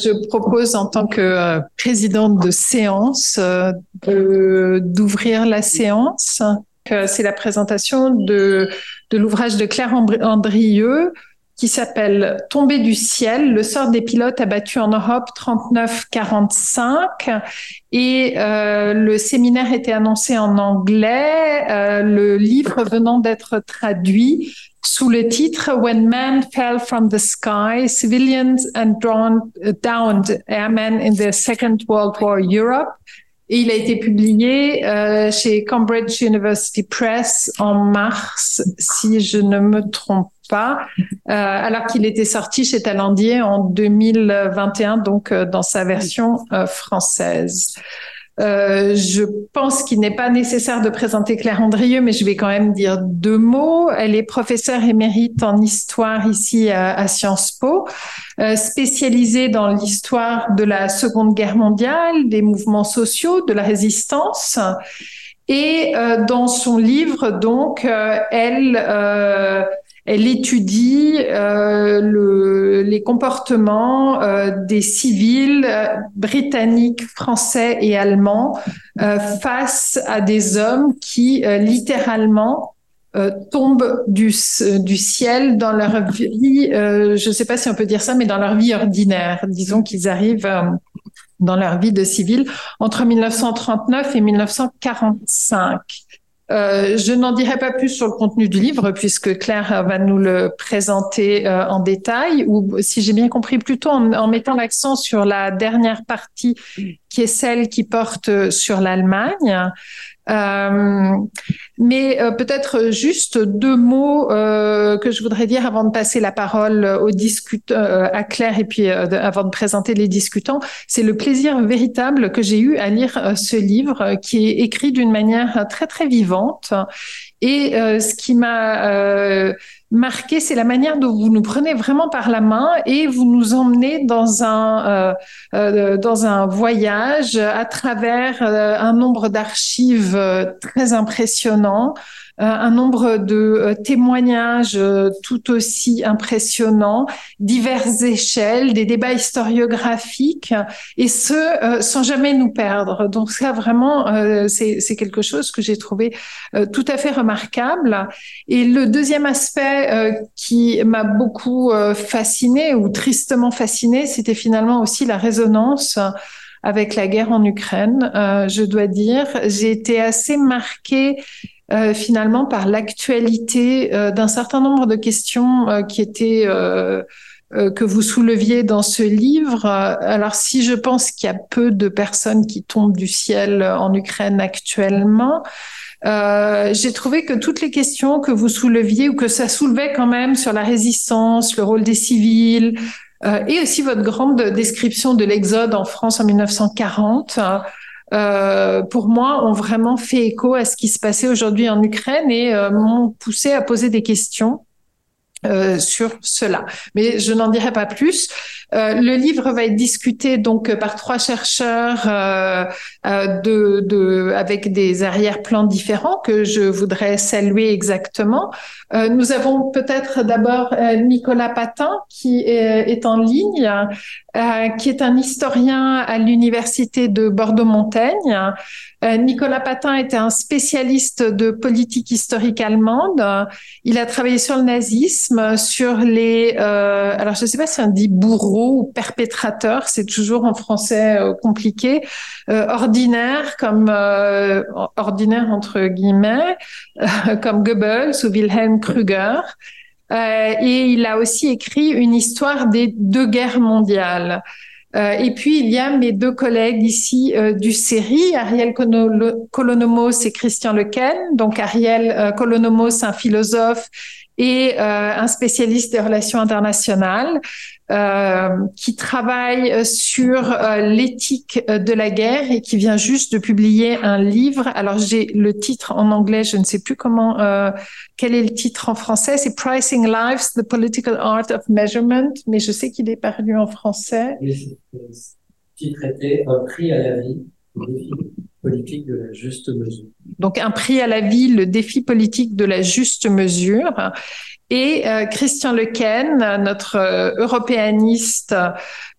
Je propose en tant que euh, présidente de séance d'ouvrir la séance. C'est la présentation de, l'ouvrage de Claire Andrieux qui s'appelle Tomber du ciel, le sort des pilotes abattus en Europe 39-45. Et euh, le séminaire était annoncé en anglais, euh, le livre venant d'être traduit sous le titre When Man Fell from the Sky, Civilians and drawn, Downed Airmen in the Second World War Europe. Il a été publié euh, chez Cambridge University Press en mars, si je ne me trompe pas, euh, alors qu'il était sorti chez Talandier en 2021, donc euh, dans sa version euh, française. Euh, je pense qu'il n'est pas nécessaire de présenter Claire Andrieux, mais je vais quand même dire deux mots. Elle est professeure émérite en histoire ici à, Sciences Po, euh, spécialisée dans l'histoire de la Seconde Guerre mondiale, des mouvements sociaux, de la résistance. Et euh, dans son livre, donc, euh, elle elle étudie euh, le, les comportements euh, des civils euh, britanniques, français et allemands face à des hommes qui littéralement tombent du, ciel dans leur vie, je ne sais pas si on peut dire ça, mais dans leur vie ordinaire. Disons qu'ils arrivent dans leur vie de civil entre 1939 et 1945. Euh, je n'en dirai pas plus sur le contenu du livre puisque Claire va nous le présenter euh, en détail ou si j'ai bien compris plutôt en, en mettant l'accent sur la dernière partie qui est celle qui porte sur l'Allemagne. Euh, mais euh, peut-être juste deux mots euh, que je voudrais dire avant de passer la parole aux à Claire et puis avant de présenter les discutants. C'est le plaisir véritable que j'ai eu à lire ce livre qui est écrit d'une manière très très vivante. Et ce qui m'a marqué, c'est la manière dont vous nous prenez vraiment par la main et vous nous emmenez dans un euh, euh dans un voyage à travers euh, un nombre d'archives très impressionnant un nombre de euh, témoignages euh, tout aussi impressionnants, diverses échelles, des débats historiographiques, et ce, sans jamais nous perdre. Donc ça, vraiment, c'est quelque chose que j'ai trouvé tout à fait remarquable. Et le deuxième aspect qui m'a beaucoup fasciné ou tristement fasciné, c'était finalement aussi la résonance avec la guerre en Ukraine. Euh, je dois dire, j'ai été assez marquée euh, finalement par l'actualité euh, d'un certain nombre de questions euh, qui étaient que vous souleviez dans ce livre. Alors si je pense qu'il y a peu de personnes qui tombent du ciel en Ukraine actuellement, euh, j'ai trouvé que toutes les questions que vous souleviez ou que ça soulevait quand même sur la résistance, le rôle des civils, euh, et aussi votre grande description de l'exode en France en 1940, euh, pour moi, ont vraiment fait écho à ce qui se passait aujourd'hui en Ukraine et euh, m'ont poussé à poser des questions euh, sur cela. Mais je n'en dirai pas plus. Euh, le livre va être discuté donc par trois chercheurs euh, euh, de, de, avec des arrière-plans différents que je voudrais saluer exactement. Euh, nous avons peut-être d'abord Nicolas Patin qui est, est en ligne, qui est un historien à l'université de Bordeaux-Montaigne. Nicolas Patin était un spécialiste de politique historique allemande. Il a travaillé sur le nazisme, sur les, alors je ne sais pas si on dit bourreau ou perpétrateur, c'est toujours en français euh, compliqué, euh, ordinaire comme euh, ordinaire entre guillemets, comme Goebbels ou Wilhelm Krüger. et il a aussi écrit une histoire des deux guerres mondiales. et puis, il y a mes deux collègues ici du série, Ariel Colonomos et Christian Lequen. Donc, Ariel Colonomos, un philosophe et un spécialiste des relations internationales. Euh, qui travaille sur euh, l'éthique de la guerre et qui vient juste de publier un livre. Alors j'ai le titre en anglais, je ne sais plus comment, euh, quel est le titre en français. C'est Pricing Lives, The Political Art of Measurement, mais je sais qu'il est paru en français. Oui, titre était Un prix à la vie, Donc un prix à la vie, le défi politique de la juste mesure. Et euh, Christian Lequen, notre euh, européaniste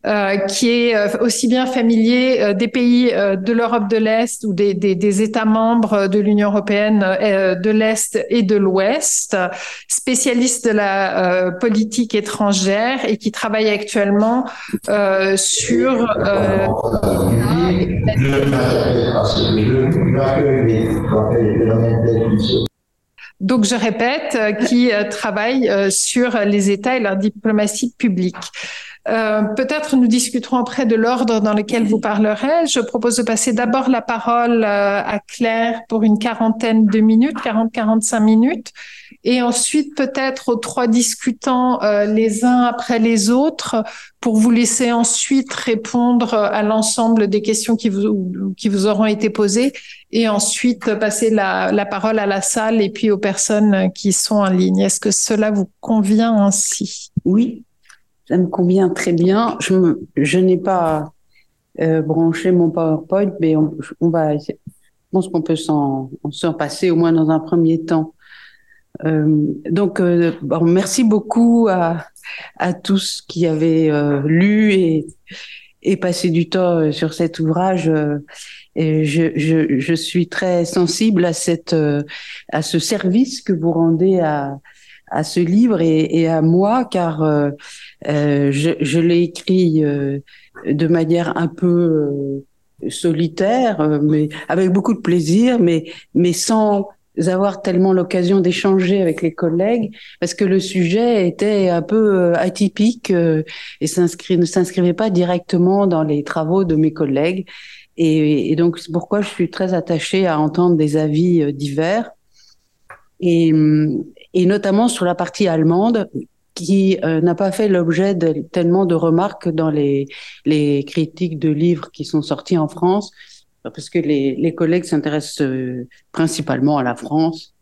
euh, qui est euh, aussi bien familier des pays de l'Europe de l'Est ou des, des, des, États membres de l'Union européenne de l'Est et de l'Ouest, spécialiste de la politique étrangère et qui travaille actuellement sur donc, je répète, euh, qui euh, travaille euh, sur les États et leur diplomatie publique. Euh, Peut-être nous discuterons après de l'ordre dans lequel vous parlerez. Je propose de passer d'abord la parole à Claire pour une quarantaine de minutes, 40-45 minutes, et ensuite peut-être aux trois discutants euh, les uns après les autres pour vous laisser ensuite répondre à l'ensemble des questions qui vous, qui vous auront été posées et ensuite passer la, la parole à la salle et puis aux personnes qui sont en ligne. Est-ce que cela vous convient ainsi? Oui, ça me convient très bien. Je, je n'ai pas euh, branché mon PowerPoint, mais on, on va, je pense qu'on peut s'en passer au moins dans un premier temps. Euh, donc, euh, bon, merci beaucoup à, à tous qui avaient euh, lu et, et passé du temps euh, sur cet ouvrage. Euh, et je, je, je, suis très sensible à cette à ce service que vous rendez à, à ce livre et, et à moi, car je, je l'ai écrit de manière un peu solitaire, mais avec beaucoup de plaisir, mais mais sans avoir tellement l'occasion d'échanger avec les collègues parce que le sujet était un peu euh, atypique euh, et ne s'inscrivait pas directement dans les travaux de mes collègues. Et, et donc, c'est pourquoi je suis très attachée à entendre des avis euh, divers. Et, et notamment sur la partie allemande, qui n'a pas fait l'objet de tellement de remarques dans les, critiques de livres qui sont sortis en France, parce que les, collègues s'intéressent euh, principalement à la France.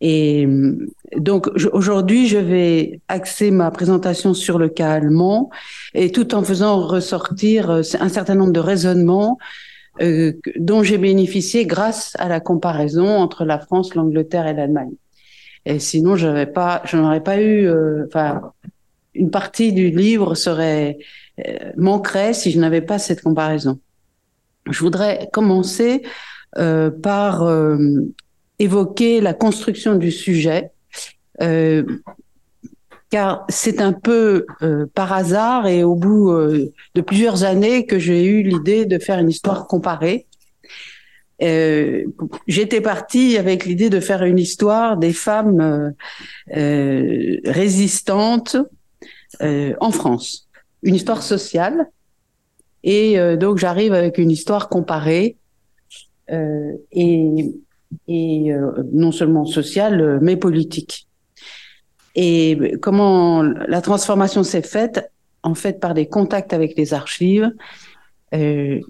Et euh, donc aujourd'hui, je vais axer ma présentation sur le cas allemand et tout en faisant ressortir euh, un certain nombre de raisonnements euh, dont j'ai bénéficié grâce à la comparaison entre la France, l'Angleterre et l'Allemagne. Et sinon, je n'aurais pas, je n'aurais pas eu, enfin, une partie du livre serait manquerait si je n'avais pas cette comparaison. Je voudrais commencer euh, par euh, évoquer la construction du sujet, euh, car c'est un peu euh, par hasard et au bout euh, de plusieurs années que j'ai eu l'idée de faire une histoire comparée. J'étais partie avec l'idée de faire une histoire des femmes résistantes en France, une histoire sociale. Et euh, donc j'arrive avec une histoire comparée euh, et, et euh, non seulement sociale, mais politique. Et comment la transformation s'est faite? En fait, par des contacts avec les archives, euh,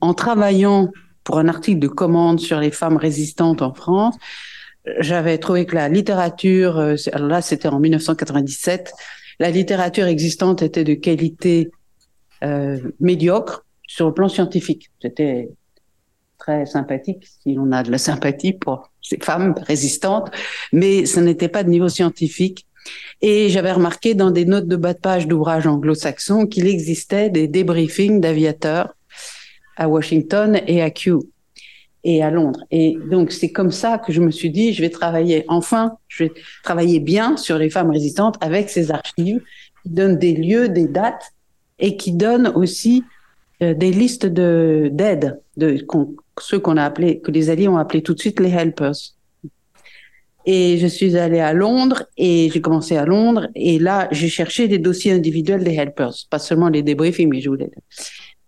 en travaillant pour un article de commande sur les femmes résistantes en France, j'avais trouvé que la littérature, alors là c'était en 1997, la littérature existante était de qualité euh, médiocre sur le plan scientifique. C'était très sympathique, si on a de la sympathie pour ces femmes résistantes, mais ce n'était pas de niveau scientifique. Et j'avais remarqué dans des notes de bas de page d'ouvrages anglo-saxons qu'il existait des débriefings d'aviateurs à Washington et à Kew et à Londres. Et donc, c'est comme ça que je me suis dit, je vais travailler, enfin, je vais travailler bien sur les femmes résistantes avec ces archives qui donnent des lieux, des dates et qui donne aussi euh, des listes de d'aide de ceux qu'on a appelé que les alliés ont appelé tout de suite les helpers. Et je suis allée à Londres et j'ai commencé à Londres et là j'ai cherché des dossiers individuels des helpers, pas seulement les débriefings, mais je voulais.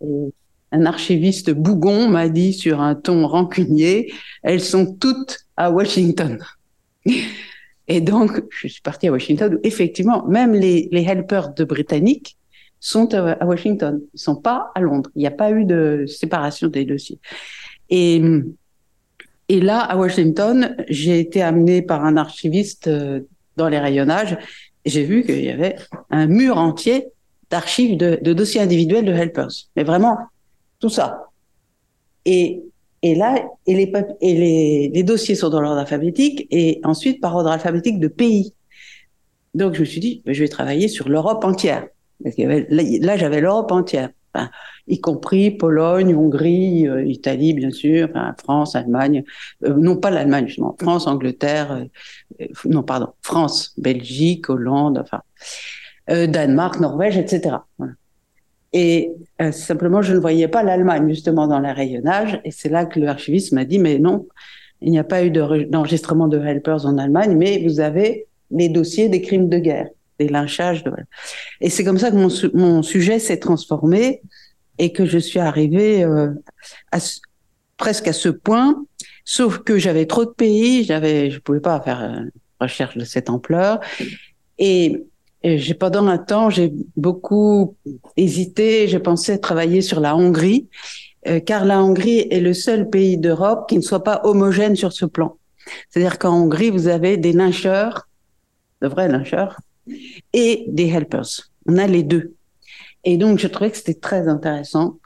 Et un archiviste bougon m'a dit sur un ton rancunier, elles sont toutes à Washington. Et donc, je suis partie à Washington où effectivement, même les, helpers de britanniques sont à Washington. Ils sont pas à Londres. Il n'y a pas eu de séparation des dossiers. Et, là, à Washington, j'ai été amenée par un archiviste euh, dans les rayonnages. J'ai vu qu'il y avait un mur entier d'archives de, dossiers individuels de helpers. Mais vraiment, tout ça. Et, et là, et les, et les, dossiers sont dans l'ordre alphabétique et ensuite par ordre alphabétique de pays. Donc je me suis dit, je vais travailler sur l'Europe entière. Parce là, j'avais l'Europe entière, y compris Pologne, Hongrie, euh, Italie, bien sûr, France, Allemagne, euh, non pas l'Allemagne, justement, France, Angleterre, euh, non, pardon, France, Belgique, Hollande, enfin, Danemark, Norvège, etc. Voilà. Et euh, simplement, je ne voyais pas l'Allemagne justement dans le rayonnage, et c'est là que l'archiviste m'a dit, mais non, il n'y a pas eu de- d'enregistrement de helpers en Allemagne, mais vous avez les dossiers des crimes de guerre, des lynchages. Et c'est comme ça que mon, su- mon sujet s'est transformé et que je suis arrivée euh, à presque à ce point, sauf que j'avais trop de pays, j'avais, je pouvais pas faire une recherche de cette ampleur, et j'ai pendant un temps j'ai beaucoup hésité, j'ai pensé travailler sur la Hongrie, euh, car la Hongrie est le seul pays d'Europe qui ne soit pas homogène sur ce plan. C'est-à-dire qu'en Hongrie, vous avez des lyncheurs, de vrais lyncheurs, et des helpers. On a les deux. Et donc, je trouvais que c'était très intéressant.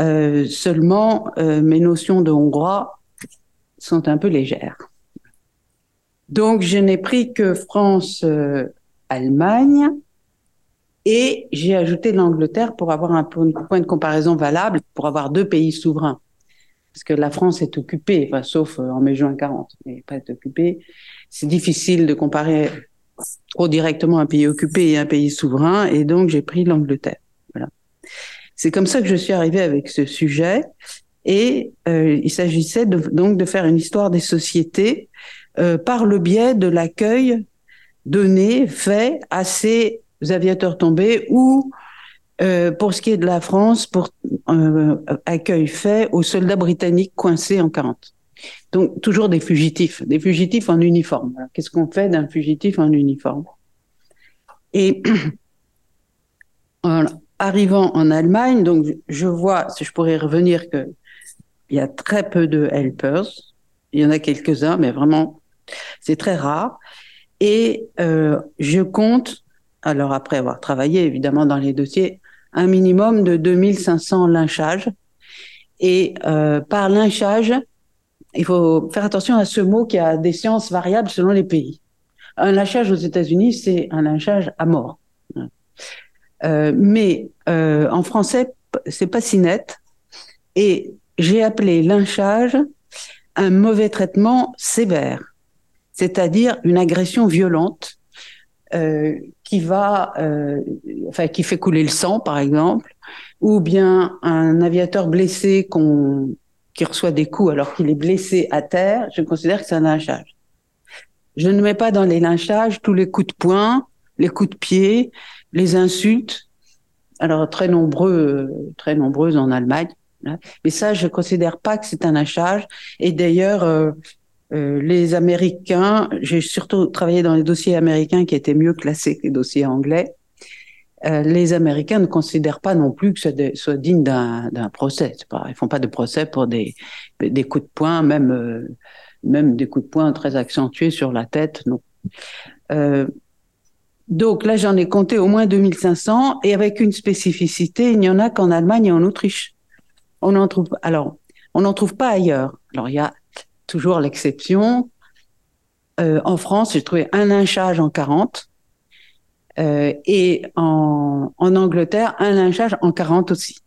Euh, seulement, euh, mes notions de hongrois sont un peu légères. Donc, je n'ai pris que France, euh, Allemagne, et j'ai ajouté l'Angleterre pour avoir un point de comparaison valable, pour avoir deux pays souverains. Parce que la France est occupée, sauf euh, en mai-juin 40, mais pas occupée. C'est difficile de comparer trop directement un pays occupé et un pays souverain, et donc j'ai pris l'Angleterre. Voilà. C'est comme ça que je suis arrivée avec ce sujet, et euh, il s'agissait donc de faire une histoire des sociétés euh, par le biais de l'accueil donné, fait à ces aviateurs tombés ou euh, pour ce qui est de la France, pour euh, accueil fait aux soldats britanniques coincés en 40. Donc toujours des fugitifs, des fugitifs en uniforme. Qu'est-ce qu'on fait d'un fugitif en uniforme? Et en arrivant en Allemagne, donc je vois, si je pourrais revenir, que il y a très peu de helpers. Il y en a quelques-uns, mais vraiment, c'est très rare. Et euh, je compte, alors après avoir travaillé évidemment dans les dossiers, un minimum de 2500 lynchages. Et euh, par lynchage, il faut faire attention à ce mot qui a des sciences variables selon les pays. Un lynchage aux États-Unis, c'est un lynchage à mort. Euh, mais euh, en français, c'est pas si net. Et j'ai appelé lynchage un mauvais traitement sévère, c'est-à-dire une agression violente euh, qui va, euh, enfin, qui fait couler le sang, par exemple, ou bien un aviateur blessé qui reçoit des coups alors qu'il est blessé à terre, je considère que c'est un lynchage. Je ne mets pas dans les lynchages tous les coups de poing, les coups de pied, les insultes. Alors très nombreux, très nombreuses en Allemagne. Mais ça, je considère pas que c'est un lynchage. Et d'ailleurs, euh, les Américains, j'ai surtout travaillé dans les dossiers américains qui étaient mieux classés que les dossiers anglais. Euh, les Américains ne considèrent pas non plus que ce soit digne d'un procès. Pas, ils font pas de procès pour des, des coups de poing, même, euh, même des coups de poing très accentués sur la tête. Non. Euh, donc là, j'en ai compté au moins 2500 et avec une spécificité, il n'y en a qu'en Allemagne et en Autriche. On en trouve, alors, on n'en trouve pas ailleurs. Alors, il y a toujours l'exception. Euh, en France, j'ai trouvé un lynchage en 40 euh, et en, Angleterre, un lynchage en 40 aussi.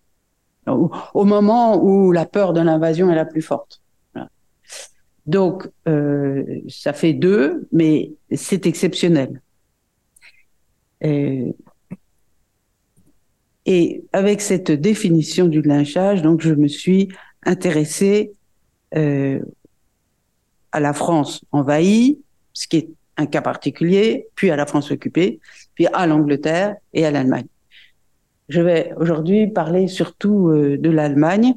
Au, moment où la peur de l'invasion est la plus forte. Donc, euh, ça fait deux, mais c'est exceptionnel. Et, avec cette définition du lynchage, donc je me suis intéressée à la France envahie, ce qui est un cas particulier, puis à la France occupée, puis à l'Angleterre et à l'Allemagne. Je vais aujourd'hui parler surtout euh, de l'Allemagne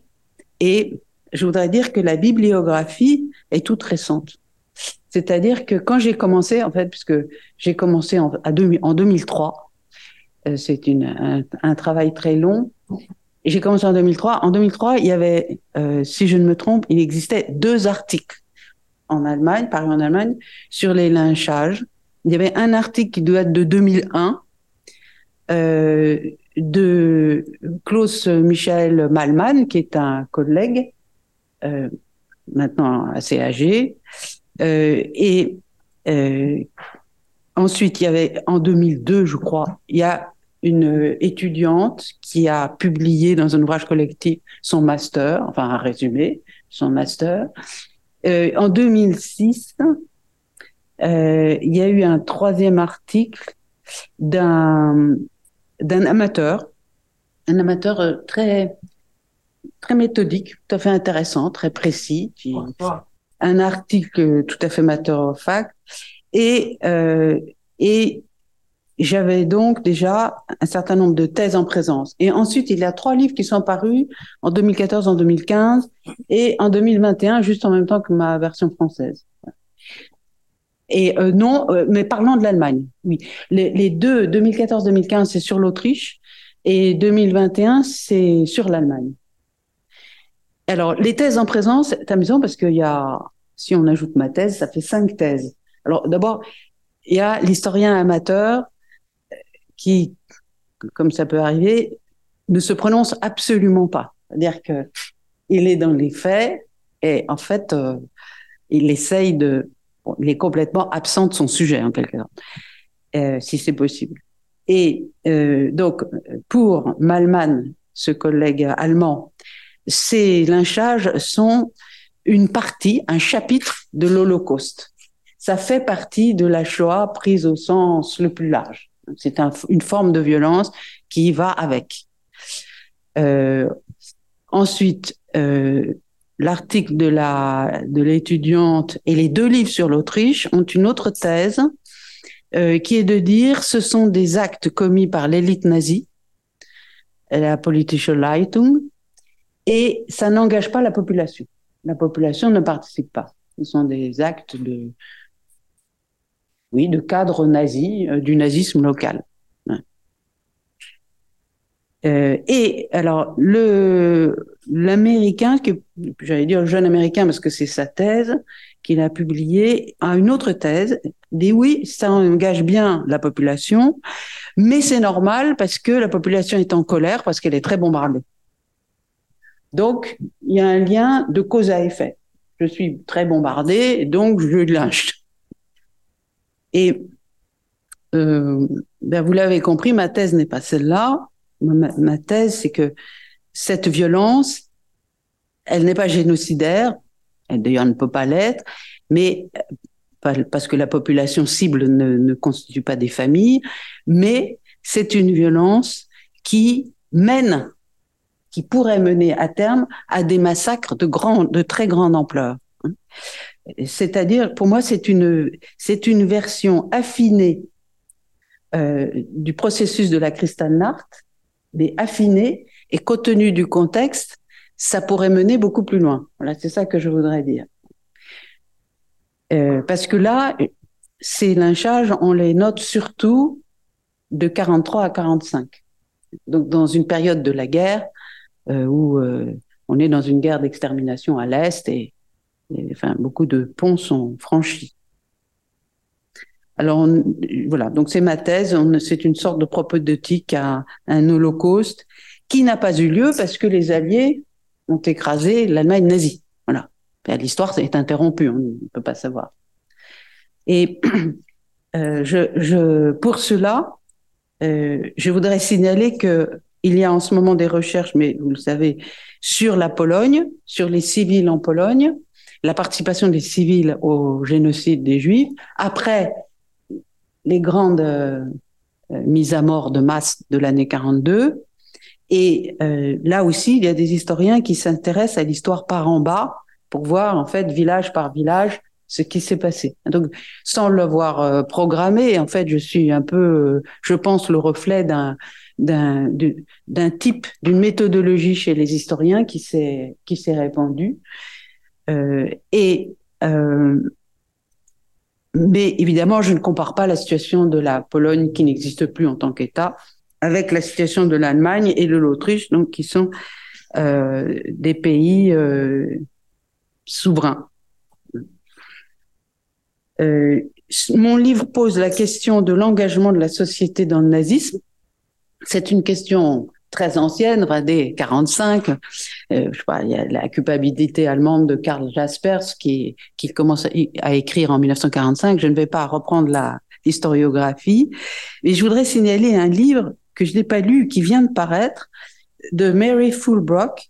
et je voudrais dire que la bibliographie est toute récente. C'est-à-dire que quand j'ai commencé, en fait, puisque j'ai commencé en, à 2000, en 2003, euh, c'est un, travail très long, j'ai commencé en 2003. En 2003, il y avait, euh, si je ne me trompe, il existait deux articles en Allemagne, paru en Allemagne, sur les lynchages. Il y avait un article qui doit être de 2001 euh, de Klaus Michael Malman, qui est un collègue euh, maintenant assez âgé, euh, et ensuite, il y avait en 2002, je crois, il y a une étudiante qui a publié dans un ouvrage collectif son master, enfin un résumé, son master. Euh, en 2006, euh, il y a eu un troisième article d'un d'un amateur, un amateur euh, très très méthodique, tout à fait intéressant, très précis, qui, un article tout à fait matter of fact, et euh, et j'avais donc déjà un certain nombre de thèses en présence. Et ensuite, il y a trois livres qui sont parus en 2014, en 2015 et en 2021, juste en même temps que ma version française. Et euh, non, euh, mais parlant de l'Allemagne, oui. Les, les deux, 2014-2015, c'est sur l'Autriche et 2021, c'est sur l'Allemagne. Alors, les thèses en présence, c'est amusant parce qu'il y a, si on ajoute ma thèse, ça fait cinq thèses. Alors, d'abord, il y a l'historien amateur qui, comme ça peut arriver, ne se prononce absolument pas. C'est-à-dire que il est dans les faits et en fait, euh, il essaye de, il est complètement absent de son sujet en quelque sorte, euh, si c'est possible. Et euh, donc, pour Malman, ce collègue allemand, ces lynchages sont une partie, un chapitre de l'Holocauste. Ça fait partie de la Shoah prise au sens le plus large. C'est un, une forme de violence qui va avec. Euh, ensuite, euh, l'article de la de l'étudiante et les deux livres sur l'Autriche ont une autre thèse euh, qui est de dire ce sont des actes commis par l'élite nazie, la politische Leitung, et ça n'engage pas la population. La population ne participe pas. Ce sont des actes de oui, de cadre nazi, euh, du nazisme local. Euh, et alors le l'américain que j'allais dire le jeune américain parce que c'est sa thèse qu'il a publiée a une autre thèse dit oui ça engage bien la population mais c'est normal parce que la population est en colère parce qu'elle est très bombardée. Donc il y a un lien de cause à effet. Je suis très bombardée donc je lynche et euh, ben vous l'avez compris, ma thèse n'est pas celle-là. Ma, thèse, c'est que cette violence, elle n'est pas génocidaire, elle d'ailleurs ne peut pas l'être, mais parce que la population cible ne, ne constitue pas des familles, mais c'est une violence qui mène, qui pourrait mener à terme à des massacres de, grand, de très grande ampleur. C'est-à-dire, pour moi, c'est une, c'est une version affinée euh, du processus de la Kristallnacht, mais affinée et compte tenu du contexte, ça pourrait mener beaucoup plus loin. Voilà, c'est ça que je voudrais dire. Euh, parce que là, ces lynchages, on les note surtout de 43 à 45. Donc, dans une période de la guerre euh, où on est dans une guerre d'extermination à l'est et beaucoup de ponts sont franchis. Alors voilà, donc c'est ma thèse. C'est une sorte de propodeutique à un holocauste qui n'a pas eu lieu parce que les Alliés ont écrasé l'Allemagne nazie. Voilà, l'histoire est interrompue, on ne peut pas savoir. Et euh, je, je, pour cela, euh, je voudrais signaler que il y a en ce moment des recherches, mais vous le savez, sur la Pologne, sur les civils en Pologne, la participation des civils au génocide des Juifs, après les grandes euh, mises à mort de masse de l'année 42. Et euh, là aussi, il y a des historiens qui s'intéressent à l'histoire par en bas pour voir en fait village par village ce qui s'est passé. Donc, sans l'avoir euh, programmé, en fait, je suis un peu, euh, je pense, le reflet d'un d'un d'un type, d'une méthodologie chez les historiens qui s'est qui s'est répandue euh, et euh, mais évidemment, je ne compare pas la situation de la Pologne qui n'existe plus en tant qu'État avec la situation de l'Allemagne et de l'Autriche, donc qui sont euh, des pays euh, souverains. Euh, mon livre pose la question de l'engagement de la société dans le nazisme. C'est une question très ancienne, des 45. Euh, je sais pas, il y a la culpabilité allemande de Karl Jaspers qui, qui commence à, écrire en 1945. Je ne vais pas reprendre la historiographie. Et je voudrais signaler un livre que je n'ai pas lu, qui vient de paraître, de Mary Fulbrock,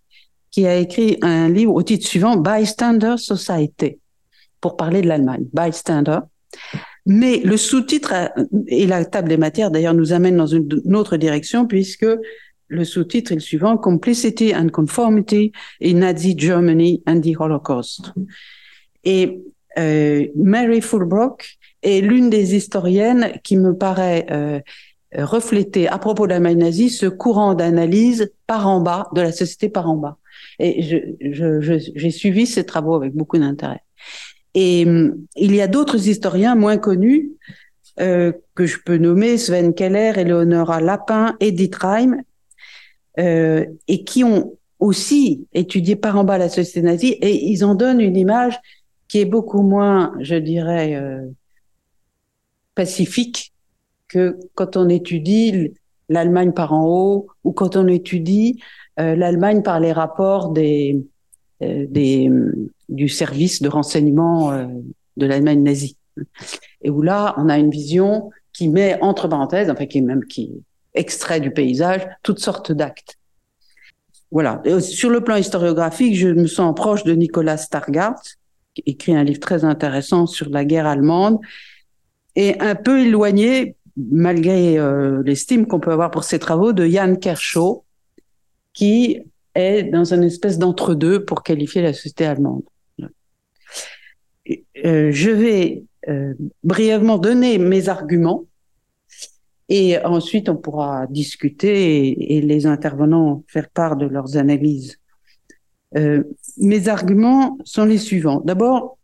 qui a écrit un livre au titre suivant, Bystander Society, pour parler de l'Allemagne. Bystander. Mais le sous-titre et la table des matières, d'ailleurs, nous amène dans une, autre direction, puisque le sous-titre est le suivant, Complicity and Conformity in Nazi Germany and the Holocaust. Et euh, Mary Fulbrock est l'une des historiennes qui me paraît euh, refléter à propos de l'Allemagne nazie ce courant d'analyse par en bas de la société par en bas. Et j'ai je, je, suivi ces travaux avec beaucoup d'intérêt. Et hum, il y a d'autres historiens moins connus euh, que je peux nommer, Sven Keller, Eleonora Lapin, Edith Reim, euh, et qui ont aussi étudié par en bas la société nazie, et ils en donnent une image qui est beaucoup moins, je dirais, euh, pacifique que quand on étudie l'Allemagne par en haut ou quand on étudie euh, l'Allemagne par les rapports des, du service de renseignement de l'Allemagne nazie. Et où là, on a une vision qui met entre parenthèses, enfin qui même qui extrait du paysage toutes sortes d'actes. Voilà. sur le plan historiographique, je me sens proche de Nicolas Stargard, qui écrit un livre très intéressant sur la guerre allemande, et un peu éloigné malgré euh, l'estime qu'on peut avoir pour ses travaux, de Jan Kershaw, qui est dans une espèce d'entre-deux pour qualifier la société allemande. Euh, je vais euh, brièvement donner mes arguments et ensuite on pourra discuter et, les intervenants faire part de leurs analyses. mes arguments sont les suivants. D'abord,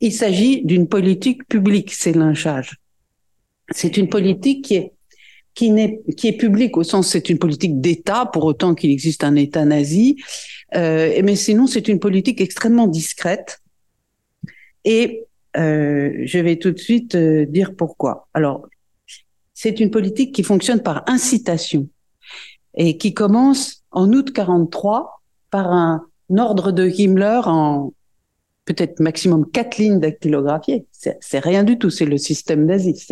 il s'agit d'une politique publique, c'est lynchage. C'est une politique qui est qui, n'est, qui est publique au sens c'est une politique d'État pour autant qu'il existe un État nazi, euh, mais sinon c'est une politique extrêmement discrète. Et euh, je vais tout de suite euh, dire pourquoi. Alors c'est une politique qui fonctionne par incitation et qui commence en août 43 par un ordre de Himmler en peut-être maximum quatre lignes dactylographiées. C'est rien du tout, c'est le système nazi.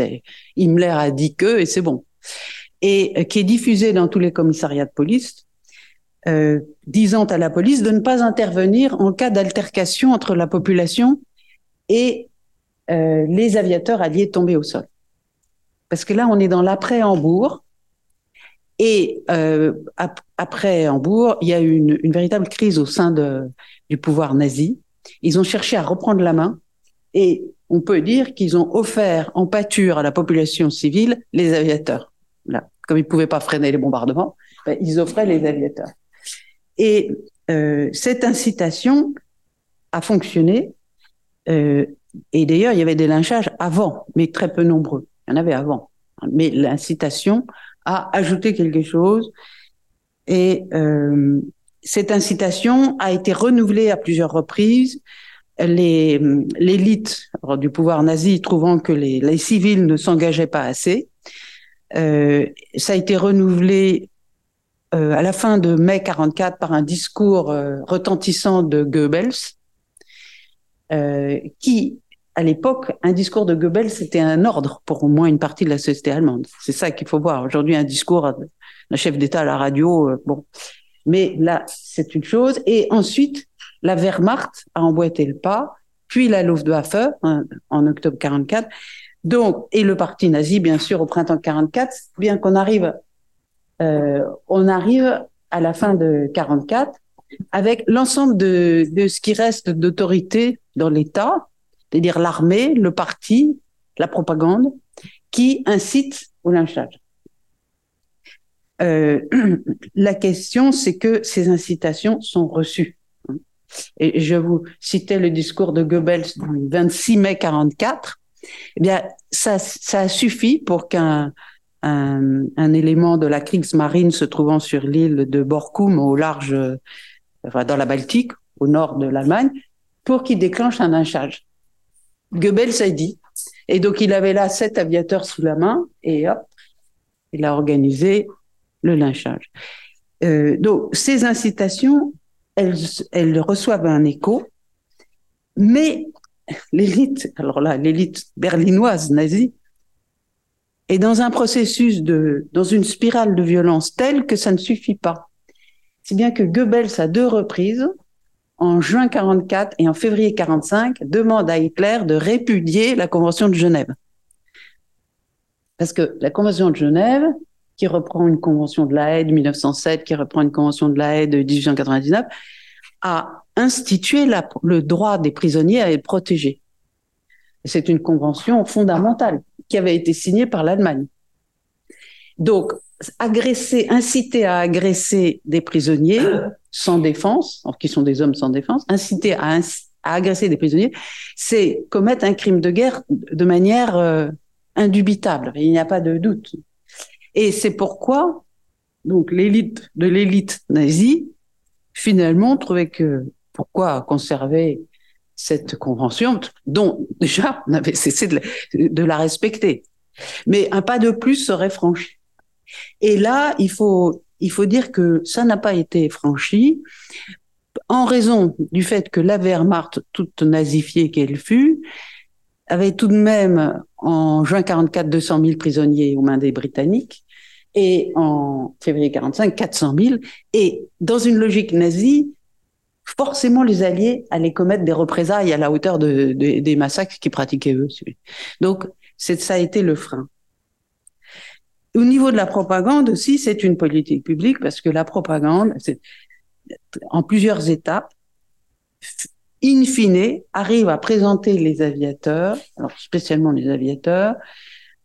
Himmler a dit que et c'est bon. Et euh, qui est diffusé dans tous les commissariats de police, euh, disant à la police de ne pas intervenir en cas d'altercation entre la population et euh, les aviateurs alliés tombés au sol. Parce que là, on est dans l'après-Hambourg. Et euh, après Hambourg, il y a eu une, une, véritable crise au sein de, du pouvoir nazi. Ils ont cherché à reprendre la main et on peut dire qu'ils ont offert en pâture à la population civile les aviateurs. Là, comme ils pouvaient pas freiner les bombardements, ben, ils offraient les aviateurs. Et euh, cette incitation a fonctionné. Euh, et d'ailleurs, il y avait des lynchages avant, mais très peu nombreux. Il y en avait avant. Mais l'incitation a ajouté quelque chose. Et euh, cette incitation a été renouvelée à plusieurs reprises. L'élite du pouvoir nazi trouvant que les, civils ne s'engageaient pas assez, euh, ça a été renouvelé euh, à la fin de mai 44 par un discours retentissant de Goebbels, qui, à l'époque, un discours de Goebbels, c'était un ordre pour au moins une partie de la société allemande. C'est ça qu'il faut voir. Aujourd'hui, un discours d'un chef d'État à la radio, euh, bon, mais là, c'est une chose. Et ensuite, la Wehrmacht a emboîté le pas, puis la Luftwaffe hein, en octobre 44. Donc, et le parti nazi, bien sûr, au printemps 44, bien qu'on arrive, euh, on arrive à la fin de 44 avec l'ensemble de, de ce qui reste d'autorité dans l'État, c'est-à-dire l'armée, le parti, la propagande, qui incite au lynchage. Euh, la question, c'est que ces incitations sont reçues. Et je vous citais le discours de Goebbels du 26 mai 44. Eh bien, ça, ça pour qu'un un, un, élément de la Kriegsmarine se trouvant sur l'île de Borkum au large, enfin, dans la Baltique, au nord de l'Allemagne, pour qu'il déclenche un lynchage. Goebbels a dit. Et donc, il avait là sept aviateurs sous la main et hop, il a organisé le lynchage. Euh, donc, ces incitations, elles, elles reçoivent un écho, mais l'élite, alors là, l'élite berlinoise nazie, est dans un processus de, dans une spirale de violence telle que ça ne suffit pas. Si bien que Goebbels, à deux reprises, en juin 44 et en février 45, demande à Hitler de répudier la Convention de Genève. Parce que la Convention de Genève, qui reprend une convention de la Haye de 1907, qui reprend une convention de la Haye de 1899, a institué le droit des prisonniers à être protégés. C'est une convention fondamentale qui avait été signée par l'Allemagne. Donc, agresser, inciter à agresser des prisonniers sans défense, qui sont des hommes sans défense, inciter à, à agresser des prisonniers, c'est commettre un crime de guerre de manière euh, indubitable. Il n'y a pas de doute. Et c'est pourquoi, donc, l'élite de l'élite nazie, finalement, trouvait que pourquoi conserver cette convention dont déjà on avait cessé de la, de la respecter. Mais un pas de plus serait franchi. Et là, il faut, il faut dire que ça n'a pas été franchi en raison du fait que la Wehrmacht, toute nazifiée qu'elle fut, avait tout de même en juin 44 200 000 prisonniers aux mains des Britanniques et en février 45 400 000. Et dans une logique nazie, forcément les Alliés allaient commettre des représailles à la hauteur de, des massacres qu'ils pratiquaient eux. Donc ça a été le frein. Au niveau de la propagande aussi, c'est une politique publique parce que la propagande, en plusieurs étapes, in fine, arrive à présenter les aviateurs, alors spécialement les aviateurs,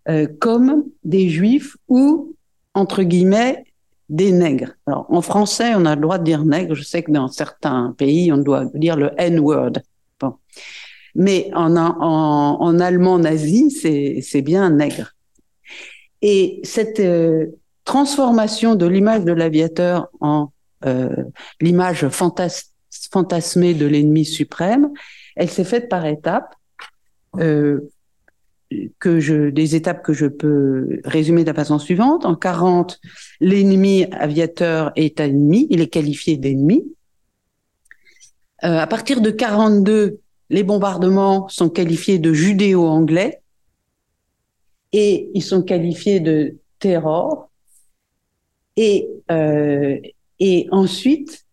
euh, comme des juifs ou, entre guillemets, des nègres. Alors, en français, on a le droit de dire nègre. Je sais que dans certains pays, on doit dire le N-word. Bon. Mais en, en, en allemand nazi, c'est bien nègre. Et cette euh, transformation de l'image de l'aviateur en euh, l'image fantas fantasmée de l'ennemi suprême, elle s'est faite par étapes. Euh, que je, des étapes que je peux résumer de la façon suivante. En 40, l'ennemi aviateur est ennemi, il est qualifié d'ennemi. Euh, à partir de 42, les bombardements sont qualifiés de judéo-anglais et ils sont qualifiés de terror. Et, euh, et ensuite,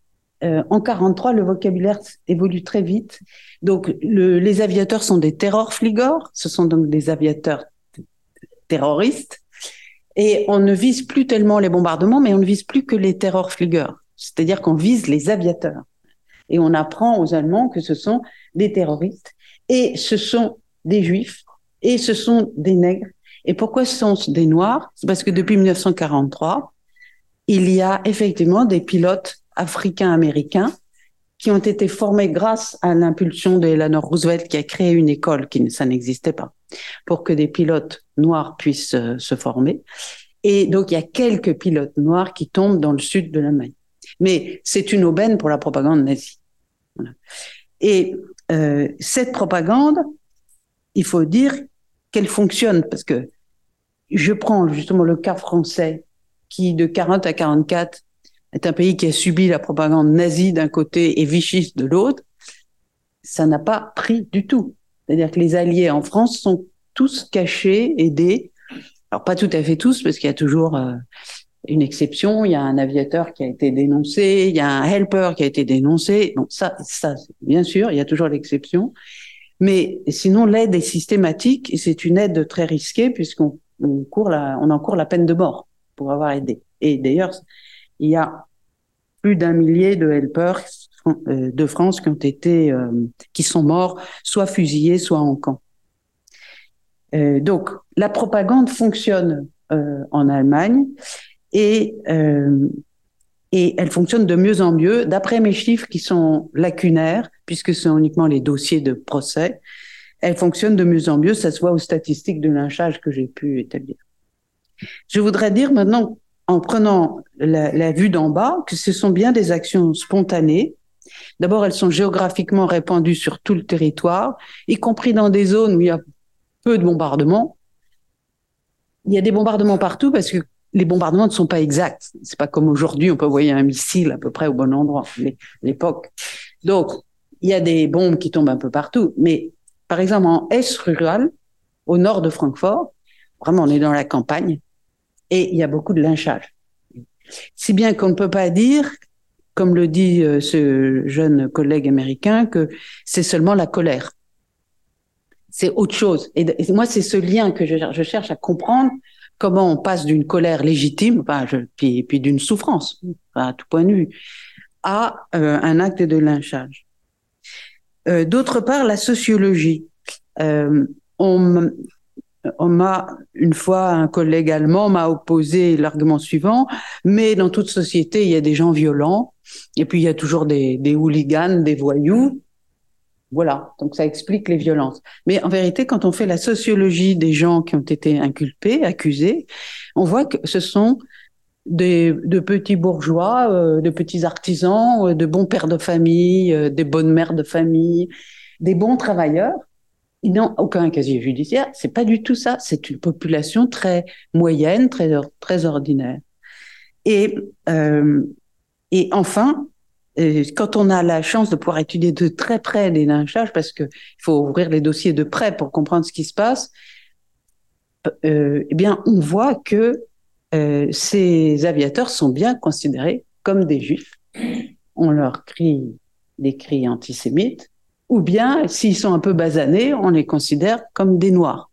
euh, en 43, le vocabulaire évolue très vite. Donc, le, les aviateurs sont des terrorfligors, ce sont donc des aviateurs terroristes. Et on ne vise plus tellement les bombardements, mais on ne vise plus que les terrorfligeurs. C'est-à-dire qu'on vise les aviateurs. Et on apprend aux Allemands que ce sont des terroristes. Et ce sont des juifs. Et ce sont des nègres. Et pourquoi ce sont des noirs? C'est parce que depuis 1943, il y a effectivement des pilotes africains-américains qui ont été formés grâce à l'impulsion de Eleanor Roosevelt qui a créé une école qui ça n'existait pas pour que des pilotes noirs puissent euh, se former. Et donc il y a quelques pilotes noirs qui tombent dans le sud de l'Allemagne. Mais c'est une aubaine pour la propagande nazie. Et euh, cette propagande, il faut dire qu'elle fonctionne parce que je prends justement le cas français qui de 40 à 44 est un pays qui a subi la propagande nazie d'un côté et vichiste de l'autre, ça n'a pas pris du tout. C'est-à-dire que les alliés en France sont tous cachés, aidés. Alors pas tout à fait tous, parce qu'il y a toujours euh, une exception. Il y a un aviateur qui a été dénoncé, il y a un helper qui a été dénoncé. Donc ça, ça, bien sûr, il y a toujours l'exception. Mais sinon, l'aide est systématique et c'est une aide très risquée puisqu'on on court la, on encourt la peine de mort pour avoir aidé. Et d'ailleurs, il y a plus d'un millier de helpers euh, de France qui ont été, euh, qui sont morts, soit fusillés, soit en camp. Euh, donc, la propagande fonctionne en Allemagne et et elle fonctionne de mieux en mieux. D'après mes chiffres qui sont lacunaires, puisque ce sont uniquement les dossiers de procès, elle fonctionne de mieux en mieux. Ça se voit aux statistiques de lynchage que j'ai pu établir. Je voudrais dire maintenant en prenant la, la vue d'en bas que ce sont bien des actions spontanées. D'abord, elles sont géographiquement répandues sur tout le territoire, y compris dans des zones où il y a peu de bombardements. Il y a des bombardements partout parce que les bombardements ne sont pas exacts. C'est pas comme aujourd'hui, on peut envoyer un missile à peu près au bon endroit, l'époque. Donc, il y a des bombes qui tombent un peu partout. Mais, par exemple, en Est rural, au nord de Francfort, vraiment, on est dans la campagne et il y a beaucoup de lynchage. Si bien qu'on ne peut pas dire, comme le dit euh, ce jeune collègue américain, que c'est seulement la colère. C'est autre chose. Et, moi, c'est ce lien que je, cherche à comprendre, comment on passe d'une colère légitime, enfin, je, puis, d'une souffrance, à tout point de vue, à euh, un acte de lynchage. Euh, D'autre part, la sociologie. Euh, on, m'a une fois un collègue allemand m'a opposé l'argument suivant mais dans toute société il y a des gens violents et puis il y a toujours des hooligans des voyous voilà donc ça explique les violences mais en vérité quand on fait la sociologie des gens qui ont été inculpés accusés on voit que ce sont des de petits bourgeois euh, de petits artisans euh, de bons pères de famille euh, des bonnes mères de famille des bons travailleurs ils n'ont aucun casier judiciaire. C'est pas du tout ça. C'est une population très moyenne, très très ordinaire. Et et enfin, quand on a la chance de pouvoir étudier de très près les lynchages, parce que il faut ouvrir les dossiers de près pour comprendre ce qui se passe, euh, eh bien, on voit que euh, ces aviateurs sont bien considérés comme des juifs. On leur crie des cris antisémites ou bien s'ils sont un peu basanés, on les considère comme des noirs.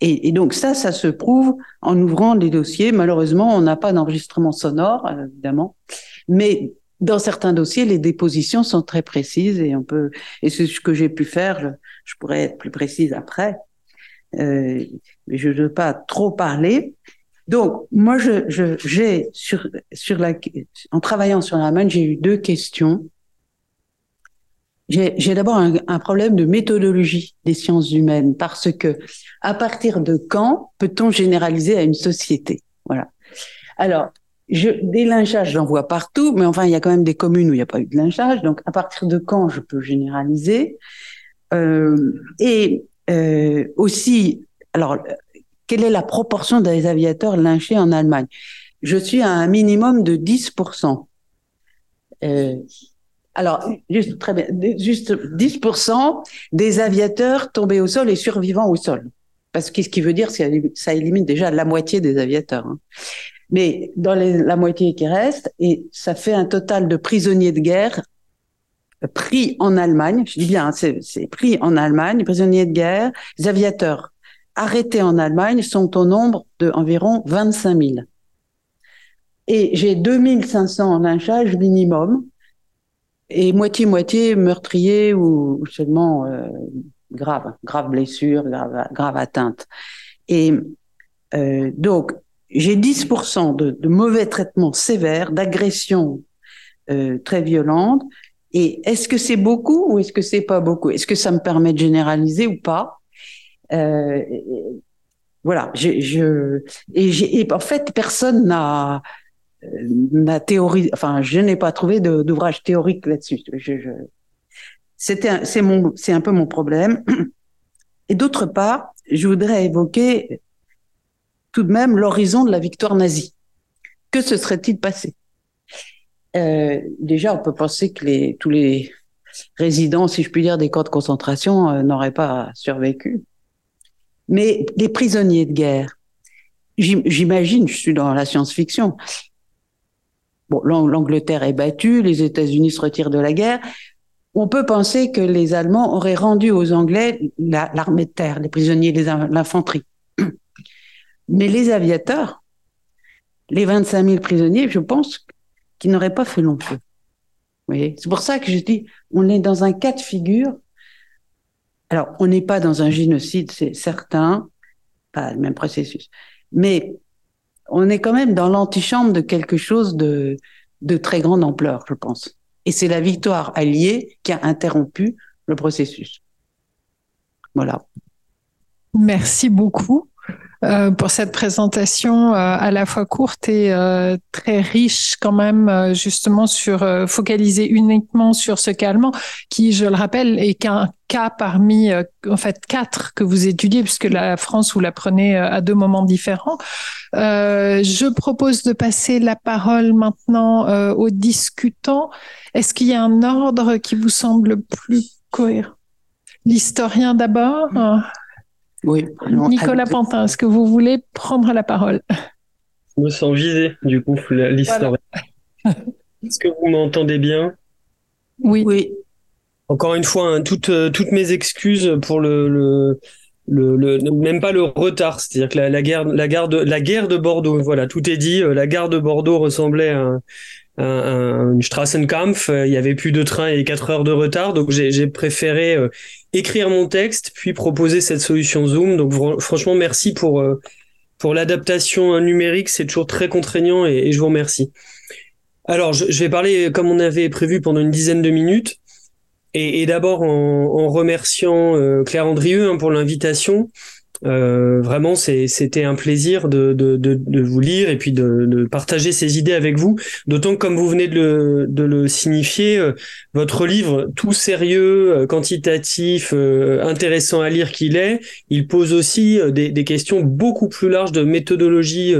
Et, et, donc ça, ça se prouve en ouvrant les dossiers. Malheureusement, on n'a pas d'enregistrement sonore, évidemment, mais dans certains dossiers, les dépositions sont très précises et on peut. Et c'est ce que j'ai pu faire. Je, pourrais être plus précise après, euh, mais je ne veux pas trop parler. Donc moi, en travaillant sur la main, j'ai eu deux questions j'ai d'abord un, un, problème de méthodologie des sciences humaines parce que à partir de quand peut-on généraliser à une société? Voilà. Alors, des lynchages, j'en vois partout, mais enfin, il y a quand même des communes où il n'y a pas eu de lynchage. Donc, à partir de quand je peux généraliser euh, Et euh, aussi, alors, quelle est la proportion des aviateurs lynchés en Allemagne? Je suis à un minimum de 10%. Euh, alors, juste très bien, juste 10% des aviateurs tombés au sol et survivants au sol. Parce que ce qui veut dire, c'est ça élimine déjà la moitié des aviateurs. Hein. Mais dans la moitié qui reste, et ça fait un total de prisonniers de guerre pris en Allemagne, je dis bien, hein, c'est pris en Allemagne, prisonniers de guerre, les aviateurs arrêtés en Allemagne sont au nombre de environ 25 000. Et j'ai 2500 en lynchage minimum, et moitié-moitié meurtrier ou seulement euh, grave, grave blessure, grave, grave atteinte. Et euh, donc, j'ai 10% de, mauvais traitements sévères, d'agressions euh, très violentes. Et est-ce que c'est beaucoup ou est-ce que c'est pas beaucoup? Est-ce que ça me permet de généraliser ou pas? Euh, Voilà. Je, je et, et en fait, personne n'a la théorie, enfin, je n'ai pas trouvé d'ouvrage théorique là-dessus. Je, je, c'était, c'est mon, c'est un peu mon problème. Et d'autre part, je voudrais évoquer tout de même l'horizon de la victoire nazie. Que se serait-il passé? Euh, Déjà, on peut penser que les, tous les résidents, si je puis dire, des camps de concentration euh, n'auraient pas survécu. Mais les prisonniers de guerre, j'imagine, je suis dans la science-fiction, Bon, l'Angleterre est battue, les États-Unis se retirent de la guerre. On peut penser que les Allemands auraient rendu aux Anglais l'armée de terre, les prisonniers, l'infanterie. Mais les aviateurs, les 25 000 prisonniers, je pense qu'ils n'auraient pas fait long feu. C'est pour ça que je dis, on est dans un cas de figure. Alors, on n'est pas dans un génocide, c'est certain, pas le même processus. Mais on est quand même dans l'antichambre de quelque chose de, de très grande ampleur, je pense. Et c'est la victoire alliée qui a interrompu le processus. Voilà. Merci beaucoup. Euh, pour cette présentation euh, à la fois courte et euh, très riche quand même, justement sur focalisé uniquement sur ce calmant, qui, je le rappelle, est qu'un cas parmi en fait quatre que vous étudiez, puisque la France vous la prenez à deux moments différents. je propose de passer la parole maintenant aux discutants. Est-ce qu'il y a un ordre qui vous semble plus cohérent? L'historien d'abord? Oui. Nicolas Pantin, est-ce que vous voulez prendre la parole? Je me sens visé, du coup, l'histoire. Est-ce que vous m'entendez bien? Oui. Oui. Encore une fois, hein, toutes, euh, toutes mes excuses pour le, le, le, même pas le retard, c'est-à-dire que la, la, guerre, la, gare de, la guerre de Bordeaux, voilà, tout est dit. Euh, la gare de Bordeaux ressemblait à un, un, Strassenkampf. Il y avait plus de train et quatre heures de retard, donc j'ai préféré euh, écrire mon texte puis proposer cette solution Zoom. Donc franchement, merci pour pour l'adaptation numérique. C'est toujours très contraignant et, je vous remercie. Alors, je, je, vais parler comme on avait prévu pendant une dizaine de minutes. Et, et d'abord en, en, remerciant euh, Claire Andrieux hein, pour l'invitation. Euh, vraiment, c'était un plaisir de, de, de, de, vous lire et puis de, de, partager ces idées avec vous. D'autant que, comme vous venez de le, de le signifier, euh, votre livre, tout sérieux, euh, quantitatif, intéressant à lire qu'il est, il pose aussi des, des, questions beaucoup plus larges de méthodologie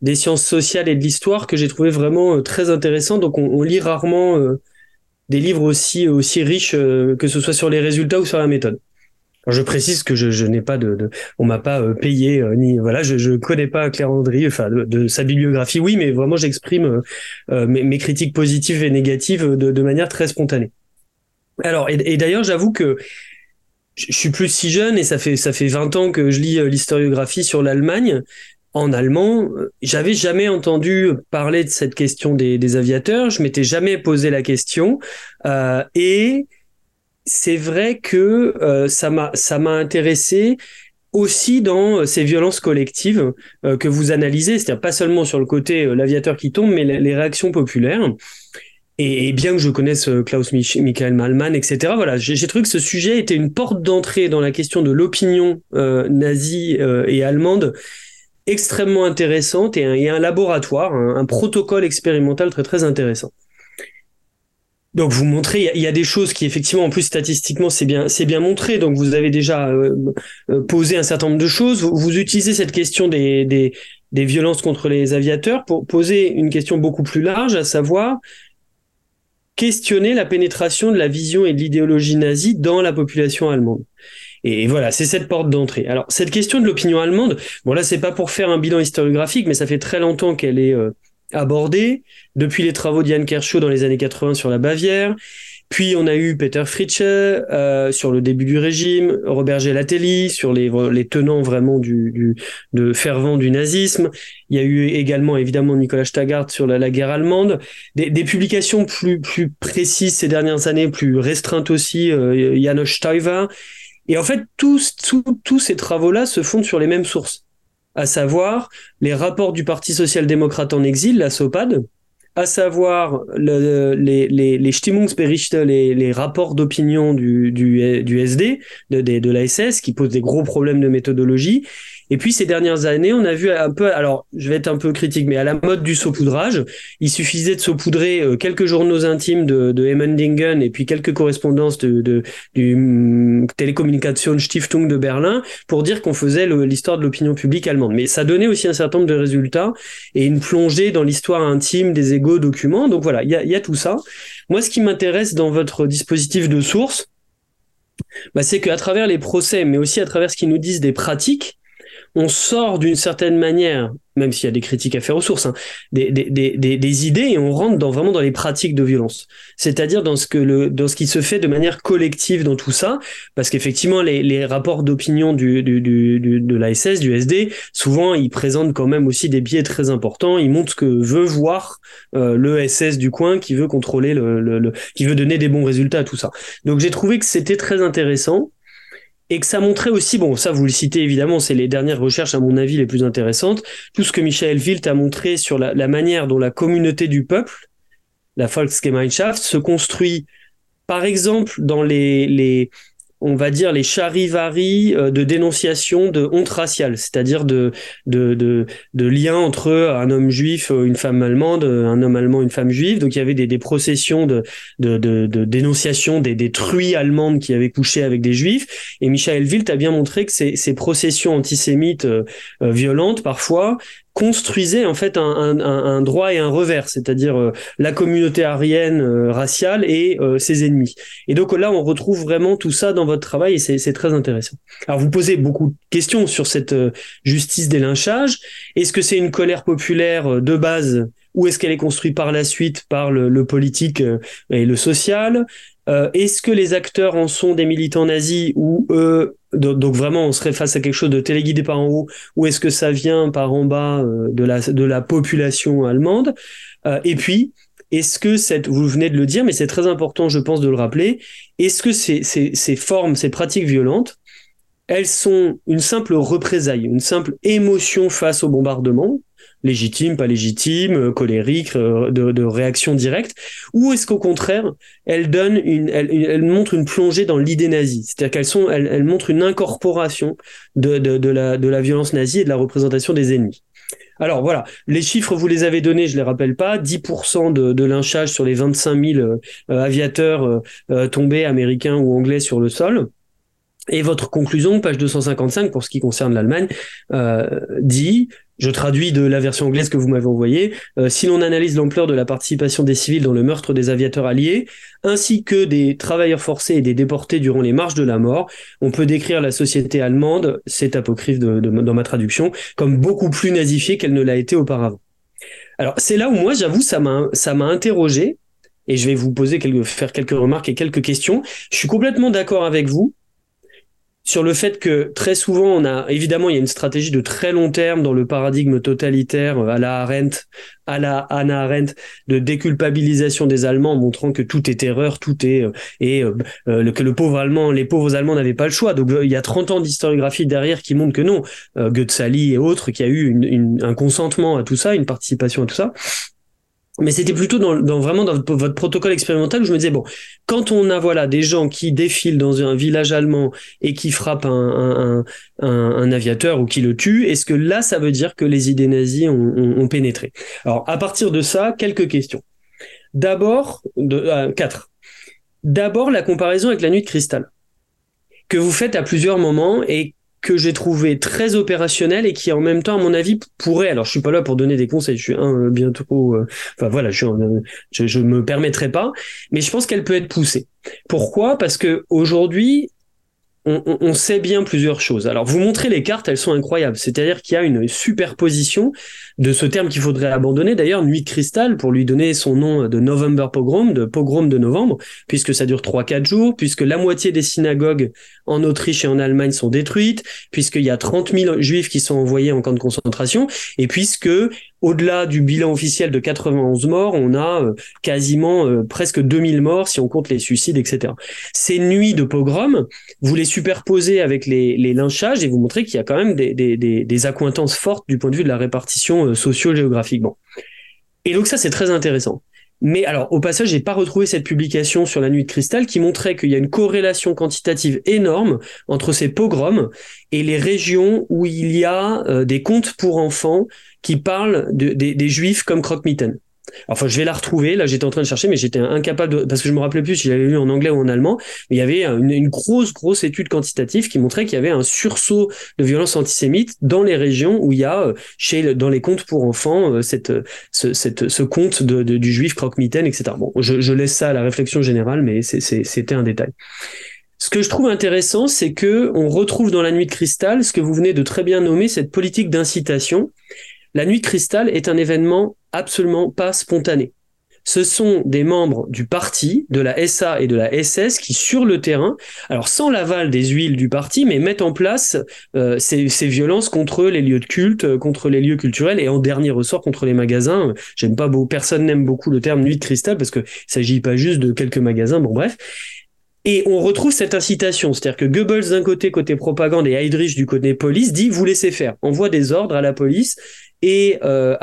des sciences sociales et de l'histoire que j'ai trouvé vraiment très intéressant. Donc, on, on lit rarement des livres aussi aussi riches euh, que ce soit sur les résultats ou sur la méthode. Je précise que je, n'ai pas de, de, on m'a pas euh, payé euh, ni voilà, je je connais pas Claire Andry, enfin de, sa bibliographie, oui, mais vraiment j'exprime mes, mes, critiques positives et négatives de, manière très spontanée. Alors et, d'ailleurs j'avoue que je suis plus si jeune et ça fait ça fait 20 ans que je lis l'historiographie sur l'Allemagne en allemand, j'avais jamais entendu parler de cette question des, des aviateurs, je m'étais jamais posé la question, euh, et c'est vrai que euh, ça m'a intéressé aussi dans ces violences collectives euh, que vous analysez, c'est-à-dire pas seulement sur le côté euh, l'aviateur qui tombe, mais les réactions populaires. Et, bien que je connaisse euh, Klaus Mich Michael Malman, etc., voilà, j'ai trouvé que ce sujet était une porte d'entrée dans la question de l'opinion euh, nazie et allemande extrêmement intéressante et un, et un laboratoire, un, un, protocole expérimental très très intéressant. Donc vous montrez, il y, a des choses qui effectivement, en plus statistiquement, c'est bien, c'est bien montré. Donc vous avez déjà euh, euh, posé un certain nombre de choses. Vous, vous utilisez cette question des, des, des, violences contre les aviateurs pour poser une question beaucoup plus large, à savoir questionner la pénétration de la vision et de l'idéologie nazie dans la population allemande. Et voilà, c'est cette porte d'entrée. Alors, cette question de l'opinion allemande, bon là, c'est pas pour faire un bilan historiographique, mais ça fait très longtemps qu'elle est euh, abordée, depuis les travaux d'Yann Kershaw dans les années 80 sur la Bavière, puis on a eu Peter Fritsche euh, sur le début du régime, Robert Gelatelli sur les, les tenants vraiment du, du de fervent du nazisme. Il y a eu également évidemment Nicolas Stagart sur la, la guerre allemande. Des, des, publications plus plus précises ces dernières années, plus restreintes aussi, euh, Janos Stuyver. Et en fait, tous, tous, tous ces travaux-là se fondent sur les mêmes sources, à savoir les rapports du Parti social-démocrate en exil, la SOPAD, à savoir le, les, les, les les, les rapports d'opinion du, du, du SD, de, de, de la SS, qui posent des gros problèmes de méthodologie, et puis ces dernières années, on a vu un peu, alors je vais être un peu critique, mais à la mode du saupoudrage, il suffisait de saupoudrer euh, quelques journaux intimes de, de Emmendingen et puis quelques correspondances de, de du hum, Telekommunikation Stiftung de Berlin pour dire qu'on faisait l'histoire de l'opinion publique allemande. Mais ça donnait aussi un certain nombre de résultats et une plongée dans l'histoire intime des égaux documents. Donc voilà, il y a, y a tout ça. Moi, ce qui m'intéresse dans votre dispositif de source, bah, c'est qu'à travers les procès, mais aussi à travers ce qu'ils nous disent des pratiques, on sort d'une certaine manière, même s'il y a des critiques à faire aux sources, hein, des, des, des, des, idées et on rentre dans, vraiment dans les pratiques de violence. C'est-à-dire dans ce dans ce qui se fait de manière collective dans tout ça, parce qu'effectivement les, les rapports d'opinion du, du, du, de la SS, du SD, souvent ils présentent quand même aussi des biais très importants. Ils montrent ce que veut voir euh, le SS du coin, qui veut contrôler le, le, le, qui veut donner des bons résultats à tout ça. Donc j'ai trouvé que c'était très intéressant et que ça montrait aussi, bon, ça vous le citez évidemment, c'est les dernières recherches à mon avis les plus intéressantes, tout ce que Michael Wild a montré sur la, la manière dont la communauté du peuple, la Volksgemeinschaft, se construit, par exemple, dans les, les, on va dire les charivaris euh, de dénonciation de honte raciale, c'est-à-dire de, de, de, de lien entre un homme juif, une femme allemande, un homme allemand, une femme juive. Donc il y avait des, des processions de, de, de, de dénonciation des, des truies allemandes qui avaient couché avec des juifs. Et Michael Wild a bien montré que ces, ces processions antisémites euh, euh, violentes, parfois, construisait en fait un, un, un, droit et un revers, c'est-à-dire euh, la communauté arienne euh, raciale et euh, ses ennemis. Et donc là, on retrouve vraiment tout ça dans votre travail et c'est très intéressant. Alors vous posez beaucoup de questions sur cette justice des lynchages. Est-ce que c'est une colère populaire de base ou est-ce qu'elle est construite par la suite par le, le politique et le social? Euh, Est-ce que les acteurs en sont des militants nazis ou eux donc vraiment on serait face à quelque chose de téléguidé par en haut ou est-ce que ça vient par en bas euh, de la de la population allemande? Euh, et puis est-ce que cette vous venez de le dire mais c'est très important je pense de le rappeler est-ce que ces, ces, ces formes ces pratiques violentes elles sont une simple représaille une simple émotion face au bombardement? Légitime, pas légitime, euh, colérique, euh, de, réaction directe, ou est-ce qu'au contraire, elles donnent une, elles, montrent une plongée dans l'idée nazie, c'est-à-dire qu'elles sont, elles, montrent une incorporation de, la, violence nazie et de la représentation des ennemis. Alors voilà, les chiffres, vous les avez donnés, je les rappelle pas. 10% de, de lynchage sur les 25 000 euh, aviateurs tombés américains ou anglais sur le sol. Et votre conclusion, page 255, pour ce qui concerne l'Allemagne, euh, dit je traduis de la version anglaise que vous m'avez envoyée. Euh, si l'on analyse l'ampleur de la participation des civils dans le meurtre des aviateurs alliés, ainsi que des travailleurs forcés et des déportés durant les marches de la mort, on peut décrire la société allemande, c'est apocryphe de, dans ma traduction, comme beaucoup plus nazifiée qu'elle ne l'a été auparavant. Alors c'est là où moi, j'avoue, ça m'a ça m'a interrogé et je vais vous poser quelques faire quelques remarques et quelques questions. Je suis complètement d'accord avec vous sur le fait que très souvent on a évidemment il y a une stratégie de très long terme dans le paradigme totalitaire à la Arendt, à la Anna Arendt de déculpabilisation des Allemands montrant que tout est erreur, tout est euh, et euh, euh, que le pauvre allemand, les pauvres allemands n'avaient pas le choix. Donc il y a 30 ans d'historiographie derrière qui montrent que non, Goethe et autres qui a eu un consentement à tout ça, une participation à tout ça mais c'était plutôt dans, vraiment dans votre protocole expérimental où je me disais bon quand on a voilà des gens qui défilent dans un village allemand et qui frappent un, un, aviateur ou qui le tuent est-ce que là ça veut dire que les idées nazies ont, pénétré? Alors à partir de ça quelques questions. D'abord euh, quatre. D'abord la comparaison avec la nuit de cristal que vous faites à plusieurs moments et que j'ai trouvé très opérationnel et qui en même temps à mon avis pourrait alors je suis pas là pour donner des conseils je suis un euh, bien trop euh, enfin voilà je, suis, je je me permettrai pas mais je pense qu'elle peut être poussée pourquoi? Parce que aujourd'hui on, sait bien plusieurs choses. Alors, vous montrez les cartes, elles sont incroyables. C'est-à-dire qu'il y a une superposition de ce terme qu'il faudrait abandonner. D'ailleurs, Nuit de cristal, pour lui donner son nom de November Pogrom, de pogrom de novembre, puisque ça dure 3-4 jours, puisque la moitié des synagogues en Autriche et en Allemagne sont détruites, puisqu'il y a 30 000 juifs qui sont envoyés en camp de concentration, et puisque au-delà du bilan officiel de 91 morts, on a euh, quasiment euh, presque 2000 morts si on compte les suicides, etc. Ces nuits de pogrom, vous les superposez avec les, lynchages et vous montrez qu'il y a quand même des, des, des, des, accointances fortes du point de vue de la répartition euh, socio-géographique. Bon. Et donc ça, c'est très intéressant. Mais alors, au passage, j'ai pas retrouvé cette publication sur la nuit de cristal qui montrait qu'il y a une corrélation quantitative énorme entre ces pogroms et les régions où il y a des contes pour enfants qui parle de, des, des juifs comme croque-mitaine. Enfin, je vais la retrouver. Là, j'étais en train de chercher, mais j'étais incapable de, parce que je me rappelais plus si j'avais lu en anglais ou en allemand. Mais il y avait une, grosse, grosse étude quantitative qui montrait qu'il y avait un sursaut de violence antisémite dans les régions où il y a, euh, chez, dans les contes pour enfants, euh, cette, ce, cette, ce de, du juif croque-mitaine, etc. Bon, je, je, laisse ça à la réflexion générale, mais c'était un détail. Ce que je trouve intéressant, c'est que on retrouve dans la nuit de cristal ce que vous venez de très bien nommer cette politique d'incitation la nuit cristal est un événement absolument pas spontané. Ce sont des membres du parti, de la SA et de la SS qui, sur le terrain, alors sans l'aval des huiles du parti, mais mettent en place euh, ces, ces, violences contre les lieux de culte, euh, contre les lieux culturels et en dernier ressort contre les magasins. J'aime pas beaucoup, personne n'aime beaucoup le terme nuit de cristal parce que s'agit pas juste de quelques magasins. Bon bref. Et on retrouve cette incitation, c'est-à-dire que Goebbels d'un côté, côté propagande, et Heydrich du côté police, dit vous laissez faire, envoie des ordres à la police et euh,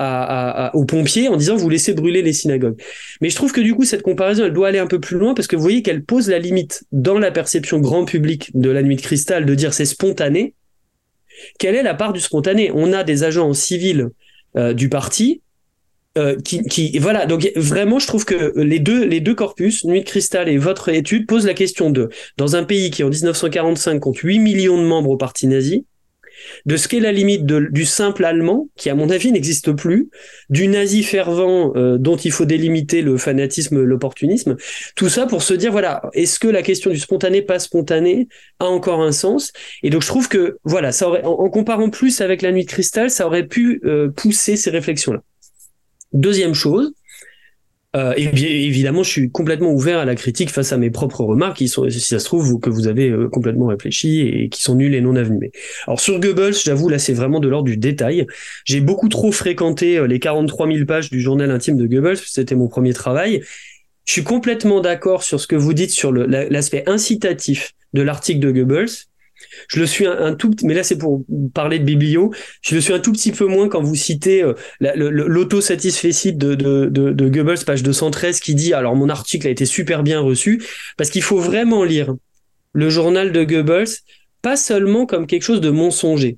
aux pompiers en disant vous laissez brûler les synagogues. Mais je trouve que du coup cette comparaison elle doit aller un peu plus loin parce que vous voyez qu'elle pose la limite dans la perception grand public de la nuit de cristal de dire c'est spontané. Quelle est la part du spontané? On a des agents en civil euh, du parti euh, qui, qui, voilà donc vraiment je trouve que les deux les deux corpus Nuit de cristal et votre étude posent la question de dans un pays qui en 1945 compte 8 millions de membres au parti nazi de ce qu'est la limite du simple allemand, qui à mon avis n'existe plus, du nazi fervent euh, dont il faut délimiter le fanatisme, l'opportunisme, tout ça pour se dire, voilà, est-ce que la question du spontané, pas spontané, a encore un sens? Et donc je trouve que, voilà, ça aurait, en, comparant plus avec la nuit de cristal, ça aurait pu euh, pousser ces réflexions-là. Deuxième chose, euh, et bien évidemment, je suis complètement ouvert à la critique face à mes propres remarques, qui sont, si ça se trouve, que vous avez euh, complètement réfléchi et qui sont nulles et non avenues. Alors sur Goebbels, j'avoue, là, c'est vraiment de l'ordre du détail. J'ai beaucoup trop fréquenté euh, les 43 000 pages du journal intime de Goebbels, c'était mon premier travail. Je suis complètement d'accord sur ce que vous dites sur l'aspect incitatif de l'article de Goebbels. Je le suis un, tout, petit peu moins quand vous citez euh, l'autosatisfecit de, de, de, de Goebbels, page 213, qui dit alors mon article a été super bien reçu, parce qu'il faut vraiment lire le journal de Goebbels, pas seulement comme quelque chose de mensonger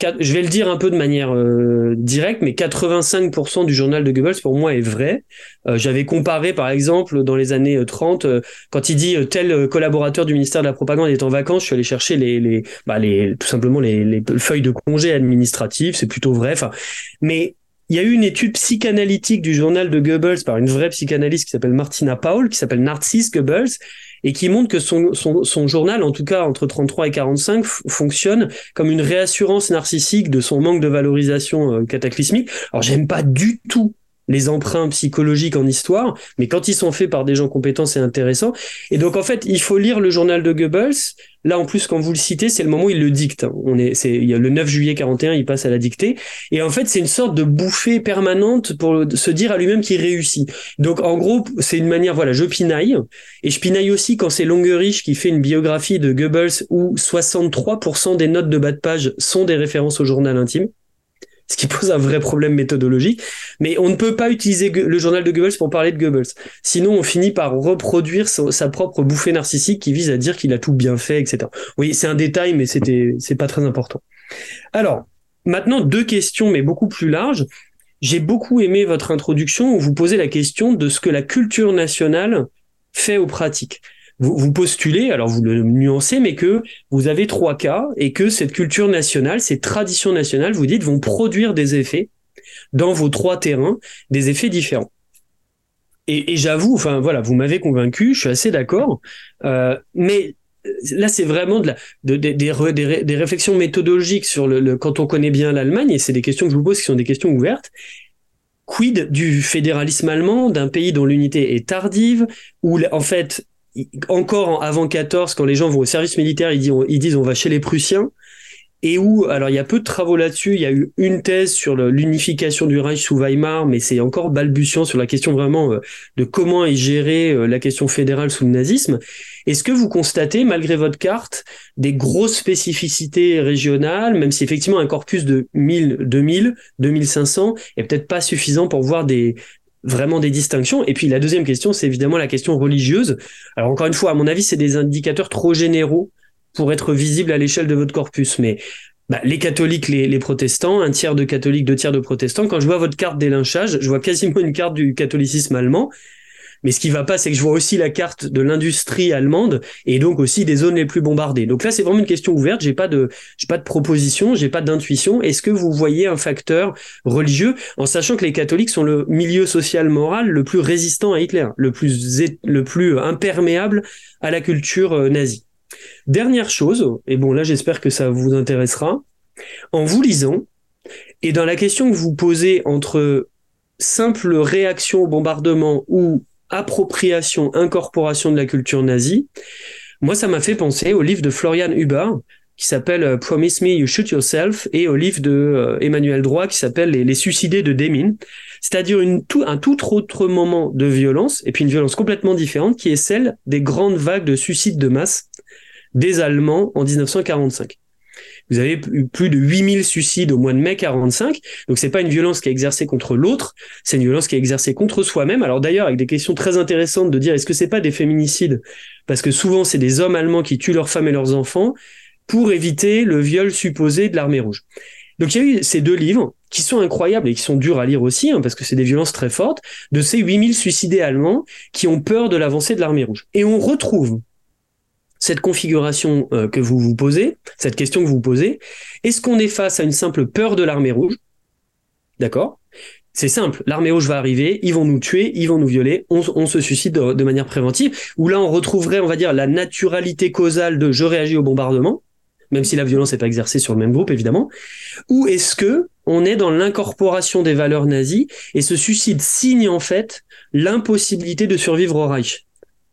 je vais le dire un peu de manière euh, directe, mais 85% du journal de Goebbels pour moi est vrai. Euh, j'avais comparé par exemple dans les années 30, euh, quand il dit tel collaborateur du ministère de la propagande est en vacances, je suis allé chercher les, bah, les tout simplement les, les feuilles de congé administratifs, c'est plutôt vrai. Mais il y a eu une étude psychanalytique du journal de Goebbels par une vraie psychanalyste qui s'appelle Martina Paul, qui s'appelle Narcisse Goebbels, et qui montre que son, journal, en tout cas entre 33 et 45, fonctionne comme une réassurance narcissique de son manque de valorisation euh, cataclysmique. Alors j'aime pas du tout les emprunts psychologiques en histoire, mais quand ils sont faits par des gens compétents, c'est intéressant. Et donc en fait, il faut lire le journal de Goebbels. Là, en plus, quand vous le citez, c'est le moment où il le dicte. On est, c'est, il y a le 9 juillet 41, il passe à la dictée. Et en fait, c'est une sorte de bouffée permanente pour se dire à lui-même qu'il réussit. Donc, en gros, c'est une manière, voilà, je pinaille. Et je pinaille aussi quand c'est Longerich qui fait une biographie de Goebbels où 63% des notes de bas de page sont des références au journal intime ce qui pose un vrai problème méthodologique. Mais on ne peut pas utiliser le journal de Goebbels pour parler de Goebbels. Sinon, on finit par reproduire sa, propre bouffée narcissique qui vise à dire qu'il a tout bien fait, etc. Oui, c'est un détail, mais c'était, c'est pas très important. Alors, maintenant, deux questions, mais beaucoup plus larges. J'ai beaucoup aimé votre introduction où vous posez la question de ce que la culture nationale fait aux pratiques vous, postulez, alors vous le nuancez, mais que vous avez trois cas et que cette culture nationale, ces traditions nationales, vous dites, vont produire des effets dans vos trois terrains, des effets différents. Et, j'avoue, enfin voilà, vous m'avez convaincu, je suis assez d'accord, euh, mais là c'est vraiment des, réflexions méthodologiques sur le, quand on connaît bien l'Allemagne, et c'est des questions que je vous pose qui sont des questions ouvertes. Quid du fédéralisme allemand, d'un pays dont l'unité est tardive, où en fait encore avant 14, quand les gens vont au service militaire, ils disent, ils disent on va chez les Prussiens. Et où, alors il y a peu de travaux là-dessus, il y a eu une thèse sur l'unification du Reich sous Weimar, mais c'est encore balbutiant sur la question vraiment euh, de comment est gérée euh, la question fédérale sous le nazisme. Est-ce que vous constatez, malgré votre carte, des grosses spécificités régionales, même si effectivement un corpus de 1000, 2000, 2500 est peut-être pas suffisant pour voir des, vraiment des distinctions. Et puis la deuxième question, c'est évidemment la question religieuse. Alors encore une fois, à mon avis, c'est des indicateurs trop généraux pour être visibles à l'échelle de votre corpus. Mais bah, les catholiques, les, les, protestants, un tiers de catholiques, deux tiers de protestants. Quand je vois votre carte des lynchages, je vois quasiment une carte du catholicisme allemand. Mais ce qui va pas, c'est que je vois aussi la carte de l'industrie allemande et donc aussi des zones les plus bombardées. Donc là, c'est vraiment une question ouverte. J'ai pas de, j'ai pas de proposition, j'ai pas d'intuition. Est-ce que vous voyez un facteur religieux en sachant que les catholiques sont le milieu social moral le plus résistant à Hitler, le plus, le plus imperméable à la culture euh, nazie? Dernière chose, et bon là, j'espère que ça vous intéressera. En vous lisant, et dans la question que vous posez entre simple réaction au bombardement ou appropriation, incorporation de la culture nazie, moi, ça m'a fait penser au livre de Florian Huber qui s'appelle euh, Promise Me You Shoot Yourself et au livre de euh, Emmanuel Droit qui s'appelle Les, suicidés de Demine, c'est-à-dire un tout autre moment de violence et puis une violence complètement différente qui est celle des grandes vagues de suicides de masse des Allemands en 1945. Vous avez eu plus de 8000 suicides au mois de mai 45. Donc c'est pas une violence qui est exercée contre l'autre, c'est une violence qui est exercée contre soi-même. Alors d'ailleurs avec des questions très intéressantes de dire est-ce que c'est pas des féminicides? Parce que souvent c'est des hommes allemands qui tuent leurs femmes et leurs enfants pour éviter le viol supposé de l'armée rouge. Donc il y a eu ces deux livres qui sont incroyables et qui sont durs à lire aussi, hein, parce que c'est des violences très fortes, de ces 8000 suicidés allemands qui ont peur de l'avancée de l'armée rouge. Et on retrouve cette configuration euh, que vous vous posez, cette question que vous vous posez, est-ce qu'on est face à une simple peur de l'armée rouge? D'accord? C'est simple, l'armée rouge va arriver, ils vont nous tuer, ils vont nous violer, on, se suicide de, manière préventive, où là on retrouverait, on va dire, la naturalité causale de je réagis au bombardement, même si la violence n'est pas exercée sur le même groupe, évidemment, ou est-ce que on est dans l'incorporation des valeurs nazies et ce suicide signe en fait l'impossibilité de survivre au Reich?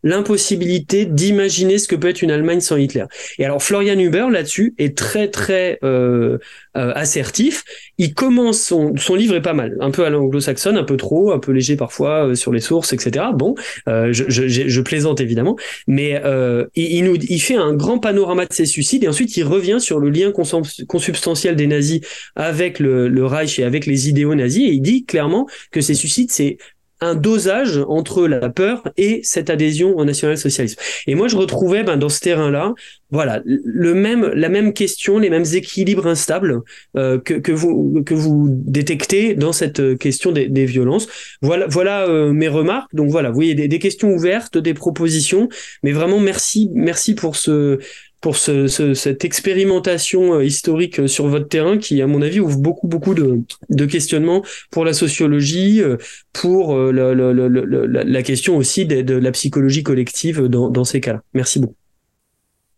L'impossibilité d'imaginer ce que peut être une Allemagne sans Hitler. Et alors Florian Huber là-dessus est très très euh, euh, assertif. Il commence son, son livre est pas mal, un peu à l'anglo-saxonne, un peu trop, un peu léger parfois euh, sur les sources, etc. Bon, euh, je, je, je, plaisante évidemment, mais euh, il, il, nous il fait un grand panorama de ses suicides et ensuite il revient sur le lien consubstantiel des nazis avec le, le Reich et avec les idéaux nazis et il dit clairement que ces suicides c'est un dosage entre la peur et cette adhésion au national-socialisme. Et moi, je retrouvais ben, dans ce terrain-là, voilà, le même, la même question, les mêmes équilibres instables euh, que, que, vous, que vous détectez dans cette question des, des violences. Voilà, voilà euh, mes remarques. Donc voilà, vous voyez des, des questions ouvertes, des propositions, mais vraiment merci, merci pour ce pour ce, ce, cette expérimentation euh, historique euh, sur votre terrain qui, à mon avis, ouvre beaucoup, beaucoup de, de questionnements pour la sociologie, euh, pour la, la, la, la question aussi de, de, la psychologie collective dans, dans ces cas-là. Merci beaucoup.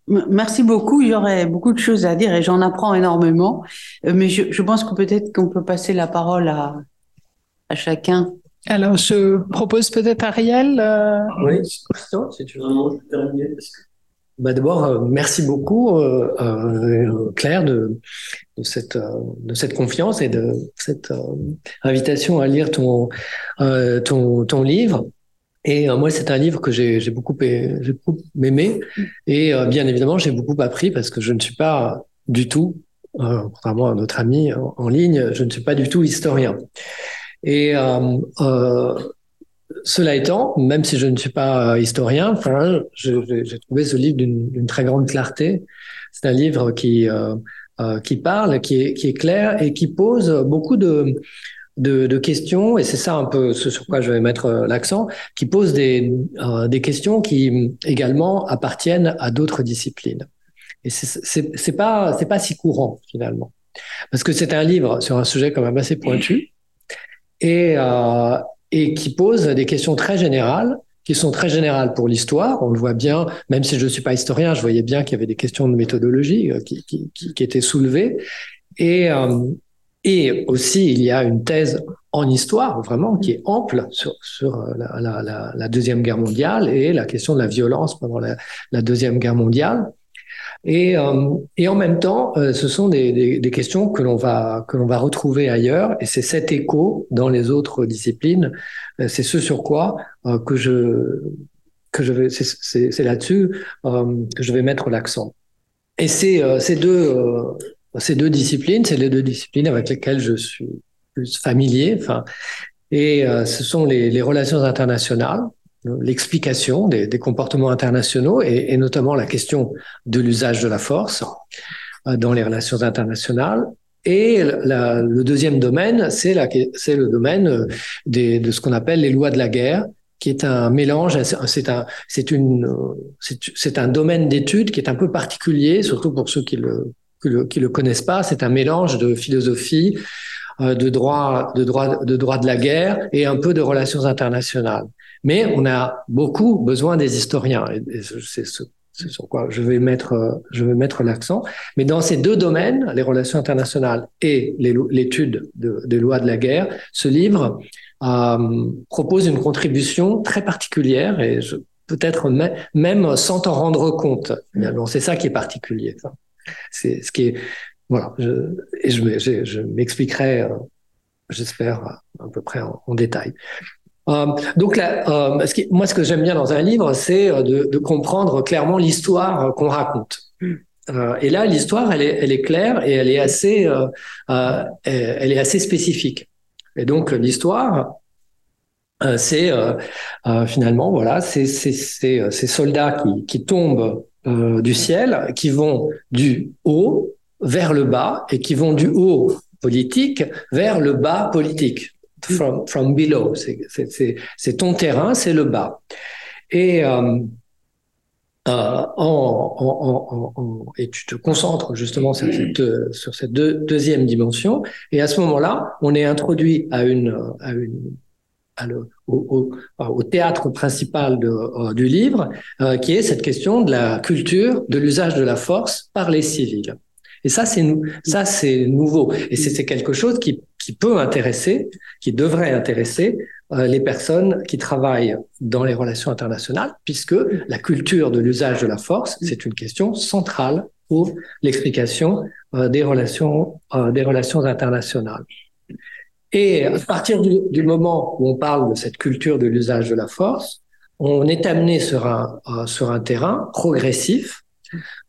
Merci beaucoup. J'aurais beaucoup de choses à dire et j'en apprends énormément. Mais je, je pense que peut-être qu'on peut passer la parole à, à chacun. Alors, je propose peut-être Ariel. Euh... Oui, si tu veux vraiment terminer. Parce que bah D'abord, euh, merci beaucoup, euh, euh, Claire, de, cette, confiance et de cette invitation à lire ton, livre. Et moi, c'est un livre que j'ai beaucoup, j'ai beaucoup aimé. Et bien évidemment, j'ai beaucoup appris parce que je ne suis pas du tout, contrairement à notre ami en, en, ligne, je ne suis pas du tout historien. Et cela étant, même si je ne suis pas euh, historien, j'ai trouvé ce livre d'une très grande clarté. C'est un livre qui euh, euh, qui parle, qui est, clair et qui pose beaucoup de questions, et c'est ça un peu ce sur quoi je vais mettre l'accent, qui pose des, questions qui également appartiennent à d'autres disciplines. Et c'est pas pas si courant finalement, parce que c'est un livre sur un sujet quand même assez pointu. Et, et qui pose des questions très générales qui sont très générales pour l'histoire. On le voit bien, même si je ne suis pas historien, je voyais bien qu'il y avait des questions de méthodologie euh, qui, étaient soulevées. Et, euh, et aussi, il y a une thèse en histoire, vraiment, qui est ample sur, euh, la, Deuxième Guerre mondiale et la question de la violence pendant la Deuxième Guerre mondiale. Et, euh, et en même temps, euh, ce sont des, questions que l'on va que l'on va retrouver ailleurs, et c'est cet écho dans les autres disciplines. Euh, c'est ce sur quoi que je que je vais c'est là-dessus que je vais mettre l'accent. Et c'est ces deux ces deux disciplines, c'est les deux disciplines avec lesquelles je suis plus familier. Enfin, et ce sont les relations internationales l'explication des, des, comportements internationaux et, et, notamment la question de l'usage de la force euh, dans les relations internationales. Et la, le deuxième domaine, c'est le domaine euh, des, de ce qu'on appelle les lois de la guerre, qui est un mélange, c'est un, c'est une, c'est un domaine d'étude qui est un peu particulier, surtout pour ceux qui le, qui le, qui le connaissent pas. C'est un mélange de philosophie, euh, de droit, de droit, de droit de la guerre et un peu de relations internationales. Mais on a beaucoup besoin des historiens, et c'est ce, sur quoi je vais mettre, je vais mettre l'accent. Mais dans ces deux domaines, les relations internationales et l'étude de, des lois de la guerre, ce livre euh, propose une contribution très particulière et peut-être même sans t'en rendre compte. c'est ça qui est particulier. C'est ce qui est voilà. Je, et je, m'expliquerai, euh, j'espère à peu près en détail. Euh, donc là, euh, moi, ce que j'aime bien dans un livre, c'est euh, de, comprendre clairement l'histoire qu'on raconte. Et là, l'histoire, elle est, claire et elle est assez, elle est assez spécifique. Et donc, l'histoire, c'est finalement, voilà, c'est ces soldats qui tombent du ciel, qui vont du haut vers le bas et qui vont du haut politique vers le bas politique from, below. C'est ton terrain, c'est le bas. Et, euh, en, et tu te concentres justement sur cette, sur cette deuxième dimension. Et à ce moment-là, on est introduit à une, au, théâtre principal euh, du livre, euh, qui est cette question de la culture, de l'usage de la force par les civils. Et ça, c'est ça c'est nouveau. Et c'est quelque chose qui, qui peut intéresser, qui devrait intéresser euh, les personnes qui travaillent dans les relations internationales, puisque la culture de l'usage de la force, c'est une question centrale pour l'explication des relations, des relations internationales. Et à partir du, moment où on parle de cette culture de l'usage de la force, on est amené sur un, euh, sur un terrain progressif,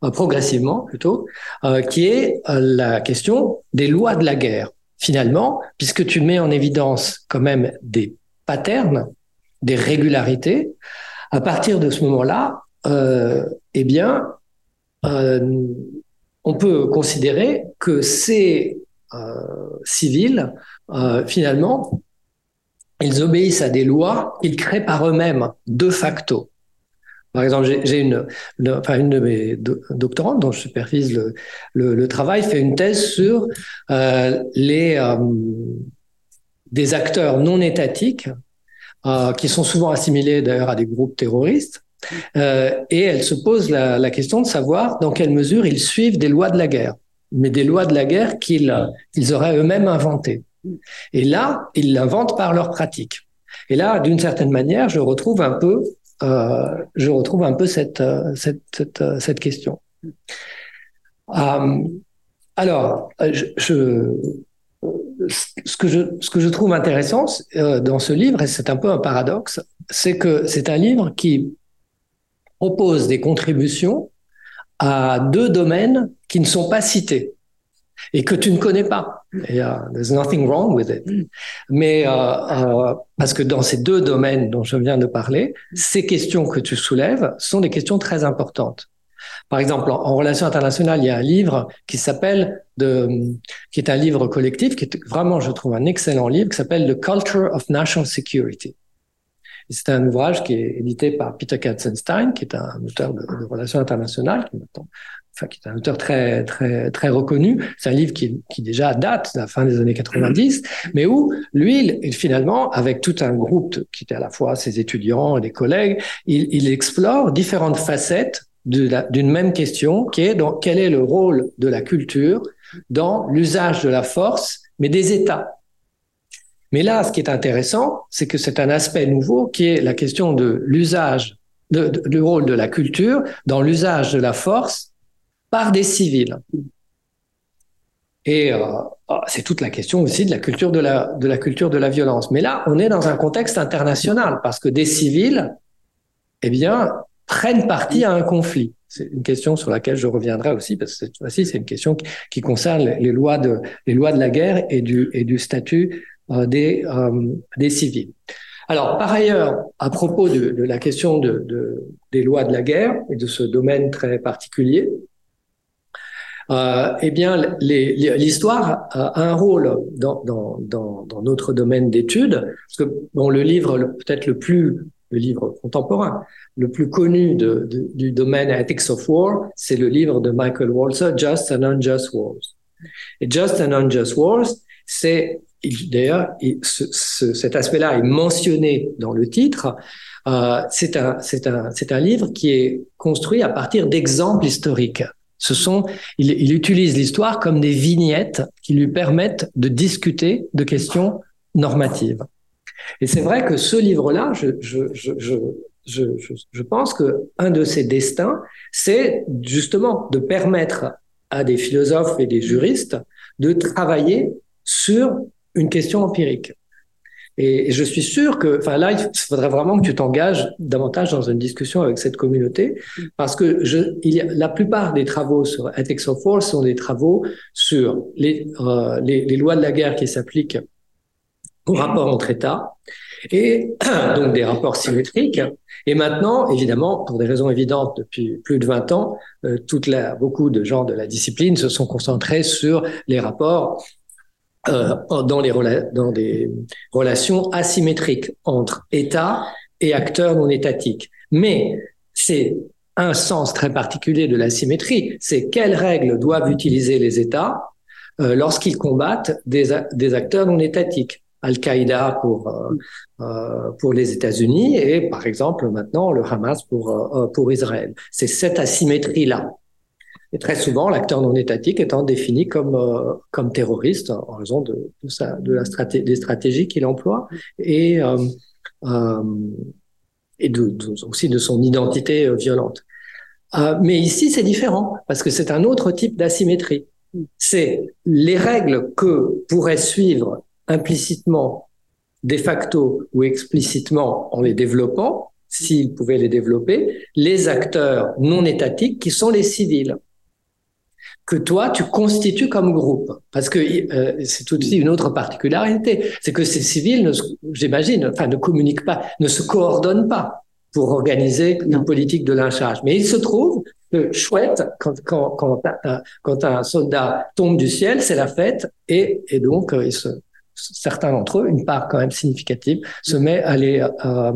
euh, progressivement plutôt, euh, qui est la question des lois de la guerre. Finalement, puisque tu mets en évidence quand même des patterns, des régularités, à partir de ce moment-là, eh bien, on peut considérer que ces civils euh, finalement, ils obéissent à des lois qu'ils créent par eux-mêmes, de facto. Par exemple, j'ai une, enfin, une de mes doctorantes dont je supervise le, travail fait une thèse sur euh, les euh, des acteurs non étatiques euh, qui sont souvent assimilés d'ailleurs à des groupes terroristes. Et elle se pose la, question de savoir dans quelle mesure ils suivent des lois de la guerre, mais des lois de la guerre qu'ils qu'ils auraient eux-mêmes inventées. Et là, ils l'inventent par leur pratique. Et là, d'une certaine manière, je retrouve un peu, euh, je retrouve un peu cette, euh, euh, question. Alors, ce, que je, ce que je trouve intéressant dans ce livre, et c'est un peu un paradoxe, c'est que c'est un livre qui propose des contributions à deux domaines qui ne sont pas cités et que tu ne connais pas. Et, uh, there's nothing wrong with it. Mm. Mais euh, euh, parce que dans ces deux domaines dont je viens de parler, ces questions que tu soulèves sont des questions très importantes. Par exemple, en, en relations internationales, il y a un livre qui s'appelle qui est un livre collectif, qui est vraiment, je trouve, un excellent livre, qui s'appelle The Culture of National Security. C'est un ouvrage qui est édité par Peter Katzenstein, qui est un auteur de, de relations internationales, qui maintenant qui est un auteur très, très, très reconnu. C'est un livre qui, qui déjà date de la fin des années 90, mais où lui, finalement, avec tout un groupe qui était à la fois ses étudiants et des collègues, il, il explore différentes facettes d'une même question, qui est donc quel est le rôle de la culture dans l'usage de la force, mais des États. Mais là, ce qui est intéressant, c'est que c'est un aspect nouveau qui est la question de l'usage, du rôle de la culture dans l'usage de la force par des civils. Et euh, ah, c'est toute la question aussi de la culture de la, culture de la violence. Mais là, on est dans un contexte international parce que des civils, eh bien, prennent parti à un conflit. C'est une question sur laquelle je reviendrai aussi parce que cette fois-ci, c'est une question qui, concerne les lois de les lois de la guerre et du et du statut euh, des euh, des civils. Alors, par ailleurs, à propos de, la question de, de, des lois de la guerre et de ce domaine très particulier, euh, eh bien, l'histoire a un rôle dans, notre domaine d'études, parce que bon, le livre peut-être le plus le livre contemporain, le plus connu du domaine Ethics of War, c'est le livre de Michael Walzer, Just and Unjust Wars. Et Just and Unjust Wars, c'est d'ailleurs ce, ce, cet aspect-là est mentionné dans le titre. Euh, c'est un, un livre qui est construit à partir d'exemples historiques. Ce sont, il, il utilise l'histoire comme des vignettes qui lui permettent de discuter de questions normatives. Et c'est vrai que ce livre-là, je, je, je, je, je pense que un de ses destins, c'est justement de permettre à des philosophes et des juristes de travailler sur une question empirique. Et je suis sûr que, enfin là, il faudrait vraiment que tu t'engages davantage dans une discussion avec cette communauté, parce que je, il y a, la plupart des travaux sur Ethics of War sont des travaux sur les, euh, les, les lois de la guerre qui s'appliquent aux rapports entre États, et donc des rapports symétriques. Et maintenant, évidemment, pour des raisons évidentes, depuis plus de 20 ans, euh, toute la, beaucoup de gens de la discipline se sont concentrés sur les rapports euh, dans, les dans des relations asymétriques entre États et acteurs non étatiques. Mais c'est un sens très particulier de la symétrie, c'est quelles règles doivent utiliser les États euh, lorsqu'ils combattent des, des, acteurs non étatiques. Al-Qaïda pour euh, euh, pour les États-Unis et par exemple maintenant le Hamas pour euh, pour Israël. C'est cette asymétrie là. Et très souvent, l'acteur non étatique étant défini comme comme terroriste en raison de, sa, de la stratégie, des stratégies qu'il emploie et et de, aussi de son identité violente. mais ici, c'est différent parce que c'est un autre type d'asymétrie. C'est les règles que pourraient suivre implicitement, de facto ou explicitement en les développant, s'ils pouvaient les développer, les acteurs non étatiques qui sont les civils que toi tu constitues comme groupe. Parce que euh, c'est aussi une autre particularité. C'est que ces civils j'imagine enfin ne communiquent pas ne se coordonnent pas pour organiser une politique de lynchage. Mais il se trouve que chouette quand quand quand, quand un soldat tombe du ciel c'est la fête. Et et donc euh, se certains d'entre eux, une part quand même significative, se met à les, euh,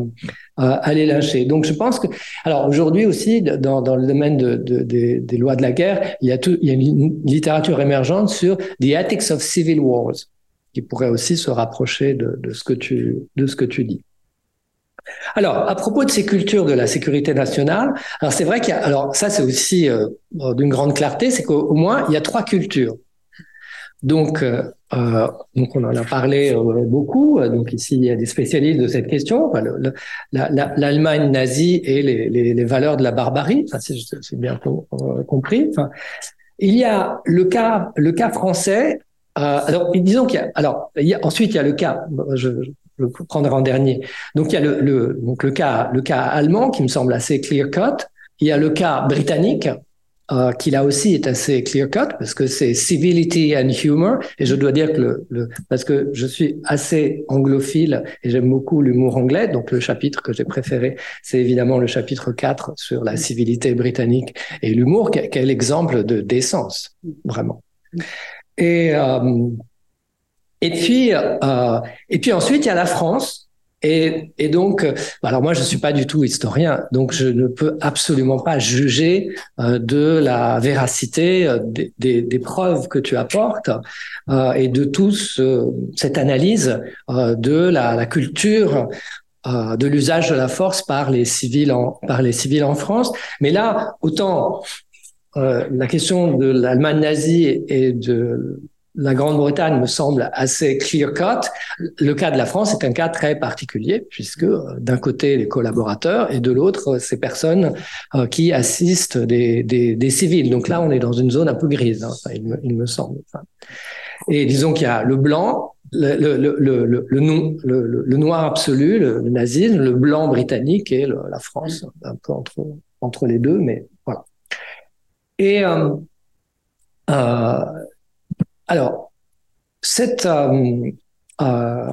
à les lâcher. Donc je pense que, alors aujourd'hui aussi, dans, dans le domaine de, des lois de la guerre, il y, a tout, il y a une littérature émergente sur the ethics of civil wars, qui pourrait aussi se rapprocher de, de, ce, que tu, de ce que tu dis. Alors, à propos de ces cultures de la sécurité nationale, alors c'est vrai qu'il y a, alors ça c'est aussi euh, d'une grande clarté, c'est qu'au moins il y a trois cultures. Donc, euh, euh, donc on en a parlé euh, beaucoup. Donc ici, il y a des spécialistes de cette question. L'Allemagne la, nazie et les, valeurs de la barbarie, enfin, c'est bien euh, compris. Il y a le cas, le cas français. Alors, disons qu'il y a. Alors, ensuite, il y a le cas. Je, je le prendrai en dernier. Donc, il y a le, le, donc le cas, le cas allemand qui me semble assez clear cut. Il y a le cas britannique euh, qui là aussi est assez clear cut parce que c'est civility and humor. Et je dois dire que le, le, parce que je suis assez anglophile et j'aime beaucoup l'humour anglais. Donc le chapitre que j'ai préféré c'est évidemment le chapitre 4 sur la civilité britannique et l'humour. Quel exemple de décence vraiment. Et euh, et puis euh, et puis ensuite il y a la France et, et, donc, euh, alors moi, je suis pas du tout historien, donc je ne peux absolument pas juger euh, de la véracité euh, des, des, preuves que tu apportes euh, et de tout cette analyse euh, de la, la culture euh, de l'usage de la force par les civils en par les civils en France. Mais là, autant la question de l'Allemagne nazie et de la Grande-Bretagne me semble assez clear-cut. Le cas de la France est un cas très particulier, puisque euh, d'un côté les collaborateurs et de l'autre ces personnes euh, qui assistent des, civils. Donc là, on est dans une zone un peu grise, hein, il, me, semble. Et disons qu'il y a le blanc, le, noir absolu, le, nazisme, le blanc britannique et la France, un peu entre, les deux, mais voilà. Et euh, euh, alors, cette, euh, euh,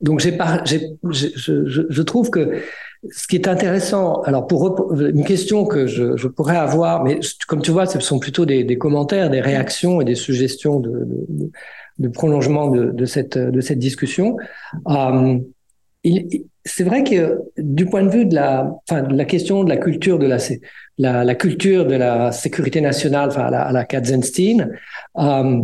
donc j'ai je, je, trouve que ce qui est intéressant, alors pour une question que je, je pourrais avoir, mais comme tu vois, ce sont plutôt des, des commentaires, des réactions et des suggestions de, de, de prolongement de, de, cette de cette discussion. Euh, c'est vrai que du point de vue de la, question de la culture de la, culture de la sécurité nationale, enfin, à la, à Katzenstein, euh,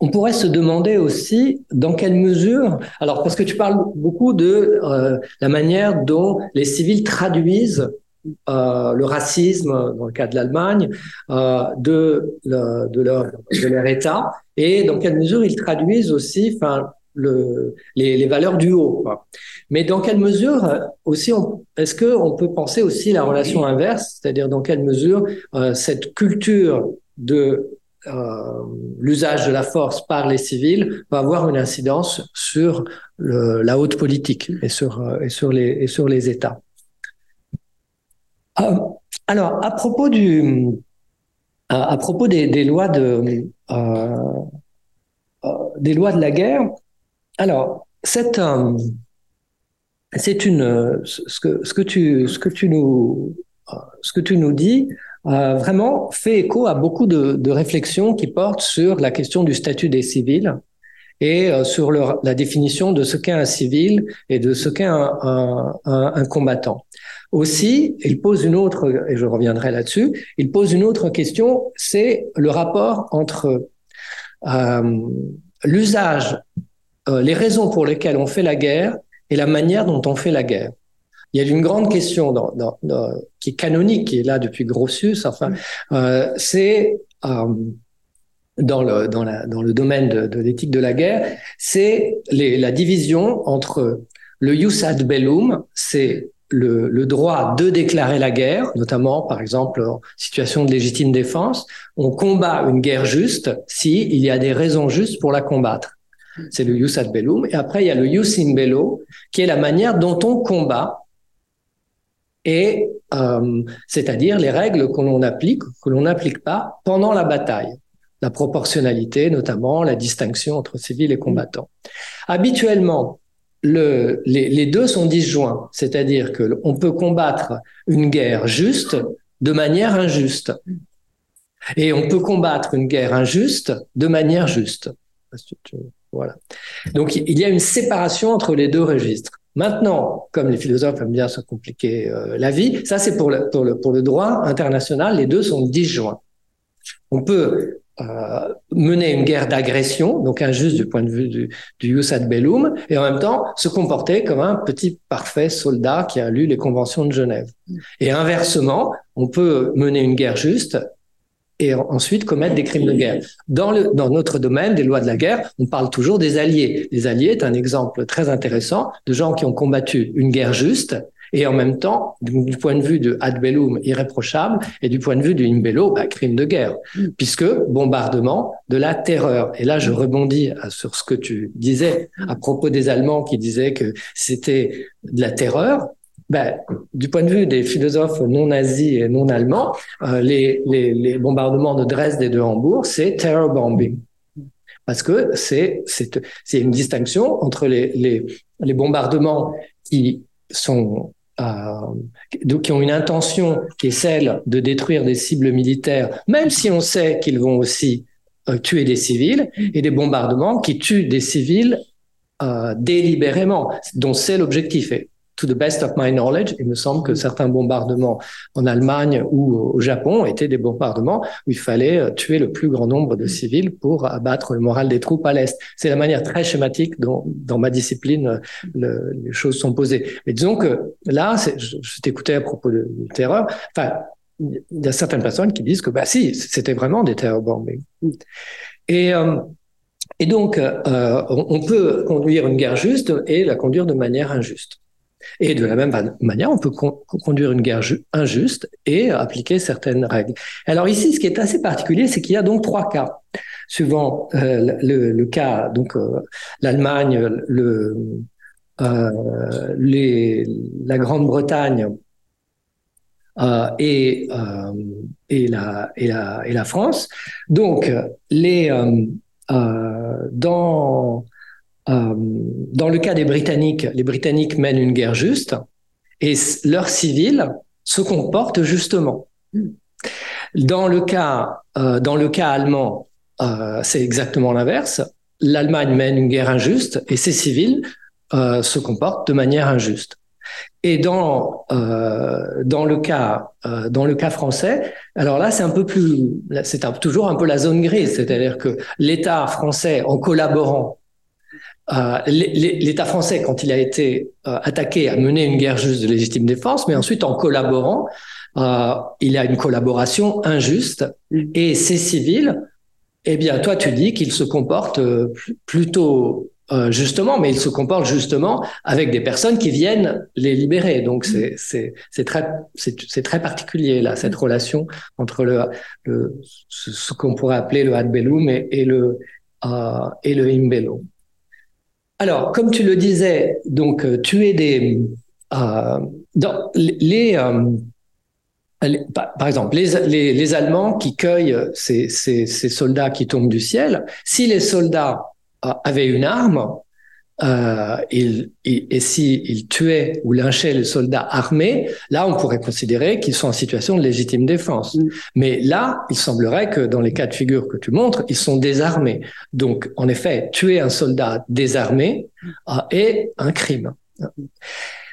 on pourrait se demander aussi dans quelle mesure, alors parce que tu parles beaucoup de euh, la manière dont les civils traduisent euh, le racisme dans le cas de l'Allemagne de, le, de, leur, de leur État et dans quelle mesure ils traduisent aussi, enfin, le, les, valeurs du haut. Mais dans quelle mesure aussi, est-ce qu'on peut penser aussi la relation inverse, c'est-à-dire dans quelle mesure euh, cette culture de euh, l'usage de la force par les civils va avoir une incidence sur la haute politique et sur, euh, et sur, les, et sur les États? Euh, alors, à propos du, à, propos des, lois de, euh, des lois de la guerre, alors cette c'est une ce que ce que tu ce que tu nous ce que tu nous dis euh, vraiment fait écho à beaucoup de, réflexions qui portent sur la question du statut des civils et sur la définition de ce qu'est un civil et de ce qu'est un, un, combattant. Aussi, il pose une autre, et je reviendrai là-dessus, il pose une autre question, c'est le rapport entre euh, l'usage, euh, les raisons pour lesquelles on fait la guerre et la manière dont on fait la guerre. Il y a une grande question dans, dans, qui est canonique, qui est là depuis Grotius, enfin, euh, c'est euh, dans le, dans, la, dans le domaine de, de l'éthique de la guerre, c'est la division entre le jus ad bellum, c'est le, le, droit de déclarer la guerre, notamment par exemple en situation de légitime défense. On combat une guerre juste si il y a des raisons justes pour la combattre. C'est le jus ad bellum. Et après, il y a le jus in bello, qui est la manière dont on combat et euh, c'est-à-dire les règles que l'on applique, que l'on n'applique pas pendant la bataille. La proportionnalité, notamment la distinction entre civils et combattants. Habituellement, le, les, les, deux sont disjoints, c'est-à-dire que on peut combattre une guerre juste de manière injuste, et on peut combattre une guerre injuste de manière juste. Voilà. Donc il y a une séparation entre les deux registres. Maintenant, comme les philosophes aiment bien se compliquer euh, la vie, ça c'est pour le, pour, le, pour le droit international, les deux sont disjoints. On peut euh, mener une guerre d'agression, donc injuste du point de vue du, du bellum, et en même temps se comporter comme un petit parfait soldat qui a lu les conventions de Genève. Et inversement, on peut mener une guerre juste et ensuite commettre des crimes de guerre. Dans, notre domaine des lois de la guerre, on parle toujours des alliés. Les alliés est un exemple très intéressant de gens qui ont combattu une guerre juste et en même temps, du point de vue de ad bellum irréprochable et du point de vue du imbello, bah, crime de guerre, puisque bombardement de la terreur. Et là, je rebondis sur ce que tu disais à propos des Allemands qui disaient que c'était de la terreur ben, du point de vue des philosophes non nazis et non allemands, euh, les, bombardements de Dresde et de Hambourg, c'est terror bombing. Parce que c'est une distinction entre les, bombardements euh, qui ont une intention qui est celle de détruire des cibles militaires, même si on sait qu'ils vont aussi euh, tuer des civils, et des bombardements qui tuent des civils délibérément, dont c'est l'objectif to the best of my knowledge, il me semble que certains bombardements en Allemagne ou au Japon étaient des bombardements où il fallait euh, tuer le plus grand nombre de civils pour abattre le moral des troupes à l'Est. C'est la manière très schématique dont, dans ma discipline, le, les choses sont posées. Mais disons que là, je, t'écoutais à propos de, de terreur. Enfin, il y a certaines personnes qui disent que, bah si, c'était vraiment des terror bombings. Et, euh, et donc, euh, on peut conduire une guerre juste et la conduire de manière injuste. Et de la même manière, on peut conduire une guerre injuste et appliquer certaines règles. Alors ici, ce qui est assez particulier, c'est qu'il y a donc trois cas. Suivant euh, le, cas, donc euh, l'Allemagne, le, euh, la Grande-Bretagne et, la, et, la, France. Donc, les, dans dans le cas des Britanniques, les Britanniques mènent une guerre juste et leurs civils se comportent justement. Dans le cas, euh, dans le cas allemand, euh, c'est exactement l'inverse. L'Allemagne mène une guerre injuste et ses civils euh, se comportent de manière injuste. Et dans euh, dans le cas euh, dans le cas français, alors là c'est un peu plus c'est toujours un peu la zone grise, c'est-à-dire que l'État français en collaborant euh, l'État français, quand il a été euh, attaqué, a mené une guerre juste de légitime défense, mais ensuite, en collaborant, euh, il a une collaboration injuste. Mm. Et ces civils, eh bien, toi, tu dis qu'ils se comportent plutôt justement, mais ils se comportent justement avec des personnes qui viennent les libérer. Donc, c'est mm. c'est très c'est très particulier là cette relation entre le, le ce qu'on pourrait appeler le ad bellum et, et le et le imbello. Alors, comme tu le disais, donc euh, tuer des euh, euh, par exemple, les, Allemands qui cueillent ces, soldats qui tombent du ciel, si les soldats avaient une arme, euh, il, et s'il il tuait ou lynchait les soldats armés, là, on pourrait considérer qu'ils sont en situation de légitime défense. Mm. Mais là, il semblerait que dans les cas de figure que tu montres, ils sont désarmés. Donc, en effet, tuer un soldat désarmé euh, est un crime.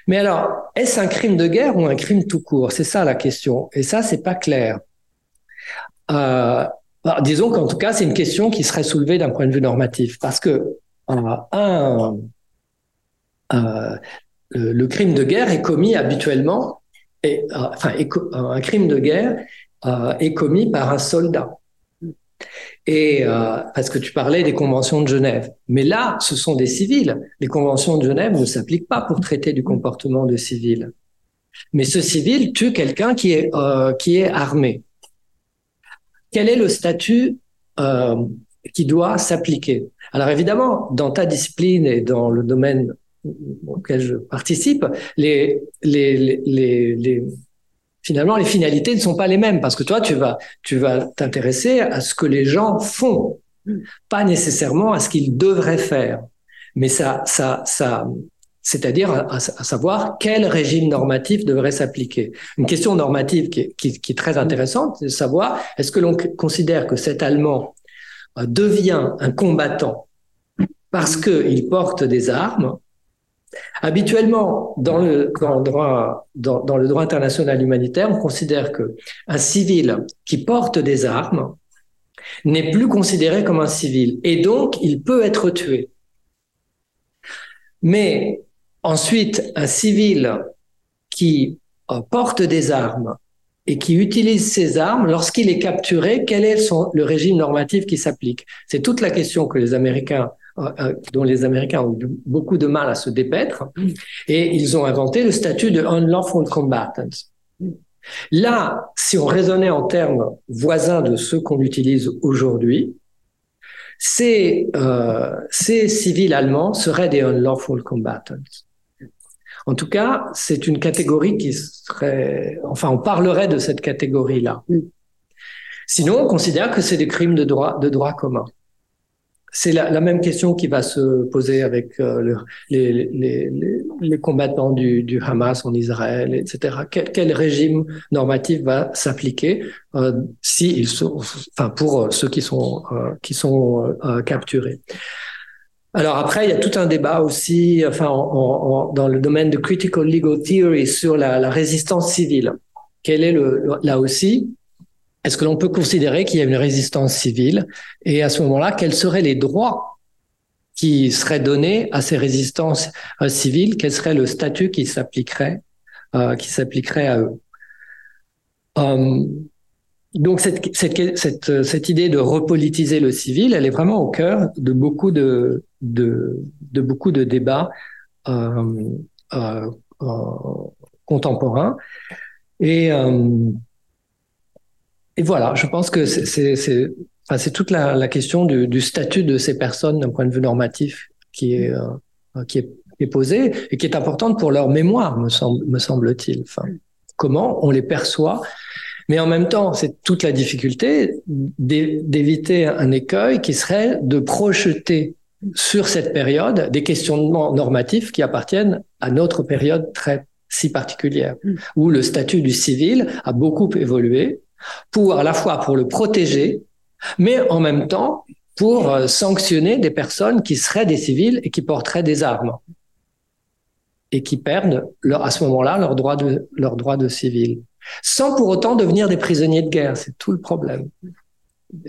Mais alors, est-ce un crime de guerre ou un crime tout court? C'est ça la question. Et ça, c'est pas clair. Euh, bah, disons qu'en tout cas, c'est une question qui serait soulevée d'un point de vue normatif, parce que un, le, crime de guerre est commis habituellement, euh, enfin, un crime de guerre euh, est commis par un soldat. Et euh, parce que tu parlais des conventions de Genève, mais là, ce sont des civils. Les conventions de Genève ne s'appliquent pas pour traiter du comportement de civils. Mais ce civil tue quelqu'un qui est qui est armé. Quel est le statut qui doit s'appliquer? Alors évidemment, dans ta discipline et dans le domaine auquel je participe, les, finalement, les finalités ne sont pas les mêmes parce que toi, tu vas, t'intéresser à ce que les gens font, pas nécessairement à ce qu'ils devraient faire. Mais ça, ça, ça, c'est-à-dire à, savoir quel régime normatif devrait s'appliquer. Une question normative qui qui, qui est très intéressante, c'est de savoir est-ce que l'on considère que cet Allemand devient un combattant parce qu'il porte des armes, habituellement, dans le, droit, droit international humanitaire, on considère que un civil qui porte des armes n'est plus considéré comme un civil et donc il peut être tué. Mais ensuite, un civil qui euh, porte des armes et qui utilise ces armes, lorsqu'il est capturé, quel est son, le régime normatif qui s'applique? C'est toute la question que les Américains euh, euh, dont les Américains ont eu beaucoup de mal à se dépaître, et ils ont inventé le statut de unlawful combatant. Là, si on raisonnait en termes voisins de ceux qu'on utilise aujourd'hui, ces, euh, ces civils allemands seraient des unlawful combatants. En tout cas, c'est une catégorie qui serait, enfin, on parlerait de cette catégorie-là. Mm. Sinon, on considère que c'est des crimes de droit, de droit commun. C'est la, même question qui va se poser avec euh, les, combattants du, Hamas en Israël, etc. Quel, régime normatif va s'appliquer euh, si ils sont, enfin pour ceux qui sont euh, qui sont capturés? Alors après, il y a tout un débat aussi, enfin, dans le domaine de critical legal theory sur la, résistance civile. Quel est le, là aussi, est-ce que l'on peut considérer qu'il y a une résistance civile? Et à ce moment-là, quels seraient les droits qui seraient donnés à ces résistances euh, civiles? Quel serait le statut qui s'appliquerait, euh, qui s'appliquerait à eux? Euh, donc cette, cette, cette, cette, idée de repolitiser le civil, elle est vraiment au cœur de beaucoup de, de, de beaucoup de débats euh, euh, contemporains. Et, euh, et voilà, je pense que c'est enfin, toute la, question du, du, statut de ces personnes d'un point de vue normatif qui est, euh, qui est, est posée et qui est importante pour leur mémoire, me, semble, me semble-t-il. Enfin, comment on les perçoit mais en même temps, c'est toute la difficulté d'éviter un écueil qui serait de projeter sur cette période des questionnements normatifs qui appartiennent à notre période très si particulière, mm. où le statut du civil a beaucoup évolué pour à la fois pour le protéger, mais en même temps pour euh, sanctionner des personnes qui seraient des civils et qui porteraient des armes et qui perdent leur, à ce moment-là leur droit de leur droit de civil sans pour autant devenir des prisonniers de guerre. C'est tout le problème.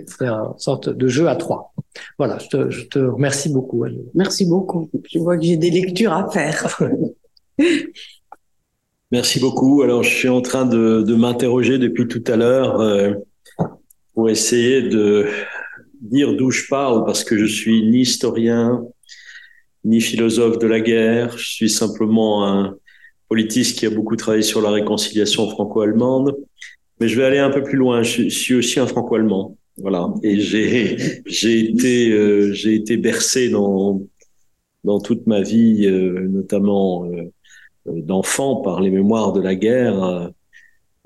C'est une sorte de jeu à trois. Voilà, je te, je te remercie beaucoup. Merci beaucoup. Je vois que j'ai des lectures à faire. Merci beaucoup. Alors, je suis en train de, de m'interroger depuis tout à l'heure euh, pour essayer de dire d'où je parle, parce que je suis ni historien, ni philosophe de la guerre. Je suis simplement un, politiste qui a beaucoup travaillé sur la réconciliation franco-allemande. Mais je vais aller un peu plus loin. Je, suis aussi un franco-allemand. Voilà. Et j'ai, été, euh, été bercé dans, dans toute ma vie, euh, notamment euh, d'enfant, par les mémoires de la guerre.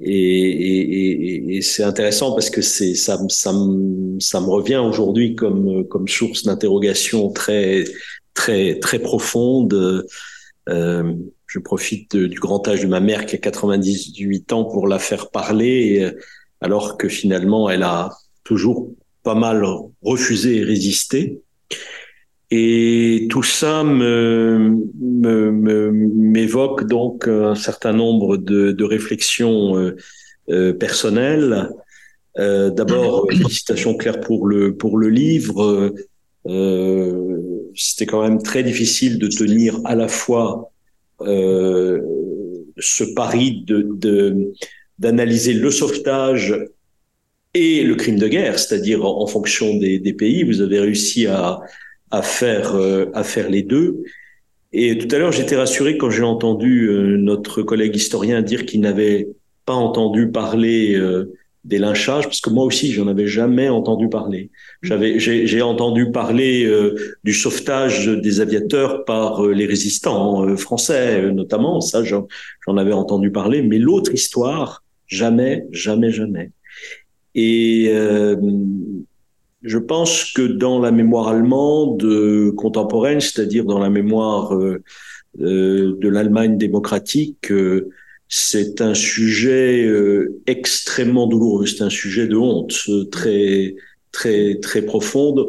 Et, c'est intéressant parce que c'est ça, ça, me, ça me revient aujourd'hui comme, comme source d'interrogation très, très très profonde. Je profite du grand âge de ma mère qui a 98 ans pour la faire parler, alors que finalement elle a toujours pas mal refusé et résisté. Et tout ça m'évoque me, donc un certain nombre de, de réflexions euh, euh personnelles. Euh, D'abord, félicitations Claire pour le pour le livre. Euh, C'était quand même très difficile de tenir à la fois euh, ce pari de d'analyser le sauvetage et le crime de guerre, c'est-à-dire en, fonction des, pays. Vous avez réussi à à faire euh, à faire les deux. Et tout à l'heure, j'étais rassuré quand j'ai entendu euh, notre collègue historien dire qu'il n'avait pas entendu parler des lynchages, parce que moi aussi, j'en avais jamais entendu parler. J'avais, j'ai entendu parler du sauvetage des aviateurs par les résistants français, notamment. Ça, j'en avais entendu parler. Mais l'autre histoire, jamais, jamais, jamais. Et je pense que dans la mémoire allemande euh, contemporaine, c'est-à-dire dans la mémoire euh, euh, de l'Allemagne démocratique, c'est un sujet extrêmement douloureux, c'est un sujet de honte très très très profonde,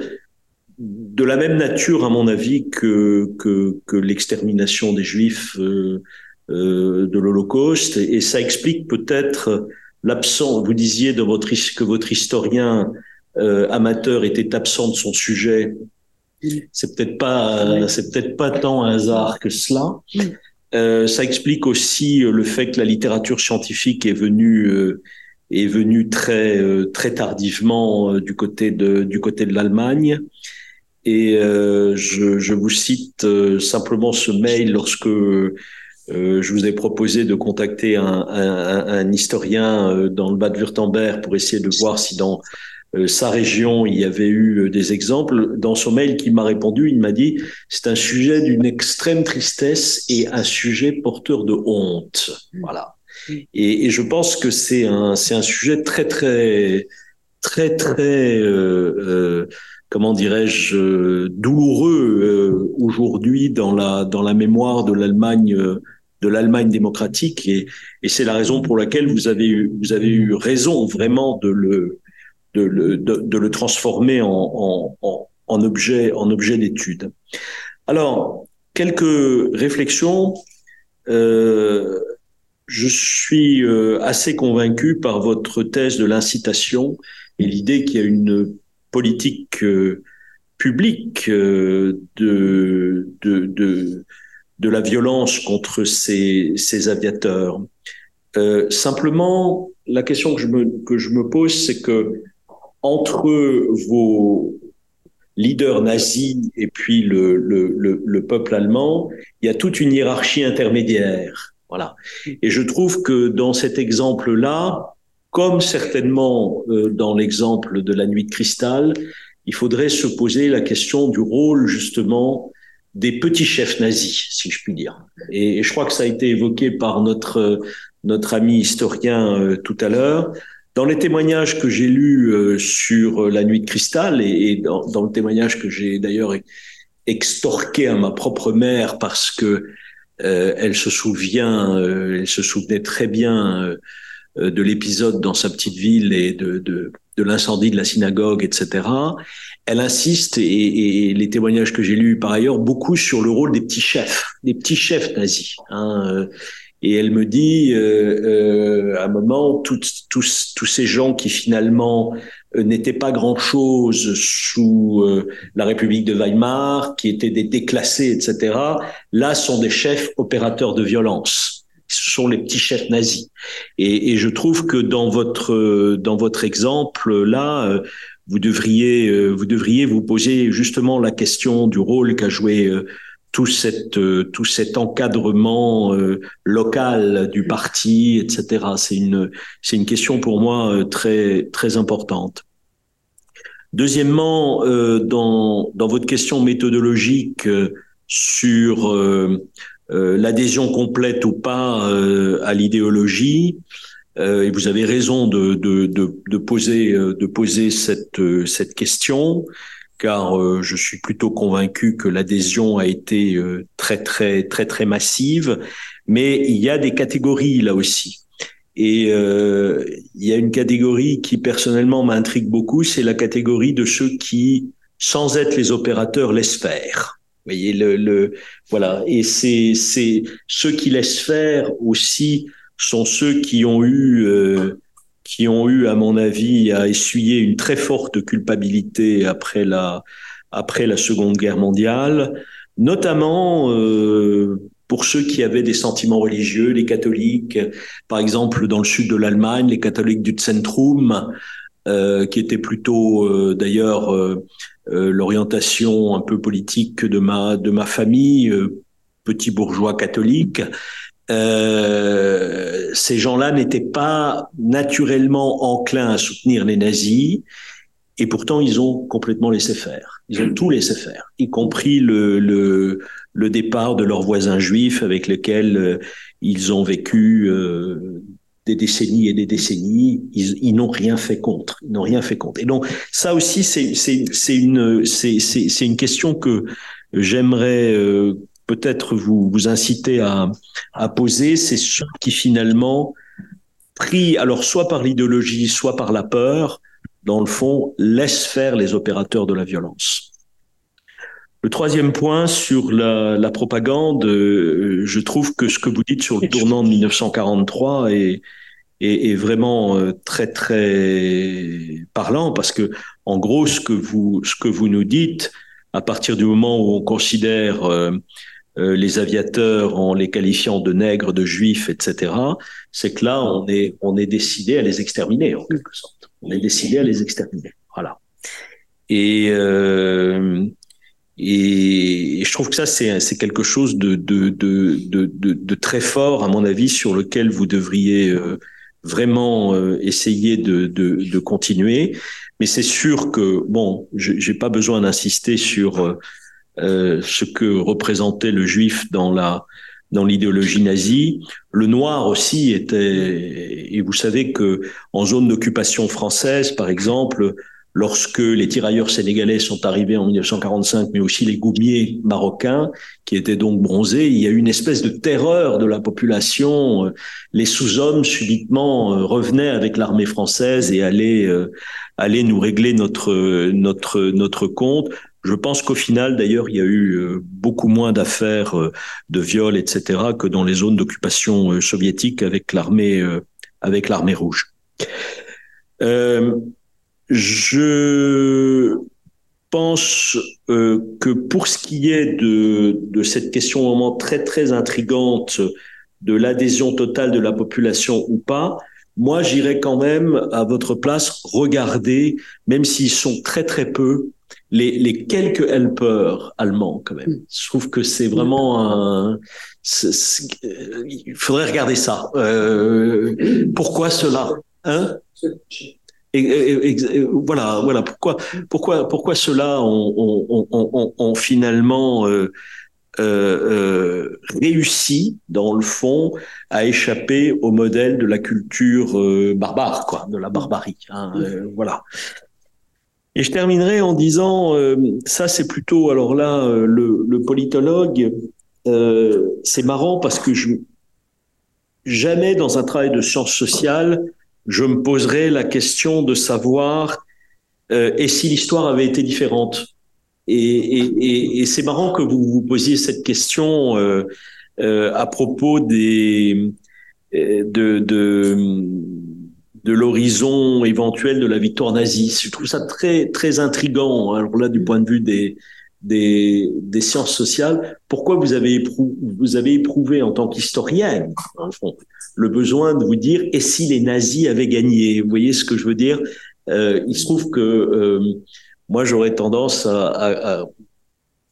de la même nature à mon avis que que, que l'extermination des Juifs euh, de l'Holocauste, et, ça explique peut-être l'absence. Vous disiez de votre que votre historien euh, amateur était absent de son sujet, c'est peut-être pas, c'est peut-être pas tant un hasard que cela. Euh, ça explique aussi le fait que la littérature scientifique est venue euh, est venue très euh, très tardivement euh, du côté de du côté de l'Allemagne. Et je, je, vous cite simplement ce mail lorsque je vous ai proposé de contacter un, un, un historien dans le Bade-Württemberg pour essayer de voir si dans euh, sa région, il y avait eu euh, des exemples. Dans son mail qui m'a répondu, il m'a dit c'est un sujet d'une extrême tristesse et un sujet porteur de honte. Voilà. Et, et je pense que c'est un c'est un sujet très très très très euh, euh comment dirais-je douloureux aujourd'hui dans la dans la mémoire de l'Allemagne de l'Allemagne démocratique et, et c'est la raison pour laquelle vous avez eu, vous avez eu raison vraiment de le de le, transformer en, objet, en objet d'étude. Alors, quelques réflexions. Euh, je suis euh, assez convaincu par votre thèse de l'incitation et l'idée qu'il y a une politique euh, publique de, de, la violence contre ces, ces aviateurs. Simplement, la question que je me, que je me pose, c'est que entre vos leaders nazis et puis le, le, le, peuple allemand, il y a toute une hiérarchie intermédiaire. Voilà. Et je trouve que dans cet exemple-là, comme certainement euh, dans l'exemple de la nuit de cristal, il faudrait se poser la question du rôle justement des petits chefs nazis, si je puis dire. Et, je crois que ça a été évoqué par notre notre ami historien euh, tout à l'heure. Dans les témoignages que j'ai lus euh, sur euh, la nuit de cristal et, dans, dans, le témoignage que j'ai d'ailleurs extorqué à ma propre mère parce que euh, elle se souvient, euh, elle se souvenait très bien de l'épisode dans sa petite ville et de, de, de l'incendie de la synagogue, etc. Elle insiste, et, et les témoignages que j'ai lus par ailleurs, beaucoup sur le rôle des petits chefs, des petits chefs nazis. Hein, et elle me dit, euh, euh, à un moment, tous, ces gens qui finalement euh, n'étaient pas grand-chose sous euh, la République de Weimar, qui étaient des déclassés, etc., là sont des chefs opérateurs de violence. Ce sont les petits chefs nazis. Et, et je trouve que dans votre dans votre exemple là, vous devriez vous devriez vous poser justement la question du rôle qu'a joué euh, tout cet encadrement euh, local du parti, etc. C'est une, question pour moi euh, très, très importante. Deuxièmement, dans, votre question méthodologique sur l'adhésion complète ou pas à l'idéologie, et vous avez raison de, poser, cette question. Car euh, je suis plutôt convaincu que l'adhésion a été euh, très très très très massive, mais il y a des catégories là aussi. Et euh, il y a une catégorie qui personnellement m'intrigue beaucoup, c'est la catégorie de ceux qui, sans être les opérateurs, laissent faire. Vous voyez le, le voilà. Et c'est c'est ceux qui laissent faire aussi sont ceux qui ont eu euh, qui ont eu, à mon avis, à essuyer une très forte culpabilité après la, après la Seconde Guerre mondiale, notamment euh, pour ceux qui avaient des sentiments religieux, les catholiques, par exemple dans le sud de l'Allemagne, les catholiques du Zentrum, euh, qui étaient plutôt euh, d'ailleurs euh, euh, l'orientation un peu politique de ma de ma famille, petit bourgeois catholique, euh, ces gens-là n'étaient pas naturellement enclins à soutenir les nazis, et pourtant ils ont complètement laissé faire. Ils ont tout laissé faire, y compris le, le, le départ de leurs voisins juifs avec lesquels euh, ils ont vécu euh, des décennies et des décennies. Ils, n'ont rien fait contre. Ils n'ont rien fait contre. Et donc ça aussi, c'est une une question que j'aimerais euh, peut-être vous, vous inciter à, poser, c'est ceux qui finalement, pris alors soit par l'idéologie, soit par la peur, dans le fond, laissent faire les opérateurs de la violence. Le troisième point sur la, propagande, euh, je trouve que ce que vous dites sur le tournant de 1943 est, est, est, vraiment euh, très très parlant parce que en gros ce que vous ce que vous nous dites à partir du moment où on considère euh, euh, les aviateurs en les qualifiant de nègres, de juifs, etc., c'est que là, on est, on est décidé à les exterminer, en quelque sorte. On est décidé à les exterminer. Voilà. Et, euh, et, je trouve que ça, c'est, quelque chose de, de, de, de, de très fort, à mon avis, sur lequel vous devriez euh, vraiment euh, essayer de, de, de continuer. Mais c'est sûr que, bon, j'ai pas besoin d'insister sur euh, ce que représentait le juif dans la dans l'idéologie nazie. Le noir aussi était, et vous savez que en zone d'occupation française, par exemple, lorsque les tirailleurs sénégalais sont arrivés en 1945, mais aussi les goumiers marocains, qui étaient donc bronzés, il y a eu une espèce de terreur de la population. Les sous-hommes subitement euh, revenaient avec l'armée française et allaient, euh, allaient nous régler notre, notre, notre compte. Je pense qu'au final, d'ailleurs, il y a eu euh, beaucoup moins d'affaires euh, de viol, etc., que dans les zones d'occupation euh, soviétique avec l'armée avec l'armée rouge. Je pense que pour ce qui est de, de cette question vraiment très très intrigante de l'adhésion totale de la population ou pas, moi j'irais quand même à votre place regarder, même s'ils sont très très peu, les, les quelques helpers allemands quand même. Mm. Je trouve que c'est vraiment un. il faudrait regarder ça. Euh, pourquoi cela Hein? Et, et, et, voilà, voilà. Pourquoi, pourquoi, pourquoi cela ont, on, on, on, finalement euh, euh, réussi, dans le fond, à échapper au modèle de la culture euh, barbare, quoi, de la barbarie. Hein, euh, voilà. Et je terminerai en disant, euh, ça c'est plutôt, alors là, euh, le, le, politologue, euh, c'est marrant parce que je, jamais dans un travail de sciences sociales, je me poserai la question de savoir euh, et si l'histoire avait été différente. Et, et, et, et c'est marrant que vous vous posiez cette question euh, à propos des de, de de l'horizon éventuel de la victoire nazie. Je trouve ça très très intrigant. Hein. Alors là, du point de vue des des, des sciences sociales, pourquoi vous avez éprouvé, vous avez éprouvé en tant qu'historienne, en le besoin de vous dire et si les nazis avaient gagné? Vous voyez ce que je veux dire? Euh, Il se trouve que euh, moi, j'aurais tendance à, à,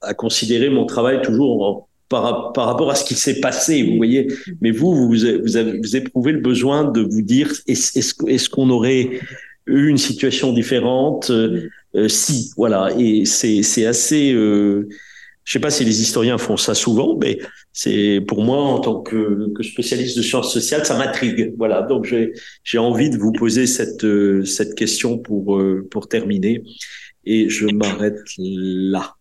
à, considérer mon travail toujours en, par, par rapport à ce qui s'est passé, vous voyez. Mais vous, vous, vous, avez, vous éprouvez le besoin de vous dire est-ce est qu'on aurait eu une situation différente euh, euh, si, voilà. Et c'est assez. Euh, je sais pas si les historiens font ça souvent, mais c'est pour moi en tant que, spécialiste de sciences sociales, ça m'intrigue. Voilà, donc j'ai envie de vous poser cette cette question pour pour terminer. et je m'arrête là.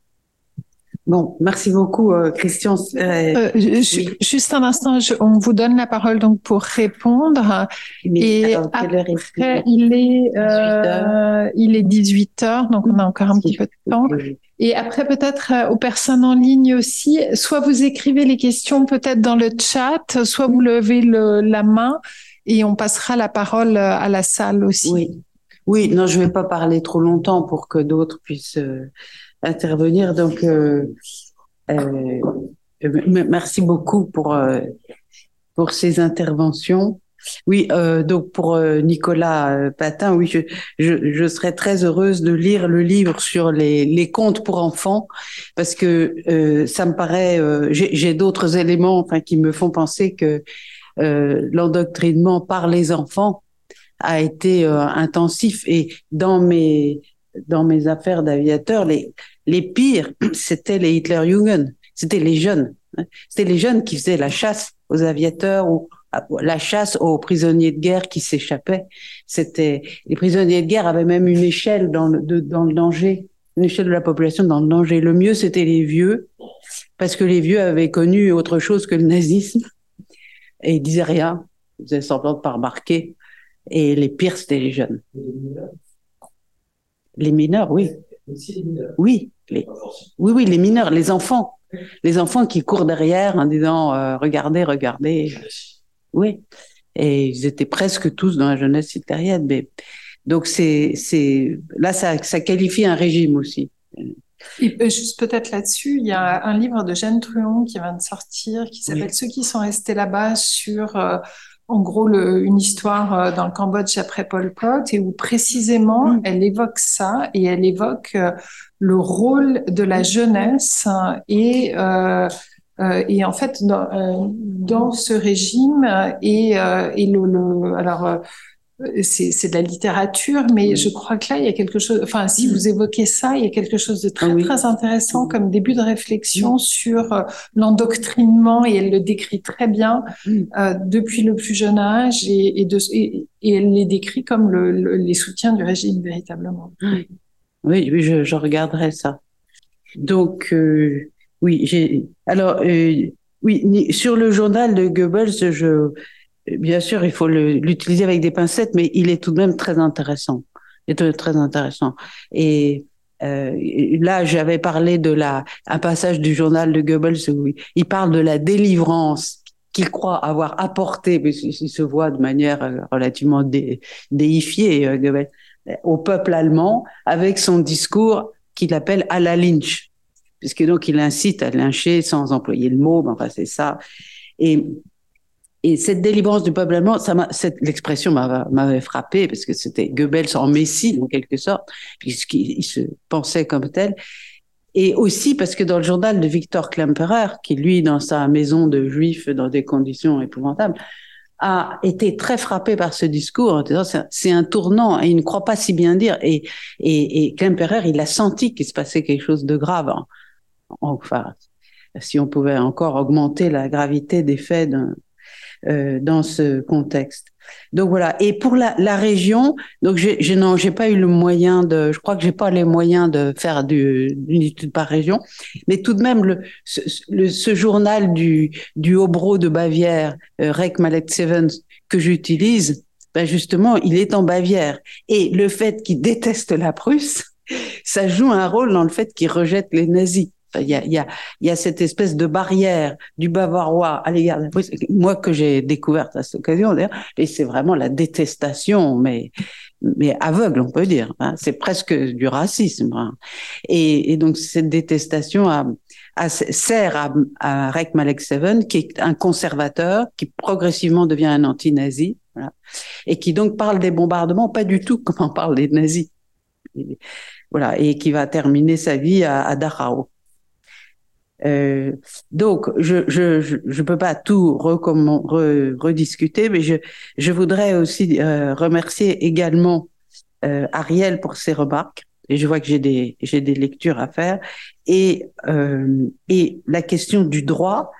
Bon, merci beaucoup, euh, Christian. Euh, juste un instant, on vous donne la parole donc pour répondre. et après, il est, euh, il est 18 heures, donc on a encore un petit peu de temps. Et après, peut-être aux personnes en ligne aussi, soit vous écrivez les questions peut-être dans le chat, soit vous levez le, la main et on passera la parole à la salle aussi. Oui. Oui, non, je vais pas parler trop longtemps pour que d'autres puissent intervenir. Donc, euh, euh, merci beaucoup pour euh, pour ces interventions. Oui, euh, donc pour Nicolas Patin, oui, je, je, je, serais très heureuse de lire le livre sur les, les contes pour enfants parce que euh, ça me paraît, j'ai d'autres éléments enfin, qui me font penser que l'endoctrinement par les enfants a été intensif et dans mes dans mes affaires d'aviateur, les, les pires, c'était les Hitlerjugend, c'était les jeunes. Hein. C'était les jeunes qui faisaient la chasse aux aviateurs ou la chasse aux prisonniers de guerre qui s'échappaient. C'était les prisonniers de guerre avaient même une échelle dans le, le danger, une échelle de la population dans le danger. Le mieux, c'était les vieux, parce que les vieux avaient connu autre chose que le nazisme et ils disaient rien, ils faisaient semblant de pas remarquer. Et les pires, c'était les jeunes. Les mineurs, oui. Oui, les, oui, oui, les mineurs, les enfants, les enfants qui courent derrière en disant euh, regardez, regardez. Oui, et ils étaient presque tous dans la jeunesse italienne. Mais donc c'est c'est là ça ça qualifie un régime aussi. Et juste peut-être là-dessus, il y a un livre de Jeanne Truon qui vient de sortir qui s'appelle Ceux qui sont restés là-bas sur euh, en gros le, une histoire euh, dans le Cambodge après Pol Pot et où précisément mm. elle évoque ça et elle évoque euh, le rôle de la jeunesse et euh, euh et en fait dans, dans ce régime et, et le, le alors c'est de la littérature, mais je crois que là, il y a quelque chose, enfin, si vous évoquez ça, il y a quelque chose de très, ah très intéressant comme début de réflexion sur euh, l'endoctrinement, et elle le décrit très bien euh, depuis le plus jeune âge, et, et, de, et, elle les décrit comme le, les soutiens du régime, véritablement. Oui, oui je, je regarderai ça. Donc, euh, oui, j'ai. Alors, euh, oui, sur le journal de Goebbels, je bien sûr, il faut l'utiliser avec des pincettes, mais il est tout de même très intéressant. Il est très intéressant. Et euh, là, j'avais parlé de la un passage du journal de Goebbels où il parle de la délivrance qu'il croit avoir apporté, mais il se voit de manière euh, relativement dé, déifiée, euh, Goebbels, au peuple allemand avec son discours qu'il appelle à la lynch, puisque donc il incite à lyncher sans employer le mot, mais enfin c'est ça. Et et cette délivrance du peuple allemand, ça cette l'expression m'avait frappé parce que c'était Goebbels en Messie en quelque sorte, puisqu'il se pensait comme tel. Et aussi parce que dans le journal de Victor Klemperer, qui lui, dans sa maison de juifs dans des conditions épouvantables, a été très frappé par ce discours en disant c'est un tournant et il ne croit pas si bien dire. Et, et, et Klemperer, il a senti qu'il se passait quelque chose de grave. Enfin, si on pouvait encore augmenter la gravité des faits d'un euh, dans ce contexte. Donc voilà. Et pour la, la région, donc j'ai non, j'ai pas eu le moyen de, je crois que j'ai pas les moyens de faire du, une étude par région, mais tout de même le ce, le, ce journal du du Hobro de Bavière, euh, Rek Malek Sevens que j'utilise, ben justement, il est en Bavière. Et le fait qu'il déteste la Prusse, ça joue un rôle dans le fait qu'il rejette les nazis. Il y a, il y a, il y a cette espèce de barrière du bavarois à l'égard de la moi que j'ai découverte à cette occasion d'ailleurs, et c'est vraiment la détestation, mais mais aveugle, on peut dire. Hein. C'est presque du racisme. Hein. Et, et, donc cette détestation sert à, à Rek Malek Seven, qui est un conservateur, qui progressivement devient un anti-nazi, et qui donc parle des bombardements, pas du tout comme on parle des nazis. voilà, et qui va terminer sa vie à, à Dachau. Euh, donc, je je, je, peux pas tout rediscuter, mais je, je voudrais aussi euh, remercier également euh, Ariel pour ses remarques. Et je vois que j'ai des j'ai des lectures à faire et euh, et la question du droit.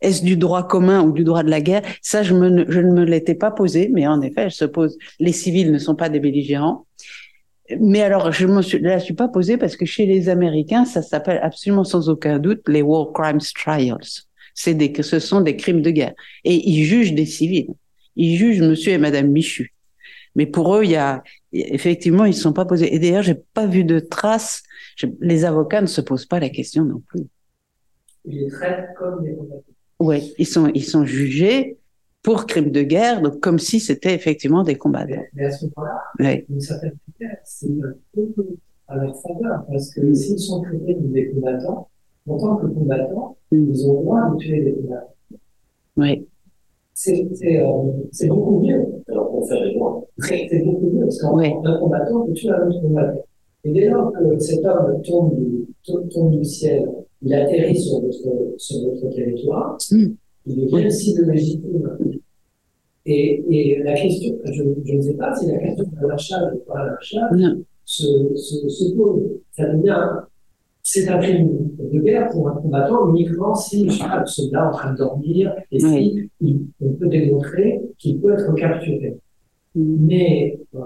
Est-ce du droit commun ou du droit de la guerre? Ça, je, me, je ne me l'étais pas posé, mais en effet, elle se pose. Les civils ne sont pas des belligérants. Mais alors, je ne la suis pas posée parce que chez les Américains, ça s'appelle absolument sans aucun doute les War Crimes Trials. C'est des, ce sont des crimes de guerre. Et ils jugent des civils. Ils jugent monsieur et madame Michu. Mais pour eux, il y a, effectivement, ils ne sont pas posés. Et d'ailleurs, j'ai pas vu de traces. les avocats ne se posent pas la question non plus. Ils les traitent comme des combattants. Oui, ils sont, ils sont jugés pour crimes de guerre, donc comme si c'était effectivement des combattants. Mais, à ce moment-là, oui. une certaine manière, c'est un peu à leur faveur, parce que mm. s'ils sont traités comme des combattants, en tant que combattants, mm. ils ont le droit de tuer des combattants. Oui. C'est euh, beaucoup mieux. Alors, pour faire les lois, c'est beaucoup mieux, parce qu'un oui. combattant peut tuer un autre combattant. Et dès lors que cet homme tombe du, tombe du ciel, il atterrit sur votre, sur votre territoire, mm il devient cible légitime. Et, et la question, je, je, ne sais pas si la question de l'achat ou pas l'achat se, se, se, pose. Ça devient, c'est un crime de guerre pour un combattant uniquement si je le soldat est en train de dormir et si on peut démontrer qu'il peut être capturé. Mais, euh,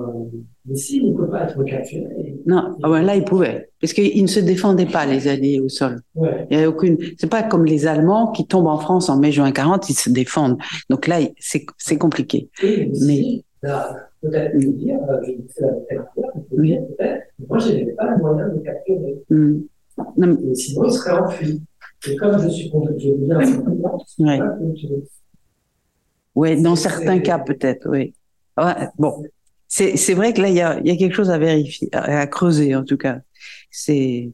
mais s'il ne peut pas être capturé. Non, ah là, il pouvait. Parce qu'ils ne se défendaient pas, les Alliés, au sol. Ouais. Il y a aucune. C'est pas comme les Allemands qui tombent en France en mai-juin 40, ils se défendent. Donc là, c'est, c'est compliqué. mais. Si, là, peut-être me dire, euh, je fais la oui. peut-être, moi, je n'avais pas le moyen de capturer. Mm. Non, Et sinon, il serait enfui. Et comme je suis contre, je viens simplement, ouais. Oui, dans certains cas, peut-être, oui. Ouais, bon, c'est vrai que là il y a y a quelque chose à vérifier, à, creuser en tout cas. C'est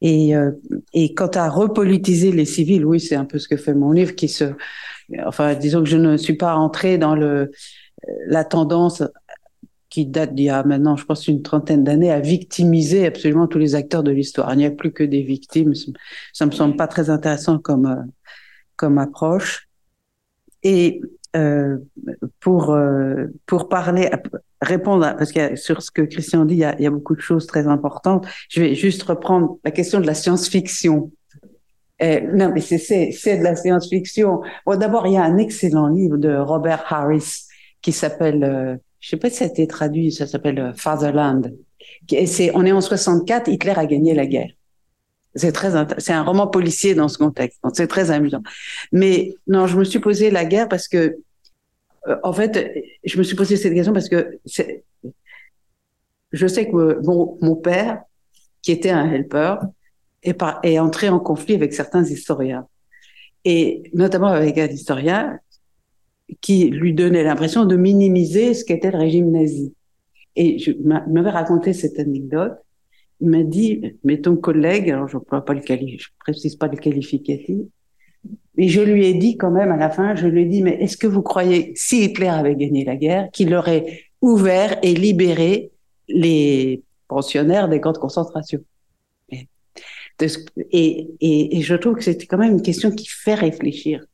et euh, et quant à repolitiser les civils, oui, c'est un peu ce que fait mon livre qui se enfin disons que je ne suis pas entrée dans le la tendance qui date d'il y a maintenant, je pense, une trentaine d'années, à victimiser absolument tous les acteurs de l'histoire. Il n'y a plus que des victimes. Ça me semble pas très intéressant comme euh, comme approche. Et euh, pour euh, pour parler, répondre parce que sur ce que Christian dit, il y, a, beaucoup de choses très importantes. Je vais juste reprendre la question de la science-fiction. Euh, non, mais c'est de la science-fiction. D'abord, il y a un excellent livre de Robert Harris qui s'appelle, euh, je sais pas si ça a été traduit, ça s'appelle Fatherland. On est en 64, Hitler a gagné la guerre. C'est très, c'est un roman policier dans ce contexte. C'est très amusant. Mais non, je me suis posé la guerre parce que, euh, en fait, je me suis posé cette question parce que je sais que mon, mon père, qui était un helper, est, par, est entré en conflit avec certains historiens. Et notamment avec un historien qui lui donnait l'impression de minimiser ce qu'était le régime nazi. Et je m'avais raconté cette anecdote m'a dit, mais ton collègue, alors je ne pas le je précise pas le qualificatif, mais je lui ai dit quand même à la fin, je lui ai dit, mais est-ce que vous croyez, si Hitler avait gagné la guerre, qu'il aurait ouvert et libéré les pensionnaires des camps de concentration et, et, et je trouve que c'était quand même une question qui fait réfléchir.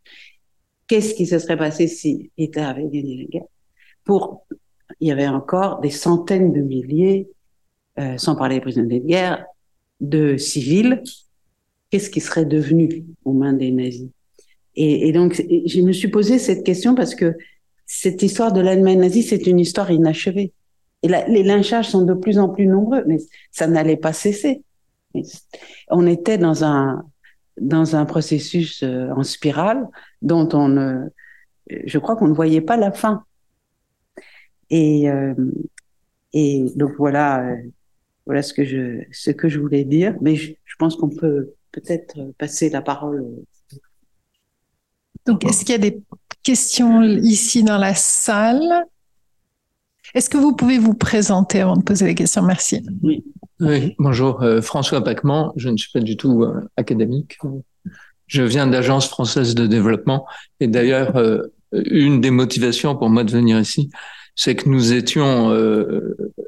Qu'est-ce qui se serait passé si Hitler avait gagné la guerre? Pour, il y avait encore des centaines de milliers euh, sans parler des prisonniers de guerre, de civils, qu'est-ce qui serait devenu aux mains des nazis? Et, donc, je me suis posé cette question parce que cette histoire de l'Allemagne nazie, c'est une histoire inachevée. Les lynchages sont de plus en plus nombreux, mais ça n'allait pas cesser. On était dans un dans un processus euh, en spirale dont on ne, je crois qu'on ne voyait pas la fin. Et euh, et donc voilà, voilà ce que je, ce que je voulais dire. Mais je, pense qu'on peut peut-être passer la parole. Donc, est-ce qu'il y a des questions ici dans la salle? Est-ce que vous pouvez vous présenter avant de poser les questions? Merci. Oui. Oui, bonjour, euh, François Pacman. Je ne suis pas du tout euh, académique. Je viens d'Agence française de développement. Et d'ailleurs, euh, une des motivations pour moi de venir ici, c'est que nous étions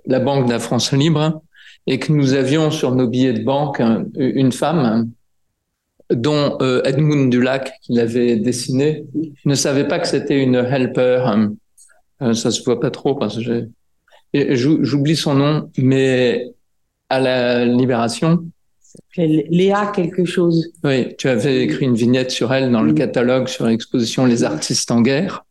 la Banque de la France libre et que nous avions sur nos billets de banque une femme dont euh, Edmund Dulac, qui l'avait dessiné, ne savait pas que c'était une helper. Euh, ça se voit pas trop parce que j'oublie son nom, mais à la Libération. Léa quelque chose. Oui, tu avais écrit une vignette sur elle dans le catalogue sur l'exposition Les artistes en guerre.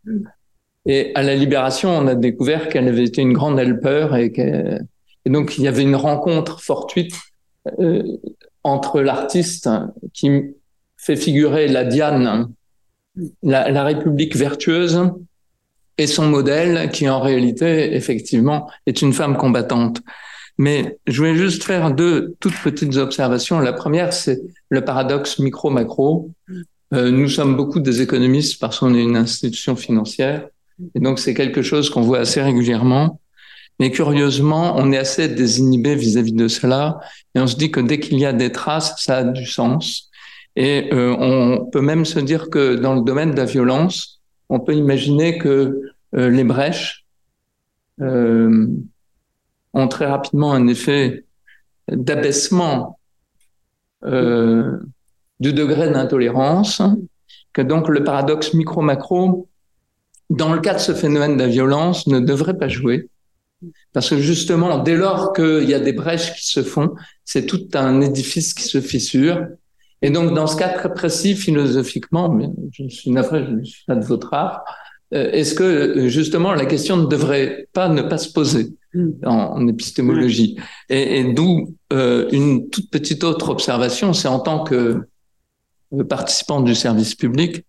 Et à la Libération, on a découvert qu'elle avait été une grande helper et qu'elle Et donc, il y avait une rencontre fortuite euh, entre l'artiste qui fait figurer la Diane, la, République vertueuse, et son modèle qui en réalité, effectivement, est une femme combattante. Mais je voulais juste faire deux toutes petites observations. La première, c'est le paradoxe micro-macro. Euh, nous sommes beaucoup des économistes parce qu'on est une institution financière. Et donc, c'est quelque chose qu'on voit assez régulièrement. Mais curieusement, on est assez désinhibé vis-à-vis de cela, et on se dit que dès qu'il y a des traces, ça a du sens. Et euh, on peut même se dire que dans le domaine de la violence, on peut imaginer que euh, les brèches euh, ont très rapidement un effet d'abaissement du degré d'intolérance, que donc le paradoxe micro-macro, dans le cas de ce phénomène de la violence, ne devrait pas jouer. Parce que justement, dès lors qu'il y a des brèches qui se font, c'est tout un édifice qui se fissure. Et donc, dans ce cas très précis, philosophiquement, mais je suis navré, je ne suis pas de votre art, euh, est-ce que justement la question ne devrait pas ne pas se poser hmm. en, épistémologie? Et, et d'où euh, une toute petite autre observation, c'est en tant que participant du service public,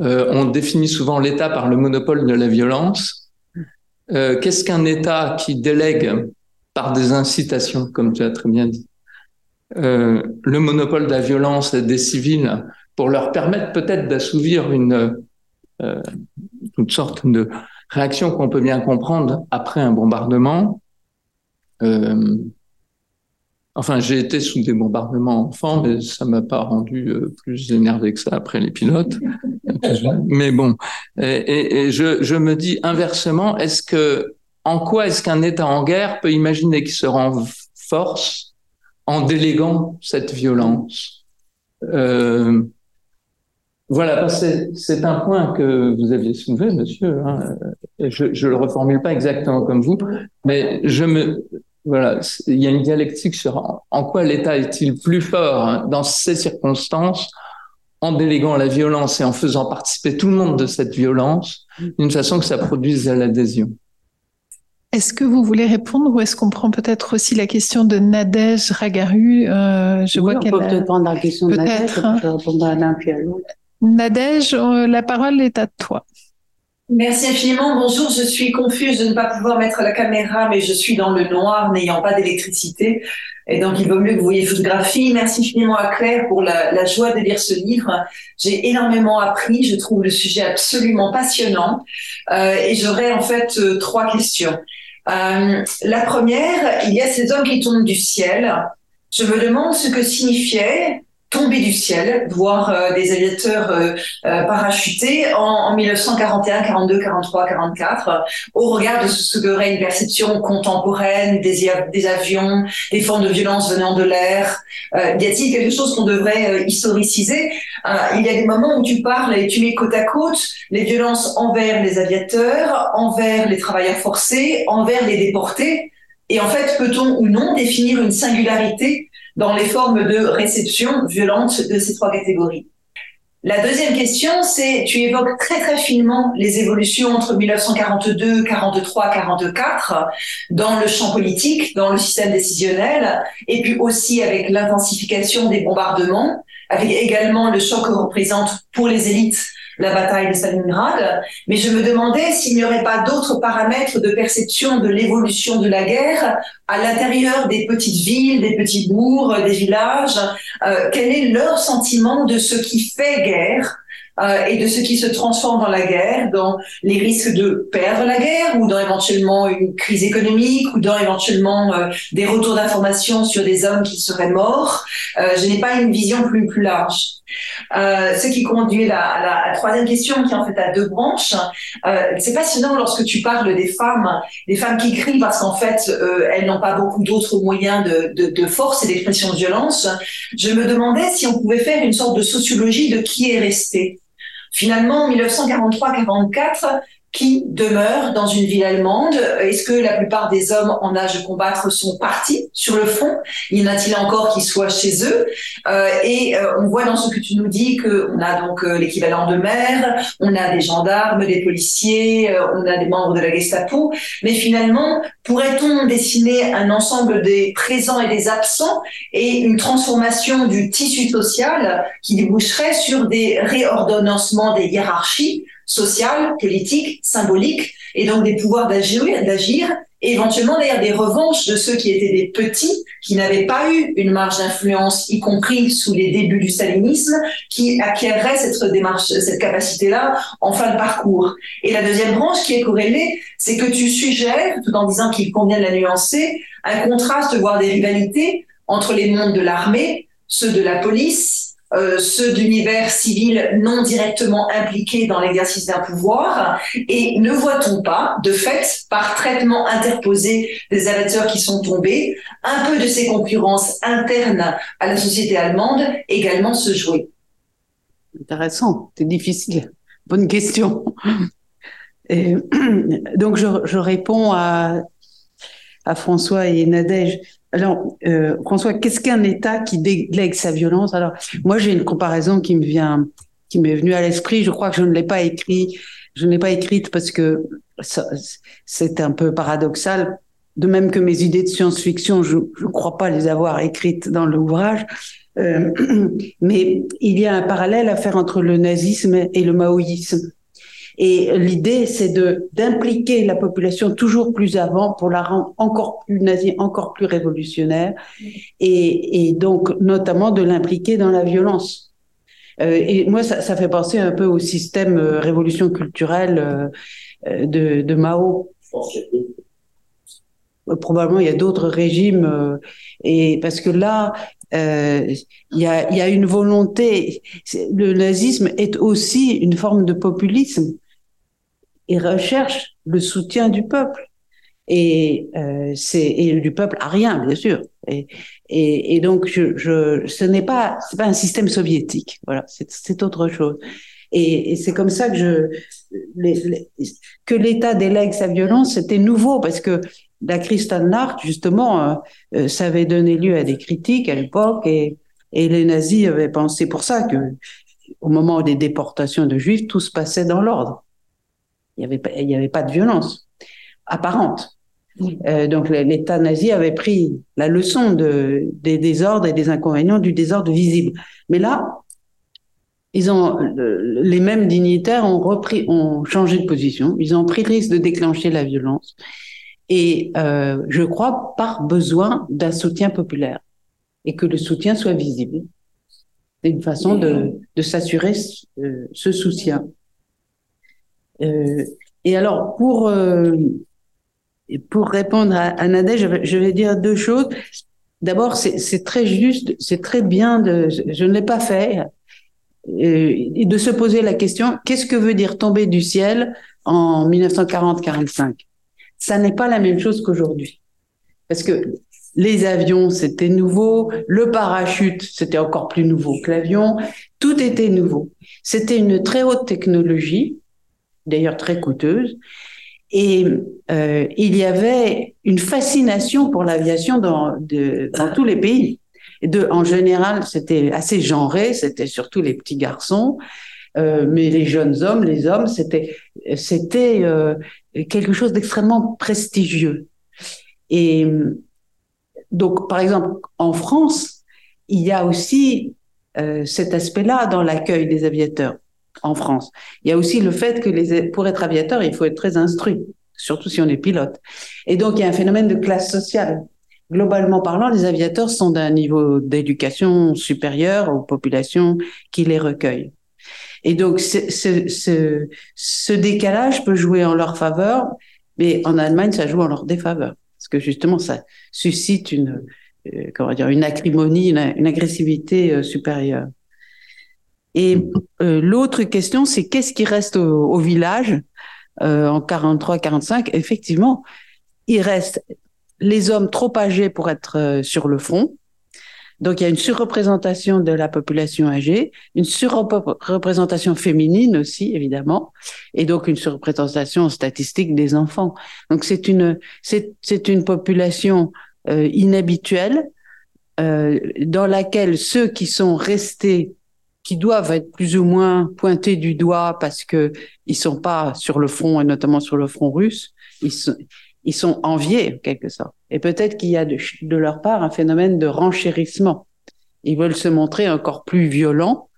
euh, on définit souvent l'État par le monopole de la violence euh, qu'est-ce qu'un État qui délègue par des incitations, comme tu as très bien dit, euh, le monopole de la violence des civils pour leur permettre peut-être d'assouvir une euh, toute sorte de réaction qu'on peut bien comprendre après un bombardement. Enfin, j'ai été sous des bombardements enfants, mais ça m'a pas rendu euh, plus énervé que ça après les pilotes. mais bon, et, et je, je, me dis inversement, est-ce que, en quoi est-ce qu'un État en guerre peut imaginer qu'il se renforce en déléguant cette violence? Euh, Voilà, c'est un point que vous aviez soulevé, monsieur. Hein. Je ne le reformule pas exactement comme vous, mais je me, voilà, il y a une dialectique sur en quoi l'État est-il plus fort hein, dans ces circonstances en déléguant la violence et en faisant participer tout le monde de cette violence d'une façon que ça produise l'adhésion. Est-ce que vous voulez répondre ou est-ce qu'on prend peut-être aussi la question de Nadège Ragaru euh, Je vois on peut peut-être prendre la question de Nadège, hein. répondre à l'un puis à l'autre. Nadège, euh, la parole est à toi. Merci infiniment. Bonjour, je suis confuse de ne pas pouvoir mettre la caméra, mais je suis dans le noir, n'ayant pas d'électricité. Et donc, il vaut mieux que vous voyez photographie. Merci infiniment à Claire pour la, joie de lire ce livre. J'ai énormément appris. Je trouve le sujet absolument passionnant. Euh, et j'aurais en fait euh, trois questions. Euh, la première, il y a ces hommes qui tombent du ciel. Je me demande ce que signifiait tomber du ciel, voir euh, des aviateurs euh, euh, parachutés en, en, 1941, 42, 43, 44, au regard de ce serait une perception contemporaine des, des avions, des formes de violence venant de l'air. y a-t-il quelque chose qu'on devrait historiciser? Il y a des moments où tu parles et tu mets côte à côte les violences envers les aviateurs, envers les travailleurs forcés, envers les déportés. Et en fait, peut-on ou non définir une singularité dans les formes de réception violente de ces trois catégories. La deuxième question, c'est, tu évoques très très finement les évolutions entre 1942, 43, 44 dans le champ politique, dans le système décisionnel, et puis aussi avec l'intensification des bombardements, avec également le choc que représente pour les élites la bataille de Stalingrad, mais je me demandais s'il n'y aurait pas d'autres paramètres de perception de l'évolution de la guerre à l'intérieur des petites villes, des petits bourgs, des villages. Euh, quel est leur sentiment de ce qui fait guerre euh, et de ce qui se transforme dans la guerre, dans les risques de perdre la guerre ou dans éventuellement une crise économique ou dans éventuellement euh, des retours d'informations sur des hommes qui seraient morts? Euh, je n'ai pas une vision plus plus large. Euh, ce qui conduit à la, troisième question qui en fait a deux branches. c'est passionnant lorsque tu parles des femmes, des femmes qui crient parce qu'en fait elles n'ont pas beaucoup d'autres moyens de, de, force et d'expression de violence. Je me demandais si on pouvait faire une sorte de sociologie de qui est resté. Finalement, 1943-44, qui demeurent dans une ville allemande. Est-ce que la plupart des hommes en âge de combattre sont partis sur le front? Y en a-t-il encore qui soient chez eux? Euh, Et euh, on voit dans ce que tu nous dis qu'on a donc euh, l'équivalent de maire, on a des gendarmes, des policiers, euh, on a des membres de la Gestapo, mais finalement, pourrait-on dessiner un ensemble des présents et des absents et une transformation du tissu social qui déboucherait sur des réordonnancements des hiérarchies sociales, politiques, symboliques, et donc des pouvoirs d'agir, et éventuellement d'ailleurs des revanches de ceux qui étaient des petits, qui n'avaient pas eu une marge d'influence, y compris sous les débuts du stalinisme, qui acquéreraient cette démarche, cette capacité-là en fin de parcours. Et la deuxième branche qui est corrélée, c'est que tu suggères, tout en disant qu'il convient de la nuancer, un contraste, voire des rivalités entre les mondes de l'armée, ceux de la police, euh, ceux d'univers civil non directement impliqués dans l'exercice d'un pouvoir Et ne voit-on pas, de fait, par traitement interposé des avateurs qui sont tombés, un peu de ces concurrences internes à la société allemande également se jouer? Intéressant, c'est difficile. Bonne question. Donc je, je réponds à, à François et Nadège. Alors, euh, François, qu'est-ce qu'un État qui délègue sa violence? Alors, moi, j'ai une comparaison qui me vient, qui m'est venue à l'esprit. Je crois que je ne l'ai pas écrit, je ne l'ai pas écrite parce que c'est un peu paradoxal. De même que mes idées de science-fiction, je ne crois pas les avoir écrites dans l'ouvrage. Euh, mais il y a un parallèle à faire entre le nazisme et le maoïsme. Et l'idée, c'est de d'impliquer la population toujours plus avant pour la rendre encore plus nazie, encore plus révolutionnaire, et, et donc notamment de l'impliquer dans la violence. Euh, et moi, ça, ça, fait penser un peu au système euh, révolution culturelle euh, de, de, Mao. Probablement, il y a d'autres régimes, euh, et parce que là, euh, il y, a, y, a, une volonté. Le nazisme est aussi une forme de populisme et recherche le soutien du peuple. Et euh, c'est et du peuple à rien, bien sûr. Et, et, et donc, je, je, ce n'est pas c'est pas un système soviétique. Voilà, c'est autre chose. Et, et c'est comme ça que je les, les, que l'État délègue sa violence, c'était nouveau parce que la Kristallnacht, justement, euh, euh, ça avait donné lieu à des critiques à l'époque et, et les nazis avaient pensé pour ça que au moment des déportations de juifs, tout se passait dans l'ordre. Il n'y avait, pas, il y avait pas de violence apparente. Euh, donc l'État nazi avait pris la leçon de, des désordres et des inconvénients du désordre visible. Mais là, ils ont les mêmes dignitaires ont repris, ont changé de position. Ils ont pris le risque de déclencher la violence. Et euh, je crois par besoin d'un soutien populaire et que le soutien soit visible. C'est une façon de, de s'assurer ce, ce soutien. Euh, et alors, pour, euh, pour répondre à, à Nadège, je, vais dire deux choses. D'abord, c'est très juste, c'est très bien, de, je ne l'ai pas fait, et de se poser la question, qu'est-ce que veut dire tomber du ciel en 1940-45 Ça n'est pas la même chose qu'aujourd'hui. Parce que les avions, c'était nouveau, le parachute, c'était encore plus nouveau que l'avion, tout était nouveau. C'était une très haute technologie d'ailleurs très coûteuse. Et euh, il y avait une fascination pour l'aviation dans, de, dans tous les pays. De, en général, c'était assez genré, c'était surtout les petits garçons, euh, mais les jeunes hommes, les hommes, c'était c'était euh, quelque chose d'extrêmement prestigieux. Et donc, par exemple, en France, il y a aussi euh, cet aspect-là dans l'accueil des aviateurs en France. Il y a aussi le fait que les, pour être aviateur, il faut être très instruit, surtout si on est pilote. Et donc, il y a un phénomène de classe sociale. Globalement parlant, les aviateurs sont d'un niveau d'éducation supérieur aux populations qui les recueillent. Et donc, ce, ce, ce, décalage peut jouer en leur faveur, mais en Allemagne, ça joue en leur défaveur. Parce que justement, ça suscite une, euh, comment dire, une acrimonie, une, agressivité euh, supérieure. Et euh, l'autre question, c'est qu'est-ce qui reste au, au village euh, en 43-45 Effectivement, il reste les hommes trop âgés pour être euh, sur le front, Donc il y a une surreprésentation de la population âgée, une surreprésentation féminine aussi évidemment, et donc une surreprésentation statistique des enfants. Donc c'est une c'est une population euh, inhabituelle euh, dans laquelle ceux qui sont restés qui doivent être plus ou moins pointés du doigt parce que ils sont pas sur le front et notamment sur le front russe, ils sont, ils sont enviés, en quelque sorte. Et peut-être qu'il y a de, leur part un phénomène de renchérissement. Ils veulent se montrer encore plus violents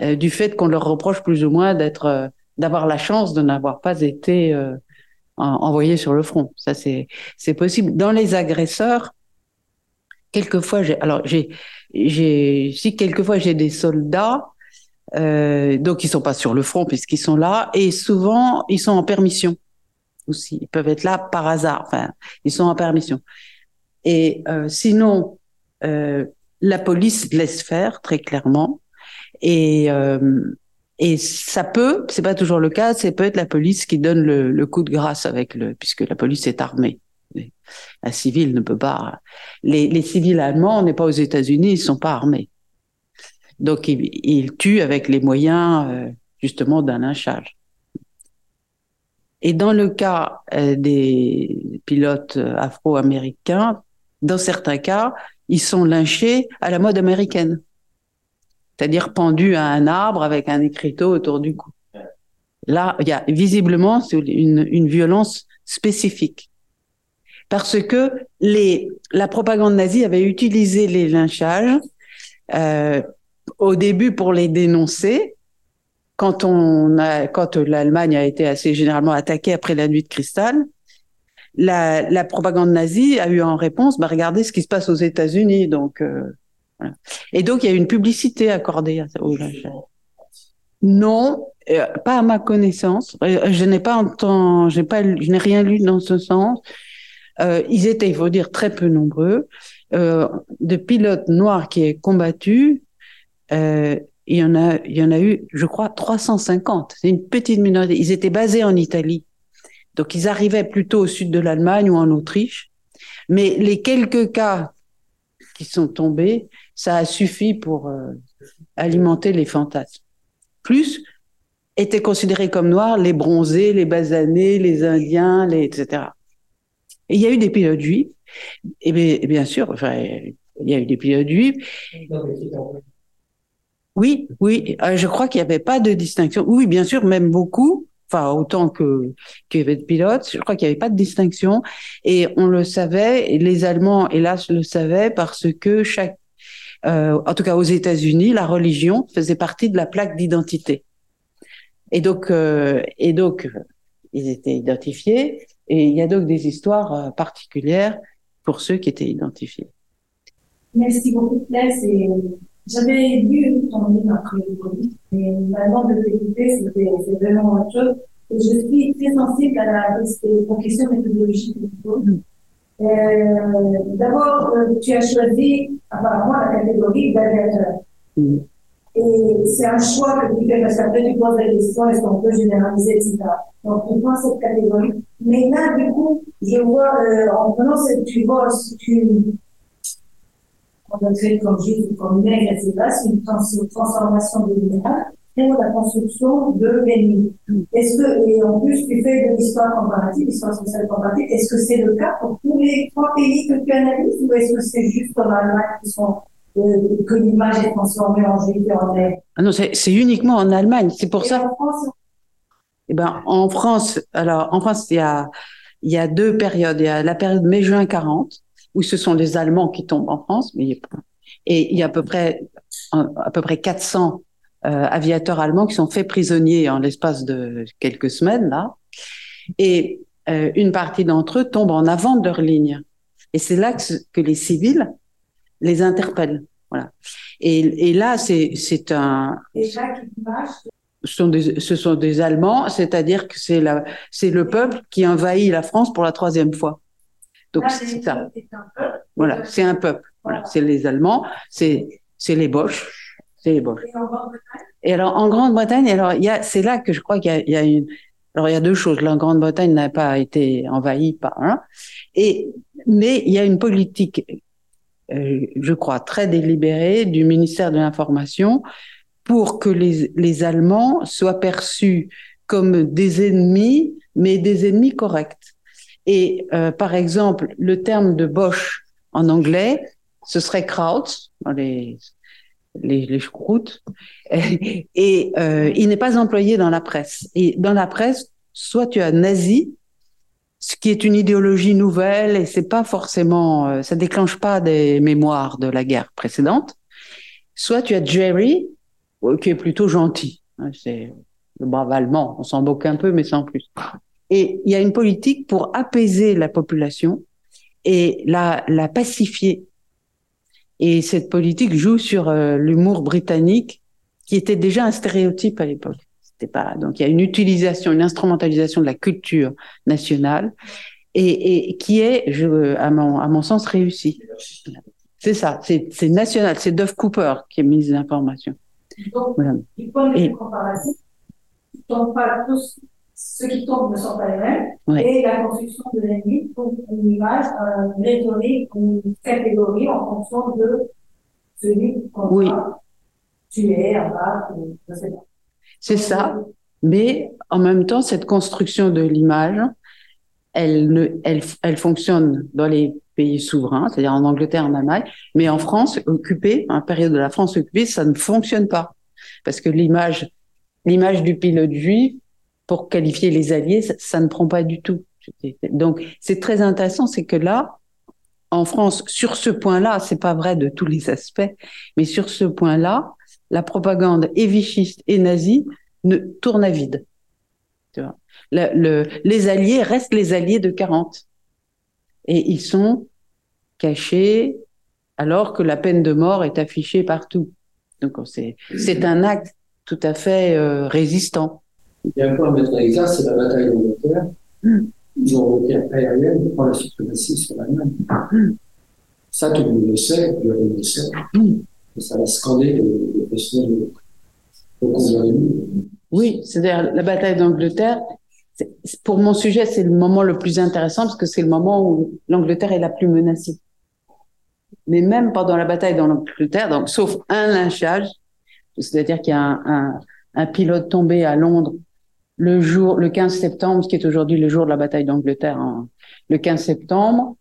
euh, du fait qu'on leur reproche plus ou moins d'être, euh, d'avoir la chance de n'avoir pas été euh, envoyés sur le front. Ça, c'est, c'est possible. Dans les agresseurs, quelquefois, j'ai, alors j'ai, j'ai, si quelquefois j'ai des soldats, euh, donc ils sont pas sur le front puisqu'ils sont là, et souvent ils sont en permission aussi. Ils peuvent être là par hasard. Enfin, ils sont en permission. Et euh, sinon, euh, la police laisse faire très clairement. Et euh, et ça peut, c'est pas toujours le cas, c'est peut-être la police qui donne le, le, coup de grâce avec le, puisque la police est armée. Un civil ne peut pas. Les, civils allemands, on n'est pas aux États-Unis, ils sont pas armés. Donc ils, ils tuent avec les moyens euh, justement d'un lynchage. Et dans le cas euh, des pilotes euh, afro-américains, dans certains cas, ils sont lynchés à la mode américaine, c'est-à-dire pendus à un arbre avec un écriteau autour du cou. Là, il y a visiblement une, une violence spécifique. Parce que les, la propagande nazie avait utilisé les lynchages euh, au début pour les dénoncer, quand on a, quand l'Allemagne a été assez généralement attaquée après la nuit de cristal, la, la propagande nazie a eu en réponse, bah regardez ce qui se passe aux États-Unis, donc euh, voilà. et donc il y a une publicité accordée à oh Non, euh, pas à ma connaissance. Euh, je n'ai pas entendu, pas, je n'ai rien lu dans ce sens. Euh, ils étaient, il faut dire, très peu nombreux. Euh, de pilotes noirs qui aient combattu, euh, il y en a, il y en a eu, je crois, 350. C'est une petite minorité. Ils étaient basés en Italie. Donc, ils arrivaient plutôt au sud de l'Allemagne ou en Autriche. Mais les quelques cas qui sont tombés, ça a suffi pour euh, alimenter les fantasmes. Plus étaient considérés comme noirs les bronzés, les basanés, les indiens, les, etc. Il y a eu des pilotes juifs. Et bien, bien sûr, enfin, il y a eu des pilotes juifs. Oui, oui, euh, je crois qu'il n'y avait pas de distinction. Oui, bien sûr, même beaucoup, enfin autant que qu'il y avait de pilotes, je crois qu'il n'y avait pas de distinction. Et on le savait, les Allemands, hélas, le savaient parce que chaque, euh, en tout cas aux États-Unis, la religion faisait partie de la plaque d'identité. Et donc, euh, et donc, ils étaient identifiés. Et il y a donc des histoires euh, particulières pour ceux qui étaient identifiés. Merci beaucoup, Claire. J'avais lu ton livre après le Covid, mais maintenant de t'écouter, c'est vraiment autre chose. Et je suis très sensible à la, aux questions méthodologiques Euh, D'abord, euh, tu as choisi apparemment la catégorie d'aviateur. Mm. Et c'est un choix que tu fais parce qu'après tu poses des questions, est-ce qu'on peut généraliser, etc. Donc tu prends cette catégorie. Mais là, du coup, je vois, euh, en prenant cette, tu vois, tu, on a créé comme juif comme nègre, etc. C'est une transformation de l'idéal pour la construction de l'ennemi. Est-ce que, et en plus, tu fais de l'histoire comparative, l'histoire sociale comparative, est-ce que c'est le cas pour tous les trois pays que tu analyses ou est-ce que c'est juste en Allemagne qui sont que l'image est transformée en juif et en nègre ah Non, c'est uniquement en Allemagne. C'est pour et ça. En France, eh ben, en France, alors, en France, il y a, il y a deux périodes. Il y a la période mai-juin 40, où ce sont les Allemands qui tombent en France, mais et il y a à peu près à peu près 400 euh, aviateurs allemands qui sont faits prisonniers en l'espace de quelques semaines là, et euh, une partie d'entre eux tombent en avant de leur ligne. Et c'est là que, que, les civils les interpellent. Voilà. Et, et là, c'est c'est un. Ce sont des, ce sont des Allemands, c'est-à-dire que c'est la, c'est le peuple qui envahit la France pour la troisième fois. Donc c'est ça. Voilà, c'est un peuple. Voilà, c'est les Allemands, c'est c'est les Boches, c'est les Boches. Et, alors en Grande-Bretagne, alors il y a, c'est là que je crois qu'il y a, il y a une. Alors il y a deux choses. La Grande-Bretagne n'a pas été envahie par un, et mais il y a une politique je crois, très délibérée du ministère de l'Information pour que les, les Allemands soient perçus comme des ennemis, mais des ennemis corrects. Et euh, par exemple, le terme de Bosch en anglais, ce serait Kraut, les, les, les choucroutes, et euh, il n'est pas employé dans la presse. Et dans la presse, soit tu as nazi, ce qui est une idéologie nouvelle et c'est pas forcément, euh, ça déclenche pas des mémoires de la guerre précédente. Soit tu as Jerry, euh, qui est plutôt gentil. Hein, c'est le brave allemand, on s'en moque un peu, mais sans plus. Et il y a une politique pour apaiser la population et la, la pacifier. Et cette politique joue sur euh, l'humour britannique, qui était déjà un stéréotype à l'époque. C'était pas donc il y a une utilisation, une instrumentalisation de la culture nationale et, et qui est, je, à mon à mon sens, réussie. C'est ça, c'est national, c'est Duff Cooper qui a mis les informations. Donc, Voilà. du point de Et- vue comparatif, donc pas tous ceux qui tombent ne sont pas les mêmes. Ouais. Et la construction de l'ennemi pour une image, une rhétorique, une catégorie en fonction de celui qu'on Oui. tuer, abattre, ou je sais pas. C'est ça. Mais en même temps, cette construction de l'image, elle, elle, elle fonctionne dans les pays souverains, c'est-à-dire en Angleterre, en Allemagne, mais en France occupée, en période de la France occupée, ça ne fonctionne pas. Parce que l'image, l'image du pilote juif, pour qualifier les alliés, ça, ça ne prend pas du tout. Donc, c'est très intéressant, c'est que là, en France, sur ce point-là, c'est pas vrai de tous les aspects, mais sur ce point-là, la propagande et vichiste et nazie ne tourne à vide. Tu vois. Le- le- les alliés restent les alliés de 40. Et ils sont cachés alors que la peine de mort est affichée partout. Donc c'est un acte tout à fait euh, résistant. Il y a un point à mettre en exergue, c'est la bataille d'Angleterre. Ils ont une guerre aérienne pour prendre la suprématie sur l'Allemagne. Ça, tout le monde le sait, le monde le sait. Ça va scander les, questions de. Oui, c'est-à-dire la bataille d'Angleterre. Pour mon sujet, c'est le moment le plus intéressant parce que c'est le moment où l'Angleterre est la plus menacée. Mais même pendant la bataille d'Angleterre, donc sauf un lynchage, c'est-à-dire qu'il y a un pilote tombé à Londres le jour, le 15 septembre, ce qui est aujourd'hui le jour de la bataille d'Angleterre. hein. Le 15 septembre,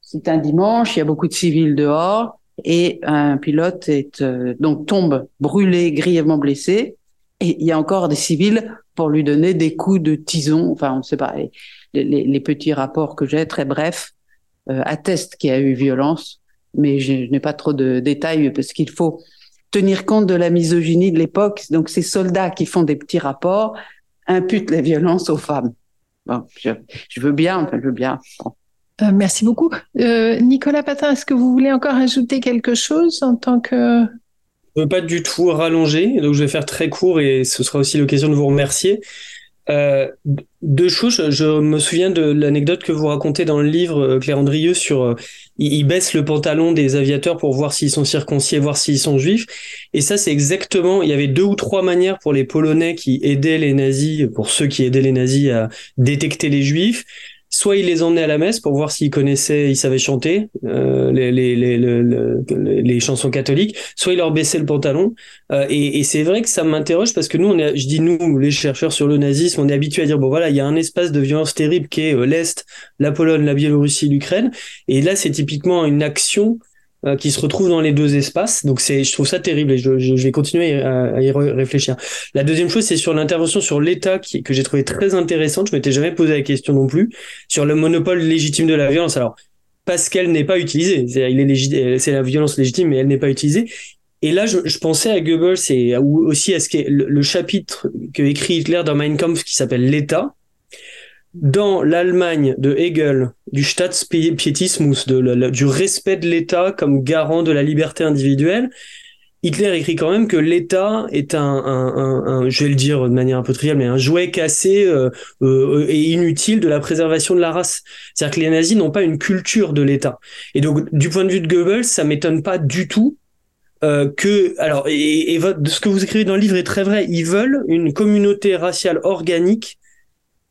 c'est un dimanche, il y a beaucoup de civils dehors et un pilote est euh, donc tombe brûlé, grièvement blessé. Et il y a encore des civils pour lui donner des coups de tison. Enfin, on ne sait pas. Les, les- les petits rapports que j'ai, très brefs, euh, attestent qu'il y a eu violence, mais je, je n'ai pas trop de détails parce qu'il faut tenir compte de la misogynie de l'époque. Donc, ces soldats qui font des petits rapports imputent la violence aux femmes. Bon, je, je veux bien, enfin, je veux bien. Euh, merci beaucoup. Euh, Nicolas Patin, est-ce que vous voulez encore ajouter quelque chose en tant que... Je veux pas du tout rallonger, donc je vais faire très court et ce sera aussi l'occasion de vous remercier. Euh, deux choses, je, me souviens de l'anecdote que vous racontez dans le livre, Claire Andrieux, sur euh, ils baissent le pantalon des aviateurs pour voir s'ils sont circoncis voir s'ils sont juifs. Et ça, c'est exactement, il y avait deux ou trois manières pour les Polonais qui aidaient les nazis, pour ceux qui aidaient les nazis à détecter les juifs. Soit ils les emmenaient à la messe pour voir s'ils connaissaient, ils savaient chanter euh, les, les, les, les, chansons catholiques, soit ils leur baissaient le pantalon. Euh, et et c'est vrai que ça m'interroge parce que nous, on est, je dis nous, les chercheurs sur le nazisme, on est habitués à dire bon voilà, il y a un espace de violence terrible qui est euh, l'Est, la Pologne, la Biélorussie, l'Ukraine. Et là, c'est typiquement une action euh, qui se retrouve dans les deux espaces. Donc c'est, je trouve ça terrible et je, vais continuer à, y réfléchir. La deuxième chose, c'est sur l'intervention sur l'État que j'ai trouvé très intéressante. Je m'étais jamais posé la question non plus sur le monopole légitime de la violence. Alors parce qu'elle n'est pas utilisée, c'est, la violence légitime, mais elle n'est pas utilisée. Et là, je, pensais à Goebbels et aussi à ce qu'est le, le chapitre que écrit Hitler dans Mein Kampf qui s'appelle l'État. Dans l'Allemagne de Hegel, du Staatspietismus, du respect de l'État comme garant de la liberté individuelle, Hitler écrit quand même que l'État est un, je vais le dire de manière un peu triviale, mais un jouet cassé euh, euh, et inutile de la préservation de la race. C'est-à-dire que les nazis n'ont pas une culture de l'État. Et donc, du point de vue de Goebbels, ça m'étonne pas du tout euh, que, alors, et, et ce que vous écrivez dans le livre est très vrai. Ils veulent une communauté raciale organique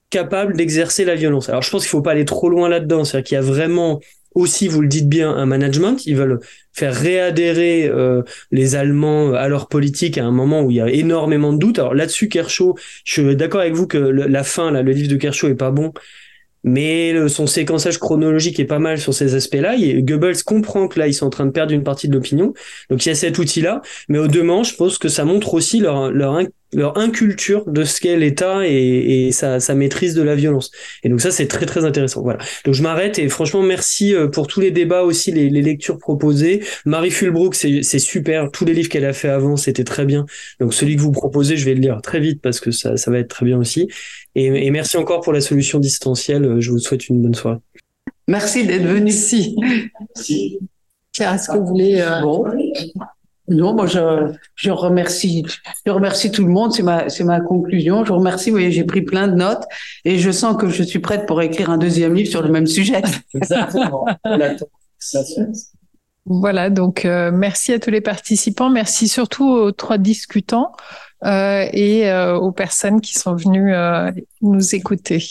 capable d'exercer la violence. Alors, je pense qu'il faut pas aller trop loin là-dedans. C'est-à-dire qu'il y a vraiment aussi, vous le dites bien, un management. Ils veulent faire réadhérer euh, les Allemands à leur politique à un moment où il y a énormément de doutes. Alors là-dessus, Kershaw, je suis d'accord avec vous que la fin, là, le livre de Kershaw est pas bon mais son séquençage chronologique est pas mal sur ces aspects-là. Goebbels comprend que là, ils sont en train de perdre une partie de l'opinion. Donc il y a cet outil-là. Mais au demain, je pense que ça montre aussi leur, leur, leur inculture de ce qu'est l'État et, et sa, sa, maîtrise de la violence. Et donc ça, c'est très très intéressant. Voilà. Donc je m'arrête et franchement, merci euh, pour tous les débats aussi, les, les lectures proposées. Marie Fulbrook, c'est super. Tous les livres qu'elle a fait avant, c'était très bien. Donc celui que vous proposez, je vais le lire très vite parce que ça, ça va être très bien aussi. Et, merci encore pour la solution distancielle. Je vous souhaite une bonne soirée. Merci d'être venu ici. Merci. Est-ce que vous voulez... Euh... Bon. Non, moi je, je remercie, je remercie tout le monde. C'est ma, c'est ma conclusion. Je vous remercie. Vous voyez, j'ai pris plein de notes et je sens que je suis prête pour écrire un deuxième livre sur le même sujet. Exactement. voilà. Donc euh, merci à tous les participants. Merci surtout aux trois discutants euh, et euh, aux personnes qui sont venues euh, nous écouter.